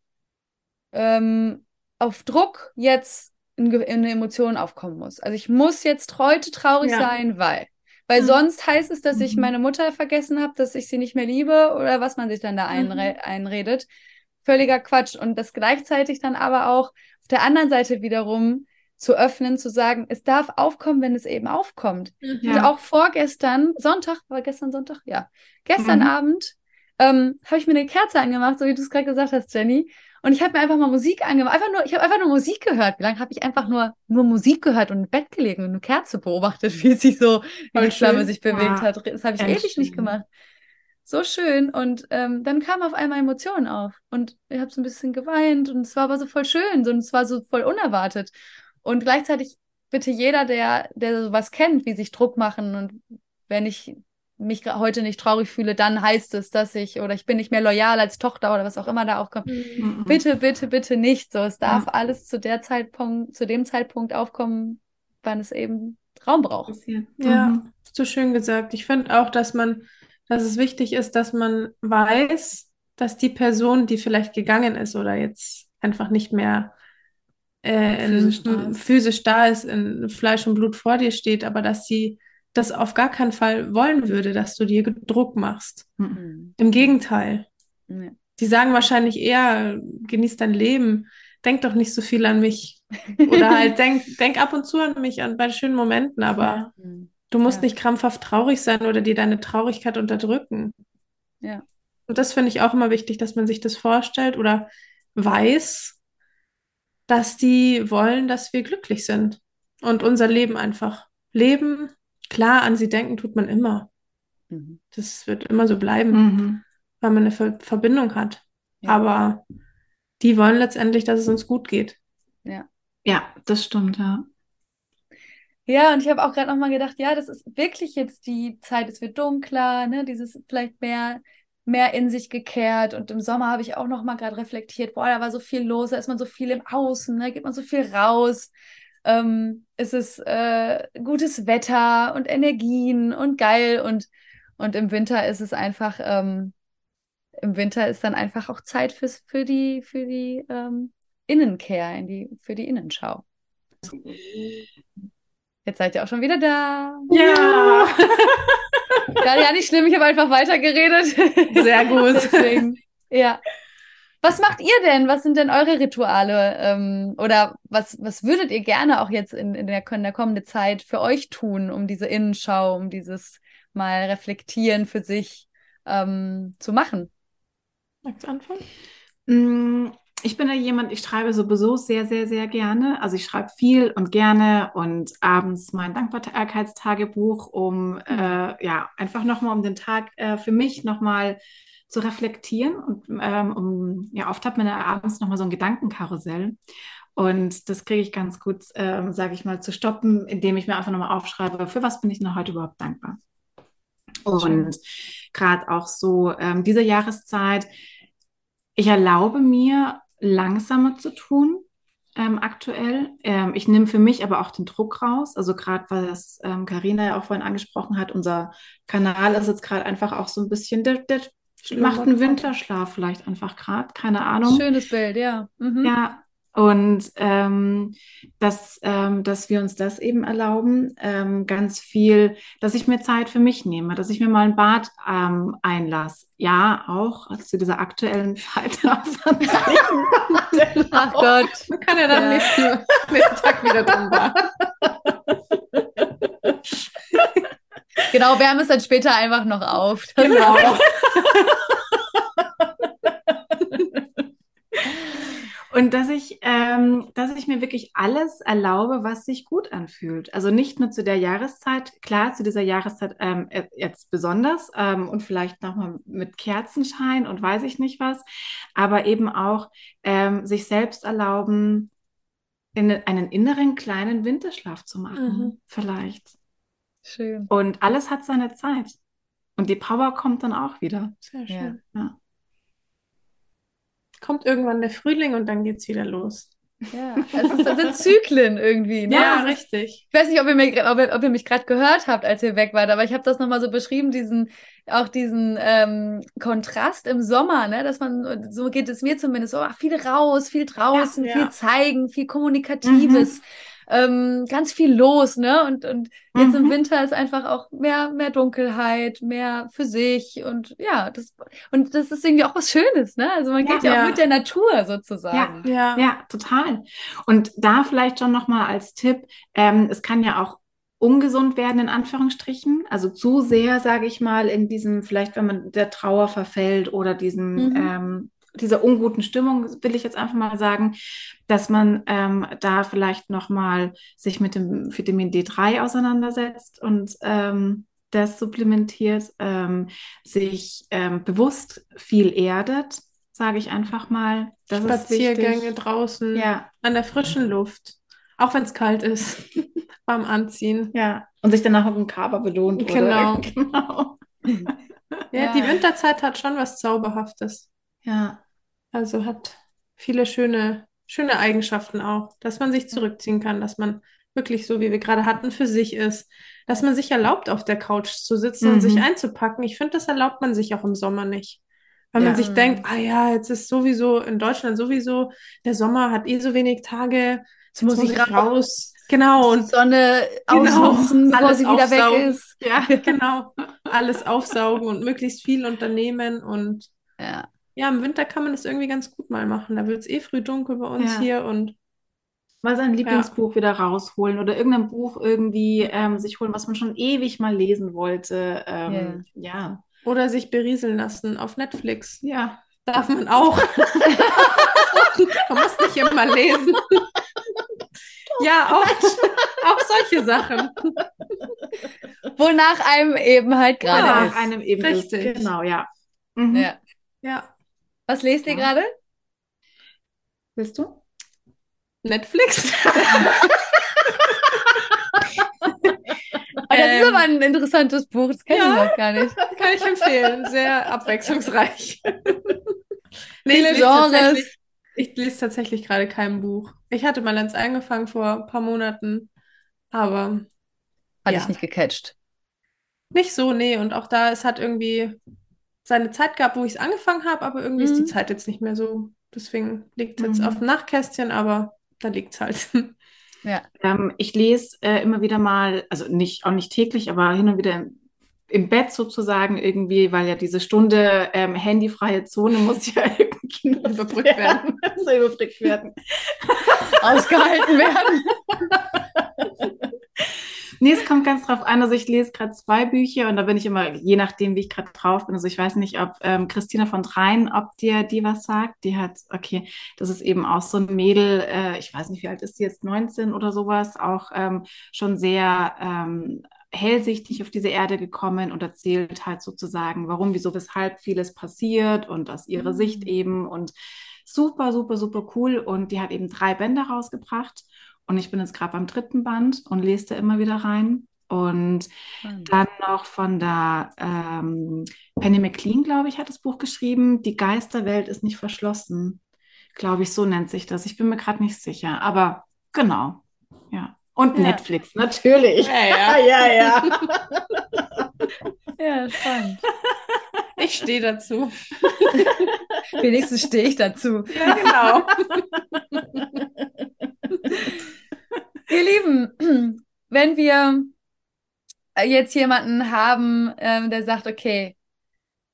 ähm, auf Druck jetzt in, in eine Emotion aufkommen muss. Also ich muss jetzt heute traurig Ja. sein, weil. Weil Mhm. sonst heißt es, dass ich Mhm. meine Mutter vergessen habe, dass ich sie nicht mehr liebe oder was man sich dann da einre einredet. Völliger Quatsch. Und das gleichzeitig dann aber auch auf der anderen Seite wiederum zu öffnen, zu sagen, es darf aufkommen, wenn es eben aufkommt. Mhm. Ja. auch vorgestern, Sonntag, war gestern Sonntag? Ja. Gestern Mhm. Abend ähm, habe ich mir eine Kerze angemacht, so wie du es gerade gesagt hast, Jenny. Und ich habe mir einfach mal Musik angemacht. Einfach nur, ich habe einfach nur Musik gehört. Wie lange habe ich einfach nur, nur Musik gehört und im Bett gelegen und eine Kerze beobachtet, wie sie so, wie die Flamme sich bewegt Ja, hat. Das habe ich ewig nicht gemacht. So schön. Und ähm, dann kam auf einmal Emotionen auf. Und ich habe so ein bisschen geweint und es war aber so voll schön. Und es war so voll unerwartet. Und gleichzeitig bitte jeder, der, der sowas kennt, wie sich Druck machen und wenn ich mich heute nicht traurig fühle, dann heißt es, dass ich oder ich bin nicht mehr loyal als Tochter oder was auch immer da aufkommt. Mhm. Mhm. Bitte, bitte, bitte nicht so. Es darf Ja. alles zu der Zeitpunkt, zu dem Zeitpunkt aufkommen, wann es eben Raum braucht. Ja, Mhm. hast du schön gesagt. Ich finde auch, dass man, dass es wichtig ist, dass man weiß, dass die Person, die vielleicht gegangen ist oder jetzt einfach nicht mehr äh, in, Physisch da ist. physisch da ist, in Fleisch und Blut vor dir steht, aber dass sie das auf gar keinen Fall wollen würde, dass du dir Druck machst. Mhm. Im Gegenteil. Ja. Die sagen wahrscheinlich eher, genieß dein Leben, denk doch nicht so viel an mich. Oder halt denk, denk ab und zu an mich, an bei schönen Momenten, aber Mhm. du musst Ja. nicht krampfhaft traurig sein oder dir deine Traurigkeit unterdrücken. Ja. Und das finde ich auch immer wichtig, dass man sich das vorstellt oder weiß, dass die wollen, dass wir glücklich sind und unser Leben einfach leben. Klar, an sie denken tut man immer. Mhm. Das wird immer so bleiben, Mhm. weil man eine Ver Verbindung hat. Ja. Aber die wollen letztendlich, dass es uns gut geht. Ja, das stimmt, ja. Ja, und ich habe auch gerade nochmal gedacht, ja, das ist wirklich jetzt die Zeit, es wird dunkler, ne, dieses vielleicht mehr, mehr in sich gekehrt. Und im Sommer habe ich auch nochmal gerade reflektiert, boah, da war so viel los, da ist man so viel im Außen, ne, geht man so viel raus. Ähm, es ist äh, gutes Wetter und Energien und geil. Und, und im Winter ist es einfach, ähm, im Winter ist dann einfach auch Zeit fürs, für die, für die ähm, Innenkehr, in die, für die Innenschau. Jetzt seid ihr auch schon wieder da. Ja, Ja, ja, nicht schlimm, ich habe einfach weitergeredet. sehr gut. Deswegen, ja. Was macht ihr denn? Was sind denn eure Rituale? Ähm, oder was, was würdet ihr gerne auch jetzt in, in, der, in der kommenden Zeit für euch tun, um diese Innenschau, um dieses mal reflektieren für sich ähm, zu machen? Magst du anfangen? Mm, Ich bin ja jemand, ich schreibe sowieso sehr, sehr, sehr gerne. Also ich schreibe viel und gerne und abends mein Dankbarkeitstagebuch, um äh, ja einfach nochmal um den Tag äh, für mich nochmal zu reflektieren und ähm, um ja oft hat man ja abends nochmal so ein Gedankenkarussell und das kriege ich ganz gut, ähm, sage ich mal, zu stoppen, indem ich mir einfach nochmal aufschreibe, für was bin ich denn heute überhaupt dankbar? Und gerade auch so ähm, diese Jahreszeit, ich erlaube mir, langsamer zu tun, ähm, aktuell. Ähm, ich nehme für mich aber auch den Druck raus. Also gerade, was Karina ähm, ja auch vorhin angesprochen hat, unser Kanal ist jetzt gerade einfach auch so ein bisschen, der, der macht einen Winterschlaf vielleicht einfach gerade, keine Ahnung. Schönes Bild, ja. Mhm. Ja, und ähm, dass, ähm, dass wir uns das eben erlauben, ähm, ganz viel, dass ich mir Zeit für mich nehme, dass ich mir mal ein Bad ähm, einlasse. Ja, auch zu dieser aktuellen Zeit. Ach Gott. Man kann ja dann ja. Nächsten, nächsten Tag wieder drin baden. Genau, wärmen es dann später einfach noch auf. Das genau. Und dass ich, ähm, dass ich mir wirklich alles erlaube, was sich gut anfühlt. Also nicht nur zu der Jahreszeit, klar, zu dieser Jahreszeit ähm, jetzt besonders ähm, und vielleicht nochmal mit Kerzenschein und weiß ich nicht was, aber eben auch ähm, sich selbst erlauben, in einen inneren kleinen Winterschlaf zu machen, mhm. vielleicht. Schön. Und alles hat seine Zeit. Und die Power kommt dann auch wieder. Sehr schön. Ja. Kommt irgendwann der Frühling und dann geht es wieder los. Ja, es, ist, sind Zyklen irgendwie. Ne? Ja, richtig. Ich weiß nicht, ob ihr, mich, ob ihr, ob ihr mich gerade gehört habt, als ihr weg wart, aber ich habe das nochmal so beschrieben, diesen, auch diesen ähm, Kontrast im Sommer, ne? dass man, so geht es mir zumindest, ach, viel raus, viel draußen, ja, ja. viel zeigen, viel Kommunikatives. Mhm ähm, ganz viel los, ne? Und, und jetzt mhm. im Winter ist einfach auch mehr, mehr Dunkelheit, mehr für sich und ja, das, und das ist irgendwie auch was Schönes, ne? Also man geht ja, ja auch mit der Natur sozusagen. Ja, ja, ja total. Und da vielleicht schon nochmal als Tipp, ähm, es kann ja auch ungesund werden, in Anführungsstrichen. Also zu sehr, sage ich mal, in diesem, vielleicht wenn man der Trauer verfällt oder diesen mhm. ähm, dieser unguten Stimmung, will ich jetzt einfach mal sagen, dass man ähm, da vielleicht nochmal sich mit dem Vitamin D3 auseinandersetzt und ähm, das supplementiert, ähm, sich ähm, bewusst viel erdet, sage ich einfach mal. Das Spaziergänge draußen, ja. an der frischen Luft, auch wenn es kalt ist, beim Anziehen. Ja, und sich danach mit einem Kaba belohnt. Genau. genau. ja, ja, die Winterzeit hat schon was Zauberhaftes. Ja. Also hat viele schöne, schöne Eigenschaften auch, dass man sich zurückziehen kann, dass man wirklich so, wie wir gerade hatten, für sich ist, dass man sich erlaubt, auf der Couch zu sitzen mhm. und sich mhm. einzupacken. Ich finde, das erlaubt man sich auch im Sommer nicht. Weil ja. man sich denkt, ah ja, jetzt ist sowieso in Deutschland sowieso, der Sommer hat eh so wenig Tage, jetzt muss, muss ich raus. raus. Genau. Und Sonne genau. ausnutzen, bevor sie wieder aufsaugen. weg ist. Ja, genau. Alles aufsaugen und möglichst viel unternehmen und ja. Ja, im Winter kann man das irgendwie ganz gut mal machen. Da wird es eh früh dunkel bei uns ja. hier und mal sein Lieblingsbuch ja. wieder rausholen oder irgendein Buch irgendwie ähm, sich holen, was man schon ewig mal lesen wollte. Ähm, yeah. Ja. Oder sich berieseln lassen auf Netflix. Ja. Darf man auch. man muss nicht immer lesen. ja, auch, auch solche Sachen. Wonach einem eben halt gerade ja, ist. einem eben Richtig. Ist. Genau, ja. Mhm. Ja. Ja. Was lest ihr gerade? Willst du? Netflix. Oh, das ähm, ist aber ein interessantes Buch, das kenne ja, ich noch gar nicht. Kann ich empfehlen, sehr abwechslungsreich. nee, Viele ich Genres. Ich lese tatsächlich gerade kein Buch. Ich hatte mal eins angefangen vor ein paar Monaten, aber. Hat ja. ich nicht gecatcht. Nicht so, nee. Und auch da, es hat irgendwie seine Zeit gehabt, wo ich es angefangen habe, aber irgendwie mhm. ist die mhm. Zeit jetzt nicht mehr so. Deswegen liegt es jetzt mhm. auf dem Nachtkästchen, aber da liegt es halt. Ja. Ähm, ich lese äh, immer wieder mal, also nicht, auch nicht täglich, aber hin und wieder im, im Bett sozusagen irgendwie, weil ja diese Stunde ähm, handyfreie Zone muss ja irgendwie überbrückt werden. so überbrückt werden. Ausgehalten werden. Nee, es kommt ganz drauf an. Also ich lese gerade zwei Bücher und da bin ich immer, je nachdem, wie ich gerade drauf bin. Also ich weiß nicht, ob ähm, Christina von Dreien, ob dir die was sagt. Die hat, okay, das ist eben auch so ein Mädel, äh, ich weiß nicht, wie alt ist die jetzt, 19 oder sowas, auch ähm, schon sehr ähm, hellsichtig auf diese Erde gekommen und erzählt halt sozusagen, warum, wieso, weshalb vieles passiert und aus ihrer mhm. Sicht eben und super, super, super cool. Und die hat eben drei Bände rausgebracht. Und ich bin jetzt gerade beim dritten Band und lese da immer wieder rein. Und dann noch von der ähm, Penny McLean, glaube ich, hat das Buch geschrieben. Die Geisterwelt ist nicht verschlossen. Glaube ich, so nennt sich das. Ich bin mir gerade nicht sicher, aber genau. Ja. Und Ja. Netflix, natürlich. Ja, ja. ja, ja. Ja, spannend. Ich stehe dazu. Wenigstens stehe ich dazu. Ja, genau. Ihr Lieben, wenn wir jetzt jemanden haben, ähm, der sagt, okay,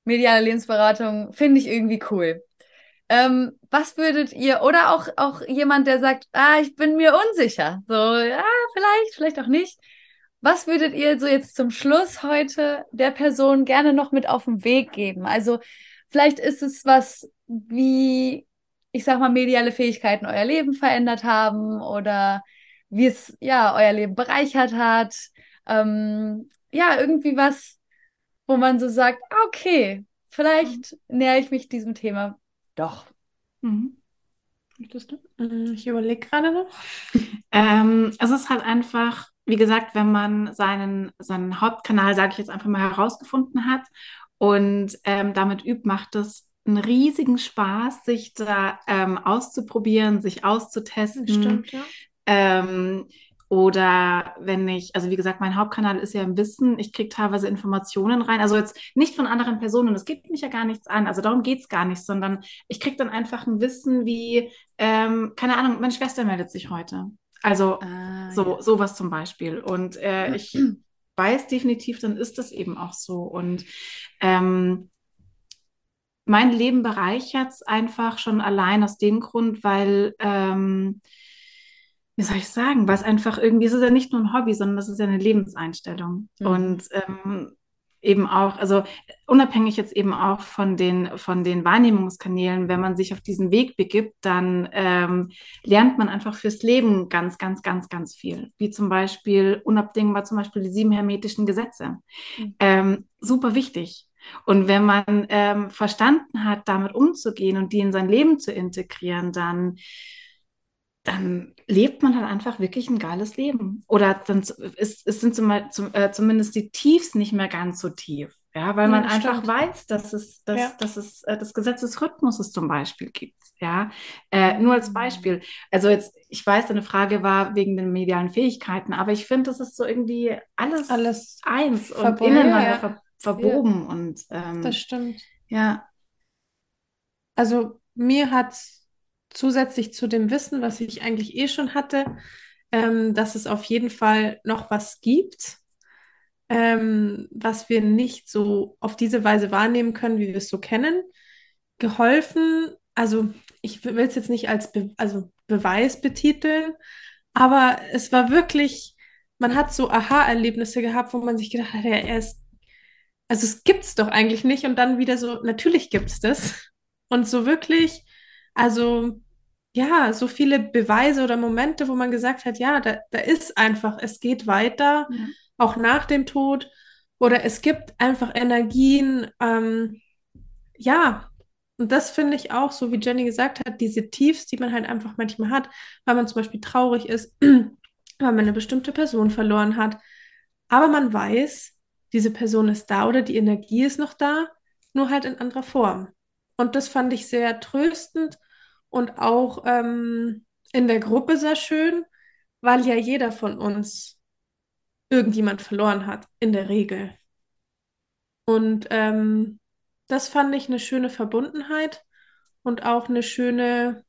mediale Lebensberatung finde ich irgendwie cool. Ähm, was würdet ihr, oder auch, auch jemand, der sagt, ah, ich bin mir unsicher. So, ja, vielleicht, vielleicht auch nicht. Was würdet ihr so jetzt zum Schluss heute der Person gerne noch mit auf den Weg geben? Also, vielleicht ist es was wie, ich sag mal, mediale Fähigkeiten euer Leben verändert haben oder wie es ja euer Leben bereichert hat. Ähm, ja, irgendwie was, wo man so sagt, ah, okay, vielleicht nähere ich mich diesem Thema doch. Mhm. Mm, Ich überlege gerade noch. Ähm, es ist halt einfach, wie gesagt, wenn man seinen, seinen Hauptkanal, sage ich jetzt einfach mal, herausgefunden hat und ähm, damit übt, macht es einen riesigen Spaß, sich da ähm, auszuprobieren, sich auszutesten. Stimmt, ja. Ähm, oder wenn ich, also wie gesagt, mein Hauptkanal ist ja im Wissen, ich kriege teilweise Informationen rein, also jetzt nicht von anderen Personen, es geht mich ja gar nichts an, also darum geht es gar nicht, sondern ich kriege dann einfach ein Wissen wie, ähm, keine Ahnung, meine Schwester meldet sich heute. Also Ah, so, ja. sowas zum Beispiel. Und äh, ich weiß definitiv, dann ist das eben auch so. Und ähm, mein Leben bereichert es einfach schon allein aus dem Grund, weil, ähm, wie soll ich sagen, weil es einfach irgendwie, es ist ja nicht nur ein Hobby, sondern das ist ja eine Lebenseinstellung. Mhm. Und ähm, eben auch, also unabhängig jetzt eben auch von den, von den Wahrnehmungskanälen, wenn man sich auf diesen Weg begibt, dann ähm, lernt man einfach fürs Leben ganz, ganz, ganz, ganz viel. Wie zum Beispiel unabdingbar zum Beispiel die sieben hermetischen Gesetze. Mhm. Ähm, super wichtig. Und wenn man ähm, verstanden hat, damit umzugehen und die in sein Leben zu integrieren, dann, dann lebt man halt einfach wirklich ein geiles Leben. Oder dann es, es sind zum, zum, äh, zumindest die Tiefs nicht mehr ganz so tief. Ja, weil Ja, man das einfach stimmt. weiß, dass es, dass, Ja. dass es äh, das Gesetz des Rhythmuses zum Beispiel gibt. Ja, äh, nur Mhm. als Beispiel. Also jetzt, ich weiß, deine Frage war wegen den medialen Fähigkeiten, aber ich finde, das ist so irgendwie alles, Alles eins und verbunden, ineinander ja. Ver verwoben und ähm, Das stimmt. ja. Also mir hat zusätzlich zu dem Wissen, was ich eigentlich eh schon hatte, ähm, dass es auf jeden Fall noch was gibt, ähm, was wir nicht so auf diese Weise wahrnehmen können, wie wir es so kennen, geholfen. Also ich will es jetzt nicht als Be also Beweis betiteln, aber es war wirklich, man hat so Aha-Erlebnisse gehabt, wo man sich gedacht hat, ja, er ist, also es gibt's doch eigentlich nicht und dann wieder so, natürlich gibt's das. Und so wirklich, also ja, so viele Beweise oder Momente, wo man gesagt hat, ja, da, da ist einfach, es geht weiter, Ja. auch nach dem Tod. Oder es gibt einfach Energien, ähm, ja, und das finde ich auch, so wie Jenny gesagt hat, diese Tiefs, die man halt einfach manchmal hat, weil man zum Beispiel traurig ist, weil man eine bestimmte Person verloren hat. Aber man weiß, diese Person ist da oder die Energie ist noch da, nur halt in anderer Form. Und das fand ich sehr tröstend und auch ähm, in der Gruppe sehr schön, weil ja jeder von uns irgendjemand verloren hat, in der Regel. Und ähm, das fand ich eine schöne Verbundenheit und auch eine schöne,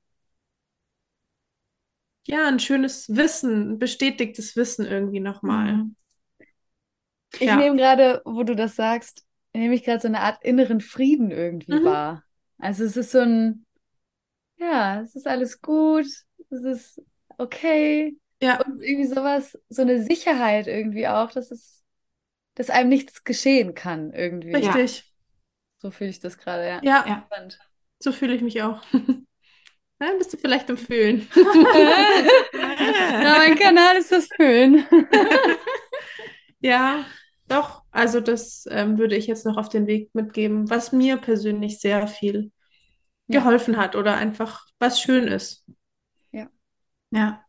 ja, ein schönes Wissen, ein bestätigtes Wissen irgendwie nochmal. Mhm. Ich Ja. nehme gerade, wo du das sagst, nehme ich gerade so eine Art inneren Frieden irgendwie Mhm. wahr. Also es ist so ein, ja, es ist alles gut, es ist okay. Ja, Und irgendwie sowas, so eine Sicherheit irgendwie auch, dass es, dass einem nichts geschehen kann irgendwie. Ja. richtig. So fühle ich das gerade, ja. Ja, Ja. So fühle ich mich auch. Ja, bist du vielleicht im Fühlen. Ja, mein Kanal ist das Fühlen. Ja, doch. Also das ähm, würde ich jetzt noch auf den Weg mitgeben, was mir persönlich sehr viel Ja. geholfen hat oder einfach was schön ist. Ja.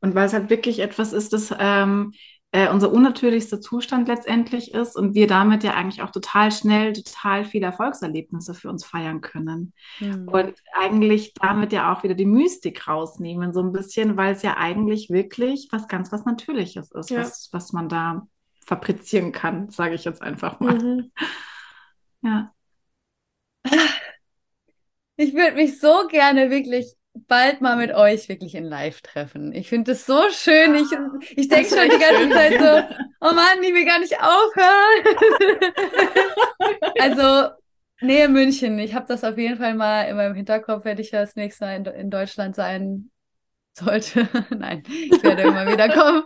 Und weil es halt wirklich etwas ist, das ähm, äh, unser unnatürlichster Zustand letztendlich ist und wir damit ja eigentlich auch total schnell total viele Erfolgserlebnisse für uns feiern können. Mhm. Und eigentlich damit ja auch wieder die Mystik rausnehmen, so ein bisschen, weil es ja eigentlich wirklich was ganz was Natürliches ist, ja. was, was man da fabrizieren kann, sage ich jetzt einfach mal. Mhm. Ja. Ich würde mich so gerne wirklich bald mal mit euch wirklich in Live treffen. Ich finde es so schön. Ich, ich denke schon die ganze schön. Zeit so, oh Mann, ich will gar nicht aufhören. also, Nähe München. Ich habe das auf jeden Fall mal in meinem Hinterkopf, wenn ich das nächste Mal in, in Deutschland sein sollte. Nein, ich werde immer wieder kommen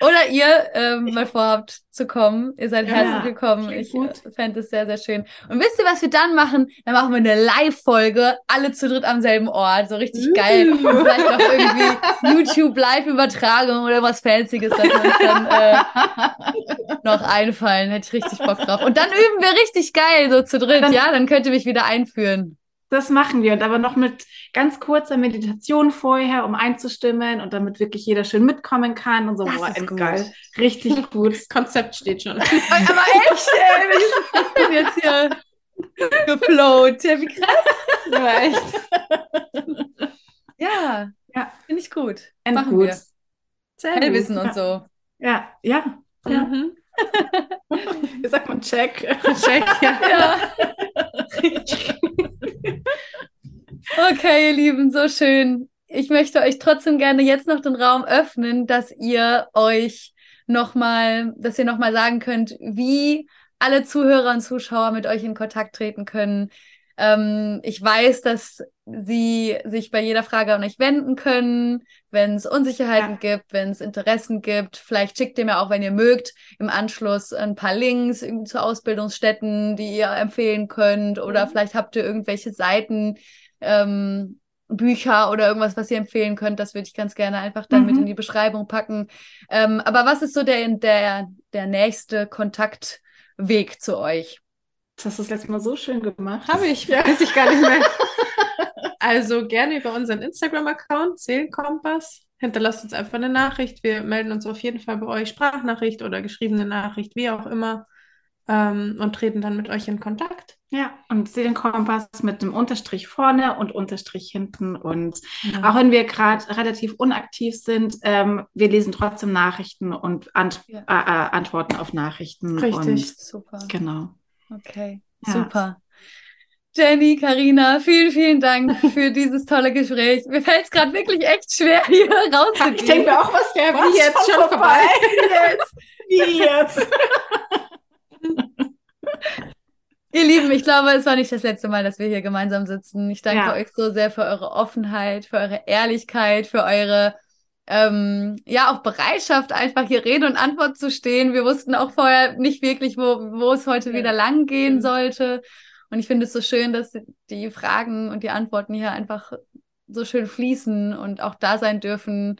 oder ihr ähm, mal vorhabt zu kommen, ihr seid ja, herzlich willkommen. Ich äh, fände es sehr, sehr schön. Und wisst ihr, was wir dann machen? Dann machen wir eine Live-Folge, alle zu dritt am selben Ort. So richtig uh. geil. Und vielleicht noch irgendwie YouTube-Live-Übertragung oder was Fancyes, wir uns dann äh, noch einfallen. Hätte ich richtig Bock drauf. Und dann üben wir richtig geil, so zu dritt, ja? Dann könnt ihr mich wieder einführen. Das machen wir und aber noch mit ganz kurzer Meditation vorher, um einzustimmen und damit wirklich jeder schön mitkommen kann und so. Das Boah, ist gut. geil. Richtig gut. Das Konzept steht schon. aber echt, ey, ich bin jetzt hier geflowt. Ja, wie krass. Ja, echt. Ja, ja. finde ich gut. End machen gut. wir. Sehr Hellwissen gut. und so. Ja, ja. ja. Mhm. Wie sagt man Check? Check, ja. ja. Okay, ihr Lieben, so schön. Ich möchte euch trotzdem gerne jetzt noch den Raum öffnen, dass ihr euch nochmal, dass ihr nochmal sagen könnt, wie alle Zuhörer und Zuschauer mit euch in Kontakt treten können. Ähm, ich weiß, dass sie sich bei jeder Frage an euch wenden können, wenn es Unsicherheiten ja. gibt, wenn es Interessen gibt. Vielleicht schickt ihr mir auch, wenn ihr mögt, im Anschluss ein paar Links zu Ausbildungsstätten, die ihr empfehlen könnt. Oder mhm. vielleicht habt ihr irgendwelche Seiten, ähm, Bücher oder irgendwas, was ihr empfehlen könnt, das würde ich ganz gerne einfach dann mhm. mit in die Beschreibung packen. Ähm, aber was ist so der, der, der nächste Kontaktweg zu euch? Das hast du das letzte Mal so schön gemacht. Habe ich, ja. weiß ich gar nicht mehr. also gerne über unseren Instagram-Account, Seelenkompass. Hinterlasst uns einfach eine Nachricht. Wir melden uns auf jeden Fall bei euch, Sprachnachricht oder geschriebene Nachricht, wie auch immer, ähm, und treten dann mit euch in Kontakt. Ja, und Seelenkompass mit einem Unterstrich vorne und Unterstrich hinten. Und ja. auch wenn wir gerade relativ unaktiv sind, ähm, wir lesen trotzdem Nachrichten und ant ja. äh, äh, antworten auf Nachrichten. Richtig, und, super. Genau. Okay, ja. super. Jenny, Karina, vielen, vielen Dank für dieses tolle Gespräch. Mir fällt es gerade wirklich echt schwer, hier rauszugehen. Ich denke mir auch, was wäre wie jetzt schon vorbei? Wie jetzt? Wie jetzt? Ihr Lieben, ich glaube, es war nicht das letzte Mal, dass wir hier gemeinsam sitzen. Ich danke ja. euch so sehr für eure Offenheit, für eure Ehrlichkeit, für eure ähm, ja auch Bereitschaft, einfach hier Rede und Antwort zu stehen. Wir wussten auch vorher nicht wirklich, wo, wo es heute ja. wieder lang gehen ja. sollte. Und ich finde es so schön, dass die Fragen und die Antworten hier einfach so schön fließen und auch da sein dürfen.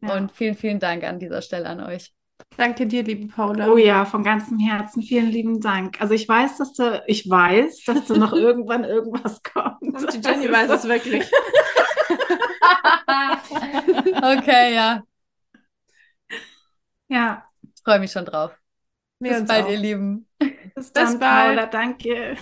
Und vielen, vielen Dank an dieser Stelle an euch. Danke dir, liebe Paula. Oh ja, von ganzem Herzen vielen lieben Dank. Also ich weiß, dass du, ich weiß, dass du noch irgendwann irgendwas kommt. Und die Jenny weiß es wirklich. okay, ja. Ja. Ich freue mich schon drauf. Wir Bis bald, auch. ihr Lieben. Bis, Bis bald. Paula, danke.